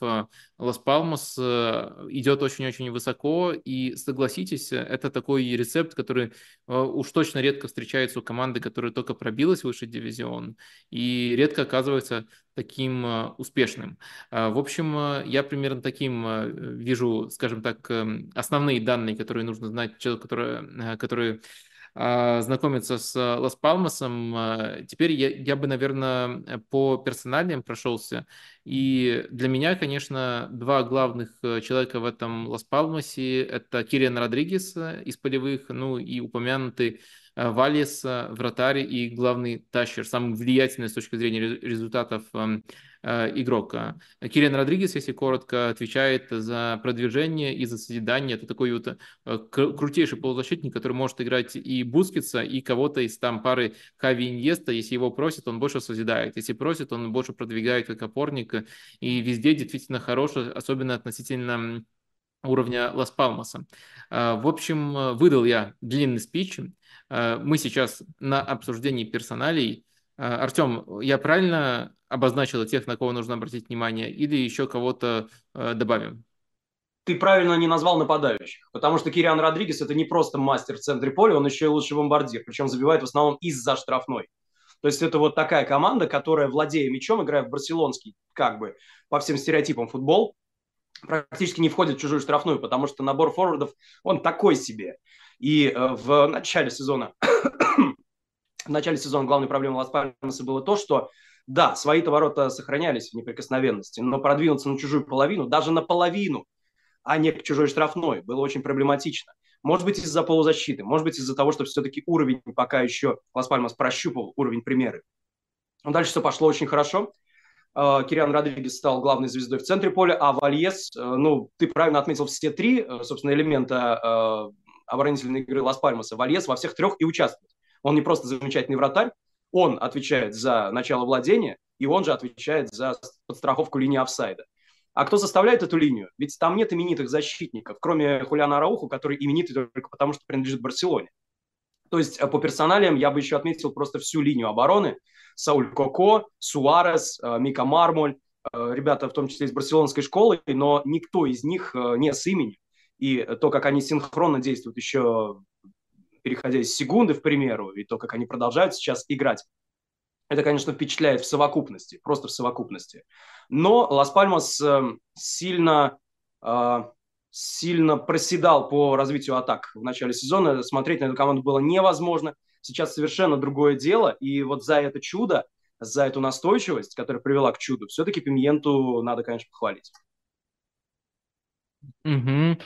Лас Палмас идет очень очень высоко, и согласитесь, это такой рецепт, который э, уж точно редко встречается у команды, которая только пробилась в высший дивизион, и редко оказывается таким э, успешным. В общем, я примерно таким э, вижу, скажем так, эм, основные данные, которые нужно знать человеку, который, который знакомиться с э, Лас-Палмасом. А, теперь я, я бы, наверное, по персональным прошелся. И для меня, конечно, два главных э, человека в этом Лас-Палмасе – это Кириан Родригес э, из полевых, ну и упомянутый Валис, вратарь и главный тащер, самый влиятельный с точки зрения результатов эм, Э, игрок. Кириан Родригес, если коротко, отвечает за продвижение и за созидание. Это такой вот э, крутейший полузащитник, который может играть и Бускетса, и кого-то из там пары Хави Иньеста. Если его просят, он больше созидает. Если просит, он больше продвигает как опорник. И везде действительно хороший, особенно относительно уровня Лас-Палмаса. Э, в общем, выдал я длинный спич. Мы сейчас на обсуждении персоналей. Артем, я правильно обозначила тех, на кого нужно обратить внимание, или еще кого-то э, добавим? Ты правильно не назвал нападающих, потому что Кириан Родригес это не просто мастер в центре поля, он еще и лучший бомбардир, причем забивает в основном из-за штрафной. То есть это вот такая команда, которая, владея мячом, играя в барселонский, как бы, по всем стереотипам футбол, практически не входит в чужую штрафную, потому что набор форвардов, он такой себе. И э, в начале сезона, в начале сезона главной проблемой Лас-Пальмаса было то, что да, свои-то ворота сохранялись в неприкосновенности, но продвинуться на чужую половину, даже на половину, а не к чужой штрафной, было очень проблематично. Может быть, из-за полузащиты, может быть, из-за того, что все-таки уровень пока еще Лас-Пальмас прощупал уровень примеры. Но дальше все пошло очень хорошо. А, Кириан Родригес стал главной звездой в центре поля, а Вальес, э, ну, ты правильно отметил все три, э, собственно, элемента э, оборонительной игры Лас-Пальмаса. Вальес во всех трех и участвует. Он не просто замечательный вратарь, он отвечает за начало владения, и он же отвечает за подстраховку линии офсайда. А кто составляет эту линию? Ведь там нет именитых защитников, кроме Хулиана Рауху, который именитый только потому, что принадлежит Барселоне. То есть э, по персоналиям я бы еще отметил просто всю линию обороны. Сауль Коко, Суарес, э, Мика Мармоль, э, ребята в том числе из барселонской школы, но никто из них не с именем. И то, как они синхронно действуют еще переходя из секунды, в примеру, и то, как они продолжают сейчас играть, это, конечно, впечатляет в совокупности, просто в совокупности. Но Лас-Пальмас эм, сильно, э, сильно проседал по развитию атак в начале сезона. Смотреть на эту команду было невозможно. Сейчас совершенно другое дело. И вот за это чудо, за эту настойчивость, которая привела к чуду, все-таки Пимьенту надо, конечно, похвалить. Угу.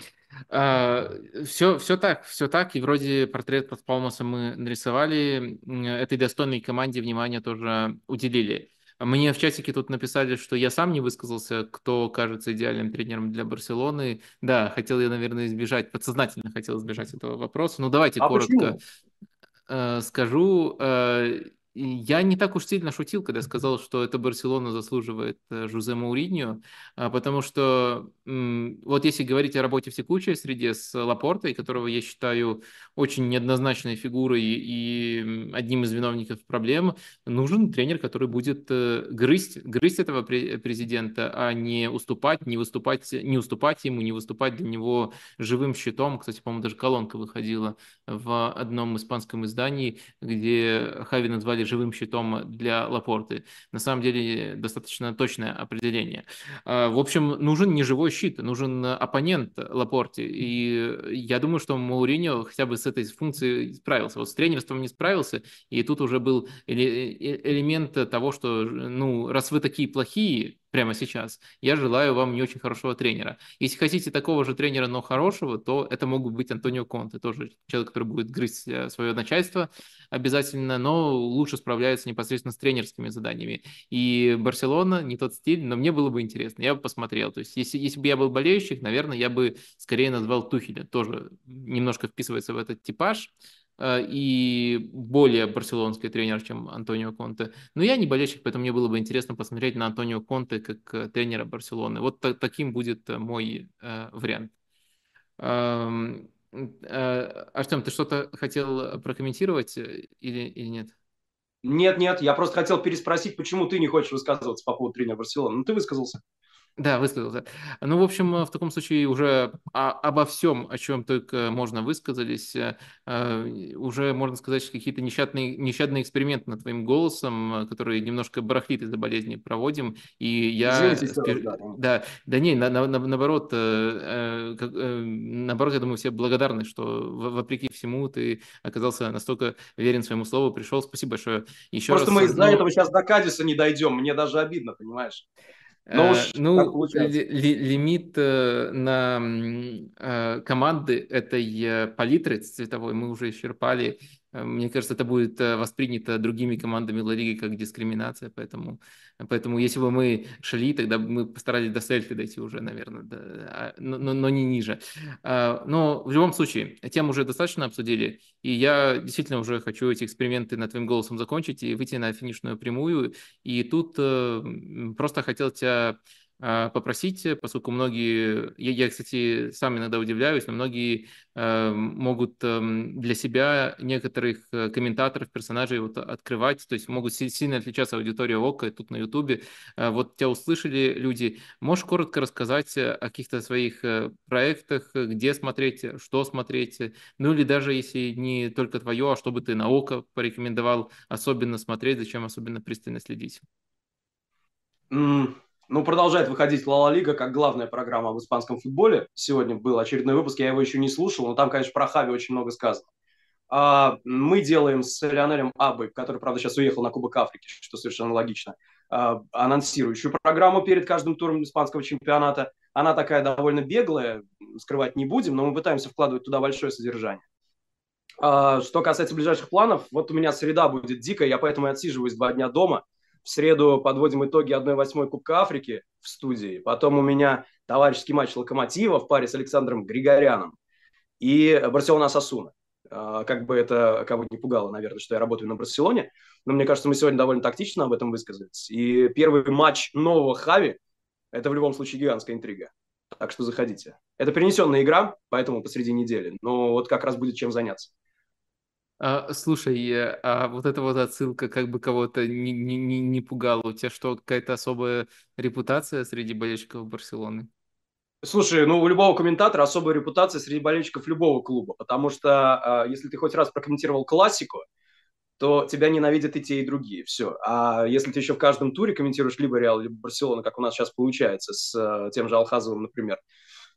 Все, все так, все так. И вроде портрет под Палмаса мы нарисовали. Этой достойной команде внимание тоже уделили. Мне в чатике тут написали, что я сам не высказался, кто кажется идеальным тренером для Барселоны. Да, хотел я, наверное, избежать, подсознательно хотел избежать этого вопроса. Ну, давайте а коротко почему? Э, скажу. Я не так уж сильно шутил, когда сказал, что это Барселона заслуживает э, Жузе Мауриньо, а, потому что вот если говорить о работе в текучей среде с Лапортой, которого я считаю очень неоднозначной фигурой и одним из виновников проблем, нужен тренер, который будет э, грызть, грызть этого президента, а не уступать, не выступать, не уступать ему, не выступать для него живым щитом. Кстати, по-моему, даже колонка выходила в одном испанском издании, где Хави назвали живым щитом для Лапорты. На самом деле достаточно точное определение. А, в общем, нужен не живой щит, нужен оппонент Лапорте. И я думаю, что Мауриньо хотя бы с этой функцией справился. Вот с тренерством не справился, и тут уже был элемент того, что, ну, раз вы такие плохие, прямо сейчас. Я желаю вам не очень хорошего тренера. Если хотите такого же тренера, но хорошего, то это могут быть Антонио Конте, тоже человек, который будет грызть э, свое начальство обязательно, но лучше справляется непосредственно с тренерскими заданиями. И Барселона не тот стиль, но мне было бы интересно, я бы посмотрел. То есть если, если бы я был болеющих, наверное, я бы скорее назвал Тухеля, тоже немножко вписывается в этот типаж. Э, и более барселонский тренер, чем Антонио Конте. Но я не болельщик, поэтому мне было бы интересно посмотреть на Антонио Конте как э, тренера Барселоны. Вот таким будет э, мой вариант. Эм, Артем, ты что-то хотел прокомментировать или, или нет? Нет, нет, я просто хотел переспросить, почему ты не хочешь высказываться по поводу тренера Барселоны. Ну, ты высказался. Да, высказался. Ну, в общем, в таком случае уже о, обо всем, о чем только можно высказались, э, э, уже можно сказать, что какие-то нещадные, нещадные эксперименты над твоим голосом, которые немножко барахлит из-за болезни, проводим. И я... Спеш... да, да, да не, на, на, наоборот, э, э, э, наоборот, я думаю, все благодарны, что вопреки всему ты оказался настолько верен своему слову, пришел. Спасибо большое еще Просто раз. мы из-за Но... этого сейчас до Кадиса не дойдем, мне даже обидно, понимаешь? Ну, э, уж ну ли, ли, лимит э, на э, команды этой палитры цветовой мы уже исчерпали. Э, мне кажется, это будет э, воспринято другими командами Ла Лиги как дискриминация, поэтому, поэтому если бы мы шли, тогда мы постарались до сельфи дойти уже, наверное, да, а, но, но, не ниже. А, но в любом случае, тему уже достаточно обсудили, и я действительно уже хочу эти эксперименты над твоим голосом закончить и выйти на финишную прямую, и тут э, просто хотел тебя попросить, поскольку многие, я, я, кстати, сам иногда удивляюсь, но многие э, могут э, для себя некоторых э, комментаторов, персонажей вот открывать, то есть могут сильно отличаться аудитория ОКО, тут на Ютубе. Э, вот тебя услышали люди. Можешь коротко рассказать о каких-то своих э, проектах, где смотреть, что смотреть, ну или даже если не только твое, а что бы ты на ОКО порекомендовал особенно смотреть, зачем особенно пристально следить? Mm. Ну, продолжает выходить Ла Лига как главная программа в испанском футболе. Сегодня был очередной выпуск, я его еще не слушал, но там, конечно, про Хави очень много сказано. А, мы делаем с Леонелем Абой, который, правда, сейчас уехал на Кубок Африки, что совершенно логично, а, анонсирующую программу перед каждым туром испанского чемпионата. Она такая довольно беглая, скрывать не будем, но мы пытаемся вкладывать туда большое содержание. А, что касается ближайших планов, вот у меня среда будет дикая, я поэтому и отсиживаюсь два дня дома – в среду подводим итоги 1-8 Кубка Африки в студии. Потом у меня товарищеский матч Локомотива в паре с Александром Григоряном и Барселона Сосуна. А, как бы это кого не пугало, наверное, что я работаю на Барселоне. Но мне кажется, мы сегодня довольно тактично об этом высказались. И первый матч нового Хави – это в любом случае гигантская интрига. Так что заходите. Это перенесенная игра, поэтому посреди недели. Но вот как раз будет чем заняться. А, слушай, а вот эта вот отсылка как бы кого-то не, не, не не пугала? У тебя что, какая-то особая репутация среди болельщиков Барселоны? Слушай, ну у любого комментатора особая репутация среди болельщиков любого клуба, потому что э, если ты хоть раз прокомментировал классику, то тебя ненавидят и те, и другие. Все. А если ты еще в каждом туре комментируешь либо Реал, либо Барселона, как у нас сейчас получается с э, тем же Алхазовым, например,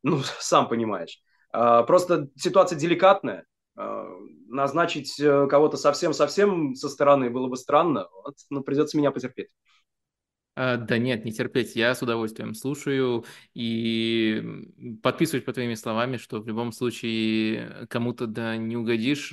ну, сам понимаешь. Э, просто ситуация деликатная, а, назначить э, кого-то совсем-совсем со стороны было бы странно, вот, но придется меня потерпеть. А, да нет, не терпеть. Я с удовольствием слушаю и подписываюсь по твоими словами, что в любом случае кому-то да не угодишь.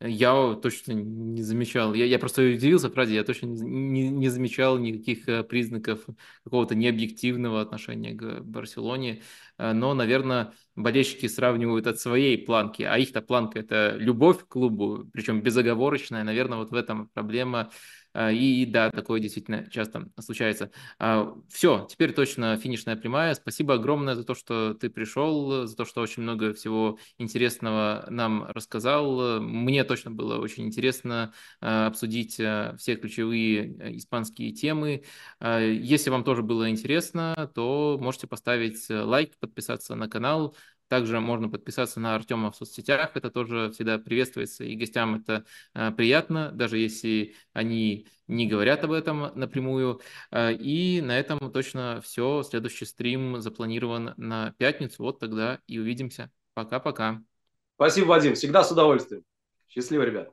Я точно не замечал. Я, я просто удивился, правда, я точно не, не замечал никаких э, признаков какого-то необъективного отношения к Барселоне. А, но, наверное, болельщики сравнивают от своей планки, а их-то планка – это любовь к клубу, причем безоговорочная. Наверное, вот в этом проблема и да, такое действительно часто случается. А, Все, теперь точно финишная прямая. Спасибо огромное за то, что ты пришел, за то, что очень много всего интересного нам рассказал. Мне точно было очень интересно а, обсудить все ключевые испанские темы. Если вам тоже было интересно, то можете поставить лайк, подписаться на канал, также можно подписаться на Артема в соцсетях, это тоже всегда приветствуется, и гостям это э, приятно, даже если они не говорят об этом напрямую. Э, и на этом точно все. Следующий стрим запланирован на пятницу. Вот тогда и увидимся. Пока-пока. Спасибо, Вадим. Всегда с удовольствием. Счастливо, ребят.